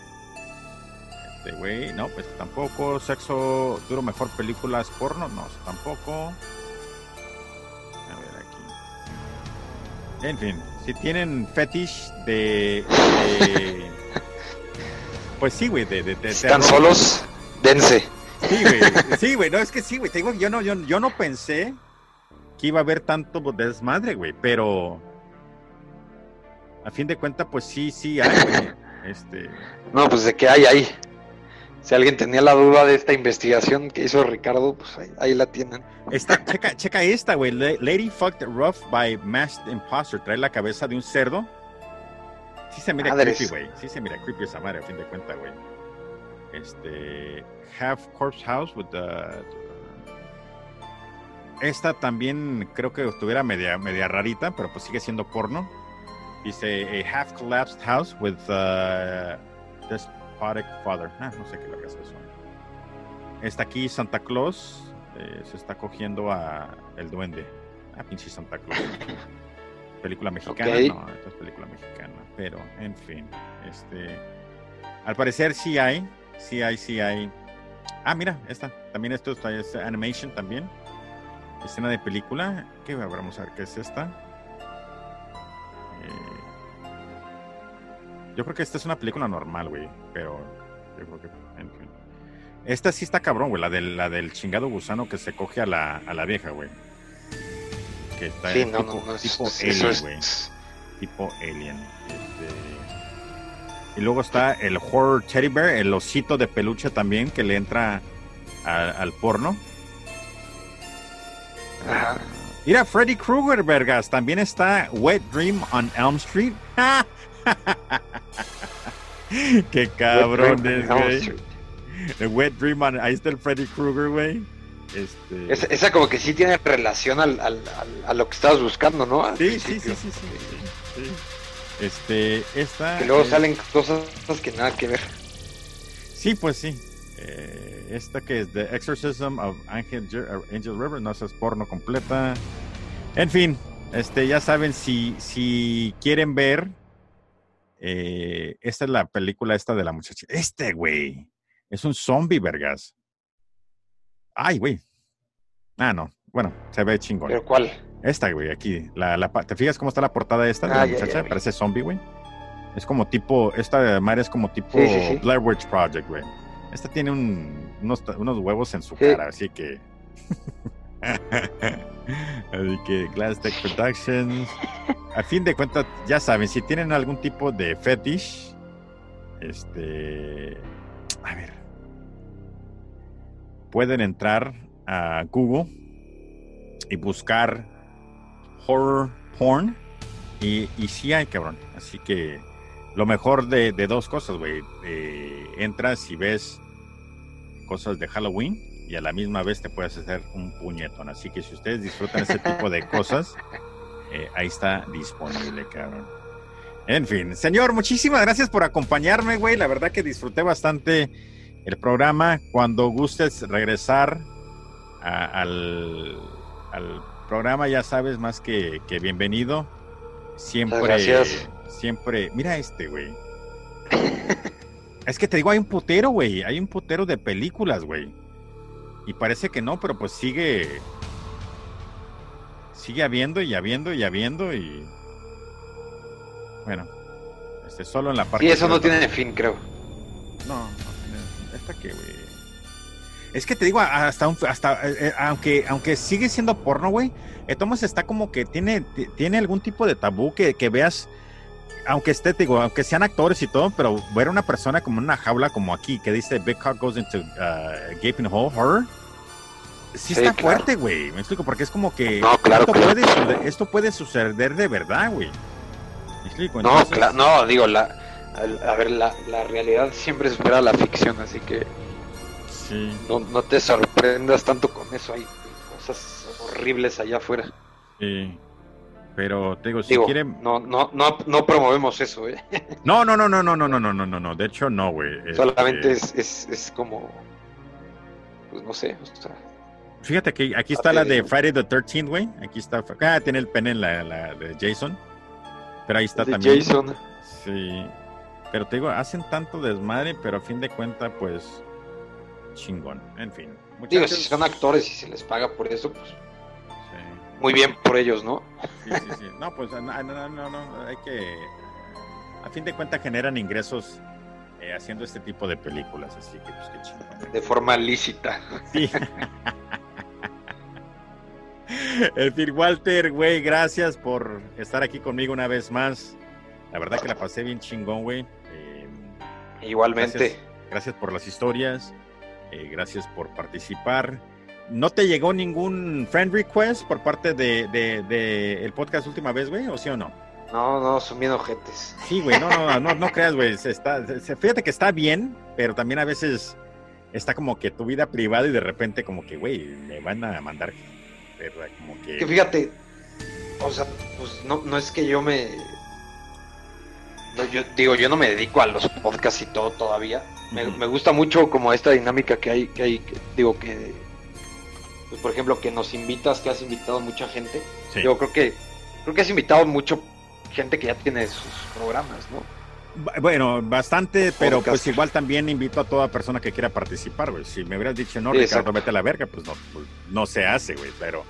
Este güey, no, pues tampoco. Sexo duro, mejor películas porno, no, tampoco. A ver aquí. En fin, si tienen fetish de, pues sí, güey, de, de, ¿Están solos? Dense. Sí, güey, sí, güey, no, es que sí, güey, te digo, yo no, yo, yo no pensé que iba a haber tanto desmadre, güey, pero a fin de cuentas, pues sí, sí hay, güey. Este... No, pues de que hay ahí si alguien tenía la duda de esta investigación que hizo Ricardo, pues ahí, la tienen. Esta, checa, checa esta, güey. Lady Fucked Rough by Masked Imposter. Trae la cabeza de un cerdo. Sí se mira creepy, güey. Sí se mira creepy esa madre, a fin de cuentas, güey. Este. Half Corpse House with the. Esta también creo que estuviera media, media rarita, pero pues sigue siendo porno. Dice a half collapsed house with uh, Father. Ah, no sé qué que es eso. Está aquí Santa Claus. Eh, se está cogiendo a el duende. Ah, pinche Santa Claus. [laughs] película mexicana. No, esta es película mexicana. Pero, en fin. Este. Al parecer sí hay. Sí hay, sí hay. Ah, mira, esta. También esto es animation también. Escena de película. ¿Qué vamos a ver qué es esta? Eh, yo creo que esta es una película normal, güey. Pero yo creo que. En fin. Esta sí está cabrón, güey. La del, la del chingado gusano que se coge a la, a la vieja, güey. Que está sí, no, tipo, no, tipo alien, güey. Tipo alien. Este... Y luego está el horror teddy bear, el osito de peluche también que le entra al porno. Ajá. Mira, Freddy Krueger, vergas. También está Wet Dream on Elm Street. [laughs] [laughs] Qué cabrón es, güey. The Wet Dream, ahí está el Freddy Krueger, güey. Este... Esa, como que sí tiene relación al, al, a lo que estabas buscando, ¿no? sí, sí, sí, sí, sí, Este, esta... Que luego salen cosas que nada que ver. Sí, pues sí. Eh, esta que es The Exorcism of Angel, Angel River, no es porno completa. En fin, este, ya saben, si, si quieren ver, eh, esta es la película esta de la muchacha. Este, güey, es un zombie, vergas. Ay, güey. Ah, no. Bueno, se ve chingón. ¿Pero cuál? Esta, güey, aquí. La, la, ¿Te fijas cómo está la portada esta de la ah, muchacha? Parece zombie, güey. Es como tipo, esta madre es como tipo Blair Witch Project, güey. Esta tiene unos, unos, huevos en su cara, así que... [laughs] [laughs] así que Glass Tech Productions. A fin de cuentas, ya saben, si tienen algún tipo de fetish, este... A ver. Pueden entrar a Google y buscar horror porn. Y, y sí hay, cabrón. Así que lo mejor de, dos cosas, güey. Eh, entras y ves cosas de Halloween y a la misma vez te puedes hacer un puñetón. Así que si ustedes disfrutan ese tipo de cosas, [laughs] eh, ahí está disponible, cabrón. En fin, señor, muchísimas gracias por acompañarme, güey. La verdad que disfruté bastante el programa. Cuando gustes regresar al, al, programa, ya sabes, más que, que bienvenido. Siempre, gracias. siempre. Mira este, güey. es que te digo, hay un putero, güey. Hay un putero de películas, güey. Y parece que no, pero pues sigue. Sigue habiendo y habiendo y habiendo y. Bueno, este solo en la parte. Y eso no tiene fin, creo. No, no tiene. ¿Esta qué, güey? Es que te digo, hasta, hasta eh, eh, aunque, aunque sigue siendo porno, güey, eh, Thomas está como que tiene, tiene algún tipo de tabú que, que veas, aunque esté, digo, aunque sean actores y todo, pero ver a una persona como en una jaula como aquí, que dice Big Cock Goes into uh, Gaping Hole Horror, sí, está fuerte, güey. Me explico, porque es como que no, claro, esto, Puede, esto puede suceder de verdad, güey. Me explico. no, claro, no, digo, la, a, ver, la, la realidad siempre supera la ficción, así que no, no te sorprendas tanto con eso, hay cosas horribles allá afuera. Sí. Pero te digo, si quieren. No, no, no, no promovemos eso, ¿eh? No, no, no, no, no, no, no, no, no, no, no. De hecho, no, güey. Solamente este es, es, es, como. Pues no sé. Fíjate que aquí está la de Friday the 13th, güey. Aquí está. Ah, tiene el pen en la, la de Jason. Pero ahí está también. Jason. Sí. Pero te digo, hacen tanto desmadre, pero a fin de cuentas, pues chingón. En fin. Digo, si son actores y se les paga por eso, pues. Muy bien por ellos, ¿no? Sí, sí, sí. No, pues no, no, no, no, hay que. A fin de cuentas generan ingresos eh, haciendo este tipo de películas, así que pues qué chingón. De forma lícita. Sí. en fin, Walter, güey, gracias por estar aquí conmigo una vez más. La verdad que la pasé bien chingón, güey. Eh, Igualmente. gracias por las historias. Eh, gracias por participar. ¿No te llegó ningún friend request por parte de, de, el podcast última vez, güey? ¿O sí o no? No, no, son bien ojetes. Sí, güey, no, no, no, no creas, güey. Fíjate que está bien, pero también a veces está como que tu vida privada y de repente como que, güey, me van a mandar, ¿verdad? Como que... Que fíjate, o sea, pues no, no es que yo me... yo digo, yo no me dedico a los podcasts y todo todavía, me, gusta mucho como esta dinámica que hay, que hay, digo que, pues, por ejemplo, que nos invitas, que has invitado mucha gente. Yo creo que, creo que has invitado mucho gente que ya tiene sus programas, ¿no? Bueno, bastante, pero pues igual también invito a toda persona que quiera participar, güey. Si me hubieras dicho, no, Ricardo, vete a la verga, pues no, pues, no se hace, güey, pero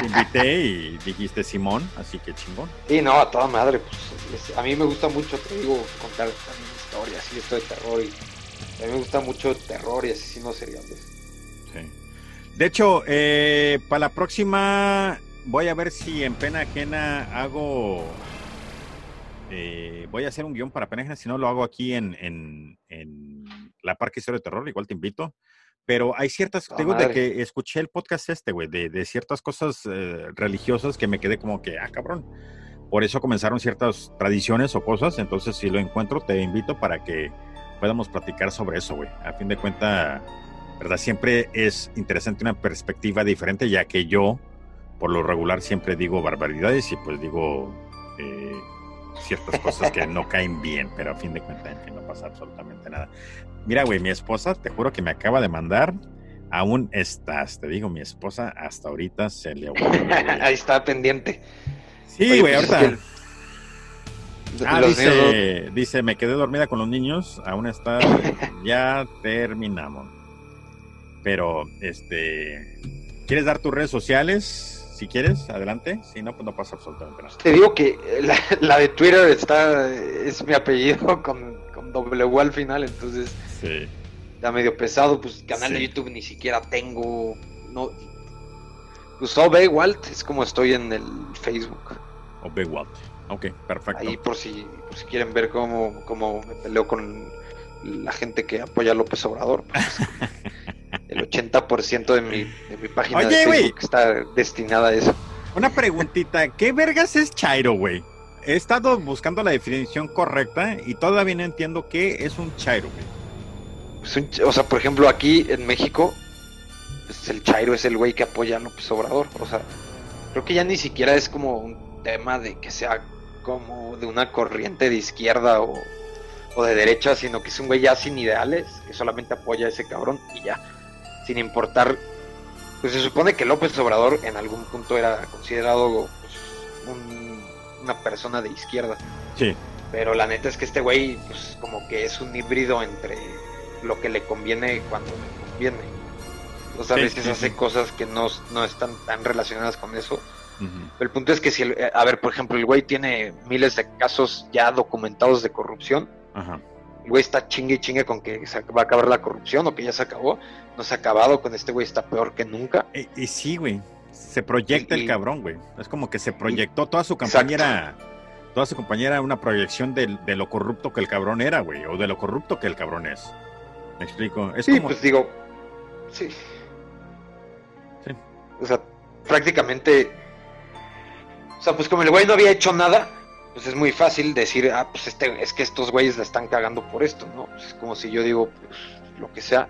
te [laughs] invité y dijiste Simón, así que chingón. Sí, no, a toda madre, pues a mí me gusta mucho, te digo, contar también historias y esto de terror y a mí me gusta mucho terror y asesinos seriales. De hecho, eh, para la próxima voy a ver si en pena ajena hago. Eh, voy a hacer un guion para pena ajena, si no lo hago aquí en, en, en la Parque Historia de Terror, igual te invito. Pero hay ciertas, te digo, de que escuché el podcast este, güey, de, de, ciertas cosas eh, religiosas que me quedé como que, ah, cabrón. Por eso comenzaron ciertas tradiciones o cosas. Entonces, si lo encuentro, te invito para que podamos platicar sobre eso, güey. A fin de cuentas, ¿verdad? Siempre es interesante una perspectiva diferente, ya que yo, por lo regular, siempre digo barbaridades y pues digo, eh, ciertas cosas que no [laughs] caen bien, pero a fin de cuentas, en fin, no pasa absolutamente nada. Mira, güey, mi esposa, te juro que me acaba de mandar aún estás, te digo, mi esposa hasta ahorita se le [laughs] Ahí está pendiente. Sí, güey, pues ahorita. Ah, dice, dice, me quedé dormida con los niños, aún está, [laughs] ya terminamos. Pero, este, ¿quieres dar tus redes sociales? Si quieres, adelante. Si no, pues no pasa absolutamente nada. Te digo que la, de Twitter está, es mi apellido [laughs] con, con W al final, entonces sí. está medio pesado. Pues canal de YouTube ni siquiera tengo. No, pues OB Walt es como estoy en el Facebook. OB Walt. Ok, perfecto. Ahí por si, por si quieren ver cómo, cómo me peleo con la gente que apoya a López Obrador. Pues, [laughs] el 80% de mi, de mi página de Facebook está destinada a eso. Una preguntita, ¿qué vergas es Chairo, güey? He estado buscando la definición correcta y todavía no entiendo qué es un Chairo, güey. Pues o sea, por ejemplo, aquí en México, pues el Chairo es el güey que apoya a López Obrador. O sea, creo que ya ni siquiera es como un tema de que sea como de una corriente de izquierda o, o de derecha, sino que es un güey ya sin ideales, que solamente apoya a ese cabrón y ya sin importar, pues se supone que López Obrador en algún punto era considerado pues, una persona de izquierda. Sí. Pero la neta es que este güey, pues como que es un híbrido entre lo que le conviene cuando le conviene. O sea, a veces hace cosas que no, están tan relacionadas con eso. el punto es que si, a ver, por ejemplo, el güey tiene miles de casos ya documentados de corrupción. Ajá el güey está chingue y chingue con que se va a acabar la corrupción o que ya se acabó. No se ha acabado, con este güey está peor que nunca. Y, sí, güey. Se proyecta el cabrón, güey. Es como que se proyectó toda su campaña toda su compañera una proyección de, lo corrupto que el cabrón era, güey, o de lo corrupto que el cabrón es. ¿Me explico? Es sí, pues digo, sí. Sí. O sea, prácticamente, o sea, pues como el güey no había hecho nada, pues es muy fácil decir, ah, pues este, es que estos güeyes la están cagando por esto, ¿no? Pues es como si yo digo, pues lo que sea,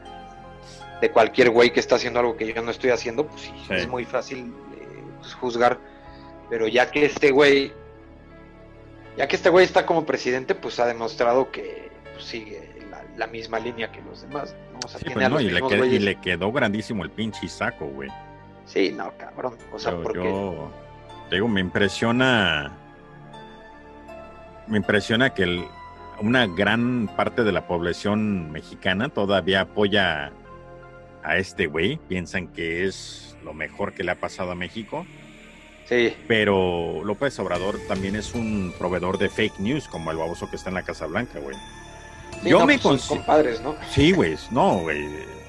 de cualquier güey que está haciendo algo que yo no estoy haciendo, pues sí, es muy fácil eh, pues, juzgar. Pero ya que este güey, ya que este güey está como presidente, pues ha demostrado que pues, sigue la, misma línea que los demás. ¿no? sí, pues, y, le quedó, y, le quedó, grandísimo el pinche saco, güey. Sí, no, cabrón. O sea, porque... Yo, digo, me impresiona me impresiona que una gran parte de la población mexicana todavía apoya a este güey, piensan que es lo mejor que le ha pasado a México. Sí. Pero López Obrador también es un proveedor de fake news, como el baboso que está en la Casa Blanca, güey. Yo me pues compadres, ¿no? Sí, güey, no, güey.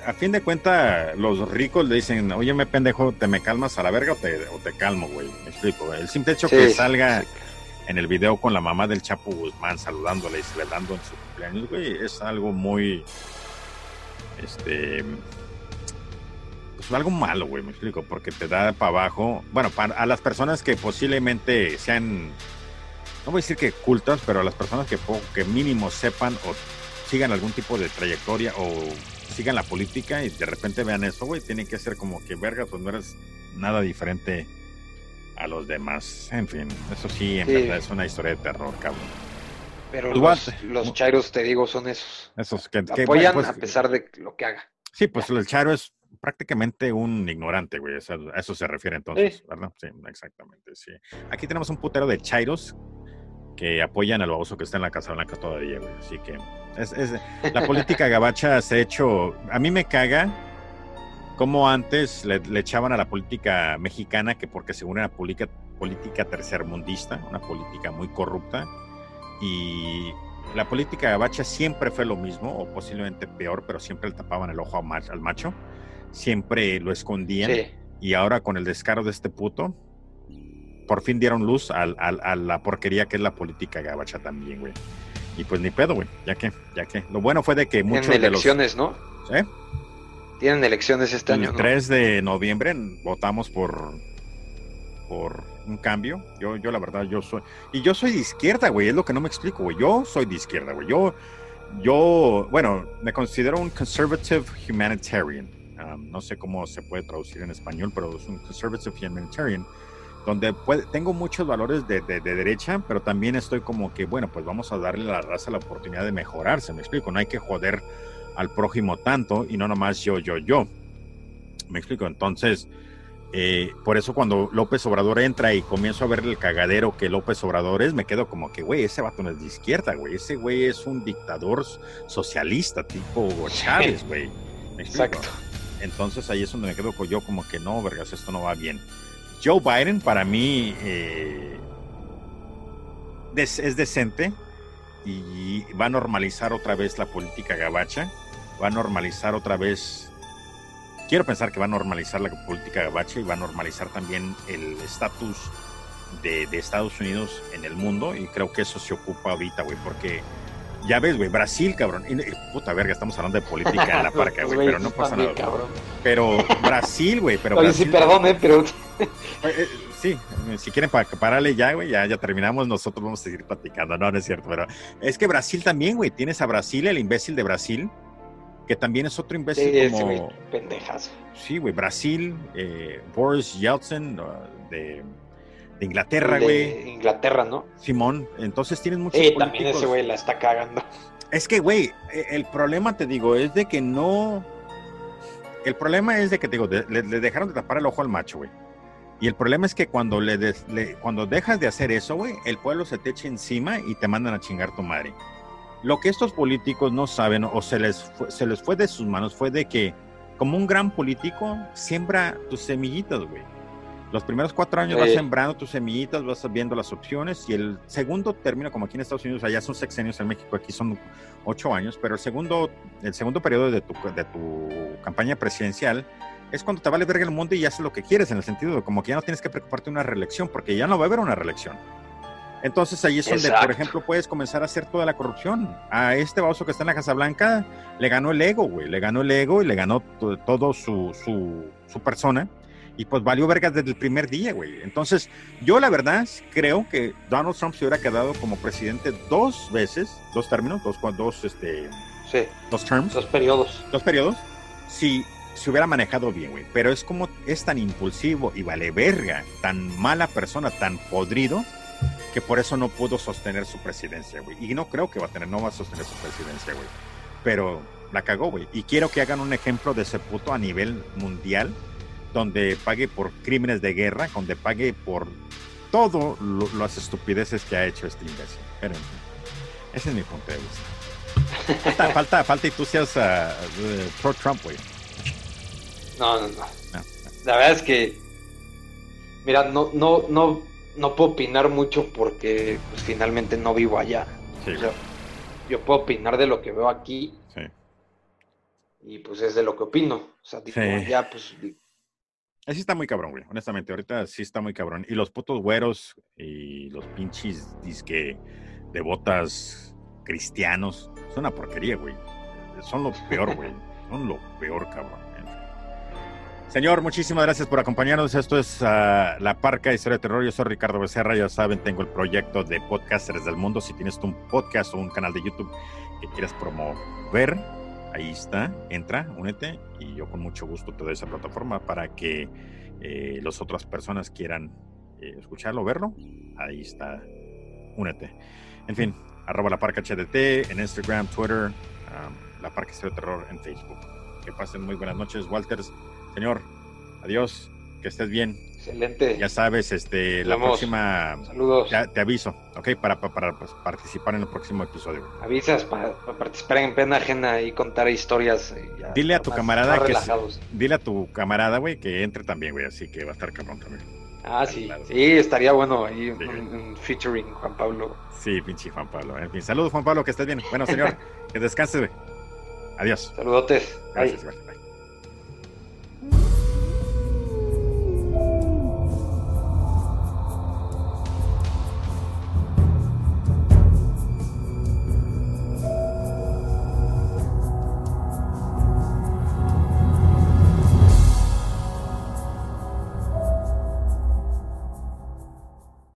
A fin de cuentas, los ricos le dicen, oye, me pendejo, ¿te me calmas a la verga o te, o te calmo, güey? Me explico, El simple hecho que salga en el video con la mamá del Chapo Guzmán saludándole y celebrando en su cumpleaños, güey, es algo muy, este, pues algo malo, güey, me explico, porque te da para abajo, bueno, para, a las personas que posiblemente sean, no voy a decir que cultas, pero a las personas que, que mínimo sepan o sigan algún tipo de trayectoria o sigan la política y de repente vean eso, güey, tienen que ser como que, verga, pues no eres nada diferente a los demás. En fin, eso sí, en verdad es una historia de terror, cabrón. Pero los, los, chairos, te digo, son esos. Esos que, apoyan pues, a pesar de lo que haga. Sí, pues el chairo es prácticamente un ignorante, güey. a eso se refiere entonces, ¿verdad? Sí, exactamente, sí. Aquí tenemos un putero de chairos que apoyan al baboso que está en la Casa Blanca todavía, güey. Así que es, es, la política [laughs] gabacha se ha hecho... A mí me caga como antes le, echaban a la política mexicana que porque según era política, política tercermundista, una política muy corrupta, y la política gabacha siempre fue lo mismo, o posiblemente peor, pero siempre le tapaban el ojo al macho, siempre lo escondían, y ahora con el descaro de este puto, por fin dieron luz a, la porquería que es la política gabacha también, güey. Y pues ni pedo, güey, ya que, ya que. Lo bueno fue de que muchos en elecciones, ¿no? ¿Eh? Tienen elecciones este año. El 3 de noviembre votamos por por un cambio. Yo, yo la verdad, yo soy. Y yo soy de izquierda, güey. Es lo que no me explico, güey. Yo soy de izquierda, güey. Yo, yo, bueno, me considero un conservative humanitarian. Um, no sé cómo se puede traducir en español, pero es un conservative humanitarian. donde tengo muchos valores de, de, derecha, pero también estoy como que, bueno, pues vamos a darle a la raza la oportunidad de mejorarse, me explico, no hay que joder al prójimo tanto y no nomás yo, yo, yo. Me explico, entonces, eh, por eso cuando López Obrador entra y comienzo a ver el cagadero que López Obrador es, me quedo como que, güey, ese vato no es de izquierda, güey, ese güey es un dictador socialista tipo Chávez, güey. Exacto. Entonces ahí es donde me quedo yo como que no, vergas, esto no va bien. Joe Biden para mí eh, es decente y va a normalizar otra vez la política gabacha, va a normalizar otra vez, quiero pensar que va a normalizar la política gabacha y va a normalizar también el estatus de, de, Estados Unidos en el mundo y creo que eso se ocupa ahorita, güey, porque ya ves, güey, Brasil, cabrón. Y, puta verga, estamos hablando de política en la [laughs] parca, güey, pero no pasa nada. Pero Brasil, güey, pero Oye, Brasil, sí, perdón, eh, pero... [laughs] Eh, eh, sí, si quieren pararle ya, güey, ya, ya terminamos, nosotros vamos a seguir platicando. No, no es cierto, pero es que Brasil también, güey, tienes a Brasil, el imbécil de Brasil, que también es otro imbécil como... Sí, pendejas. Sí, güey, Brasil, eh, Boris Yeltsin, de de Inglaterra, güey. Inglaterra, ¿no? Simón, entonces tienen muchos Sí, también ese güey la está cagando. Es que, güey, e, el problema, te digo, es de que no... El problema es de que, te digo, le, dejaron de tapar el ojo al macho, güey. Y el problema es que cuando, le, cuando dejas de hacer eso, güey, el pueblo se te echa encima y te mandan a chingar tu madre. Lo que estos políticos no saben o se les, se les fue de sus manos fue de que, como un gran político, siembra tus semillitas, güey. Los primeros cuatro años vas sembrando tus semillitas, vas viendo las opciones y el segundo término, como aquí en Estados Unidos, allá son sexenios, en México aquí son ocho años, pero el segundo, el segundo periodo de tu, de tu campaña presidencial es cuando te vale verga el mundo y haces lo que quieres, en el sentido de como que ya no tienes que preocuparte de una reelección, porque ya no va a haber una reelección. Entonces ahí es donde, por ejemplo, puedes comenzar a hacer toda la corrupción. A este vaso que está en la Casa Blanca le ganó el ego, güey, le ganó el ego y le ganó todo su, su, su persona y pues valió vergas desde el primer día, güey. Entonces, yo la verdad creo que Donald Trump se hubiera quedado como presidente dos veces, dos términos, dos, dos, este, sí. dos terms. Dos periodos. Dos periodos. Si se hubiera manejado bien, güey. Pero es como, es tan impulsivo y vale verga, tan mala persona, tan podrido, que por eso no pudo sostener su presidencia, güey. Y no creo que va a tener, no va a sostener su presidencia, güey. Pero la cagó, güey. Y quiero que hagan un ejemplo de ese puto a nivel mundial donde pague por crímenes de guerra, donde pague por todo las estupideces que ha hecho este imbécil. Pero, ese es mi punto de vista. Falta, falta, falta y seas uh, pro Trump, güey. No, no, no, La verdad es que, mira, no, no, no, no puedo opinar mucho porque pues, finalmente no vivo allá. yo puedo opinar de lo que veo aquí. Sí. Y pues es de lo que opino. O sea, tipo, ya pues Así está muy cabrón, güey. Honestamente, ahorita sí está muy cabrón. Y los putos güeros y los pinches disque de botas cristianos son una porquería, güey. Son lo peor, güey. [laughs] Son lo peor, cabrón. Señor, muchísimas gracias por acompañarnos. Esto es ah, La Parca Historia de Terror. Yo soy Ricardo Becerra. Ya saben, tengo el proyecto de Podcasters del Mundo. Si tienes un podcast o un canal de YouTube que quieras promover, ahí está, entra, únete y yo con mucho gusto te doy esa plataforma para que eh, las otras personas quieran eh, escucharlo, verlo. Ahí está, únete. En fin, arroba la parca HDT en Instagram, Twitter, la parca de Terror en Facebook. Que pasen muy buenas noches, Walters. Señor, adiós, que estés bien. Excelente. Ya sabes, este, la próxima. Saludos. Te, aviso, ¿ok? Para, para, pues, participar en el próximo episodio. Avisas para, participar en pena ajena y contar historias. Eh, dile a tu camarada que. Dile a tu camarada, güey, que entre también, güey, así que va a estar cabrón también. Ah, sí. Sí, estaría bueno ahí un, featuring Juan Pablo. Sí, pinche Juan Pablo. En fin, saludos, Juan Pablo, que estés bien. Bueno, señor, [laughs] que descanses, güey. Adiós. Saludotes. Gracias, Bye.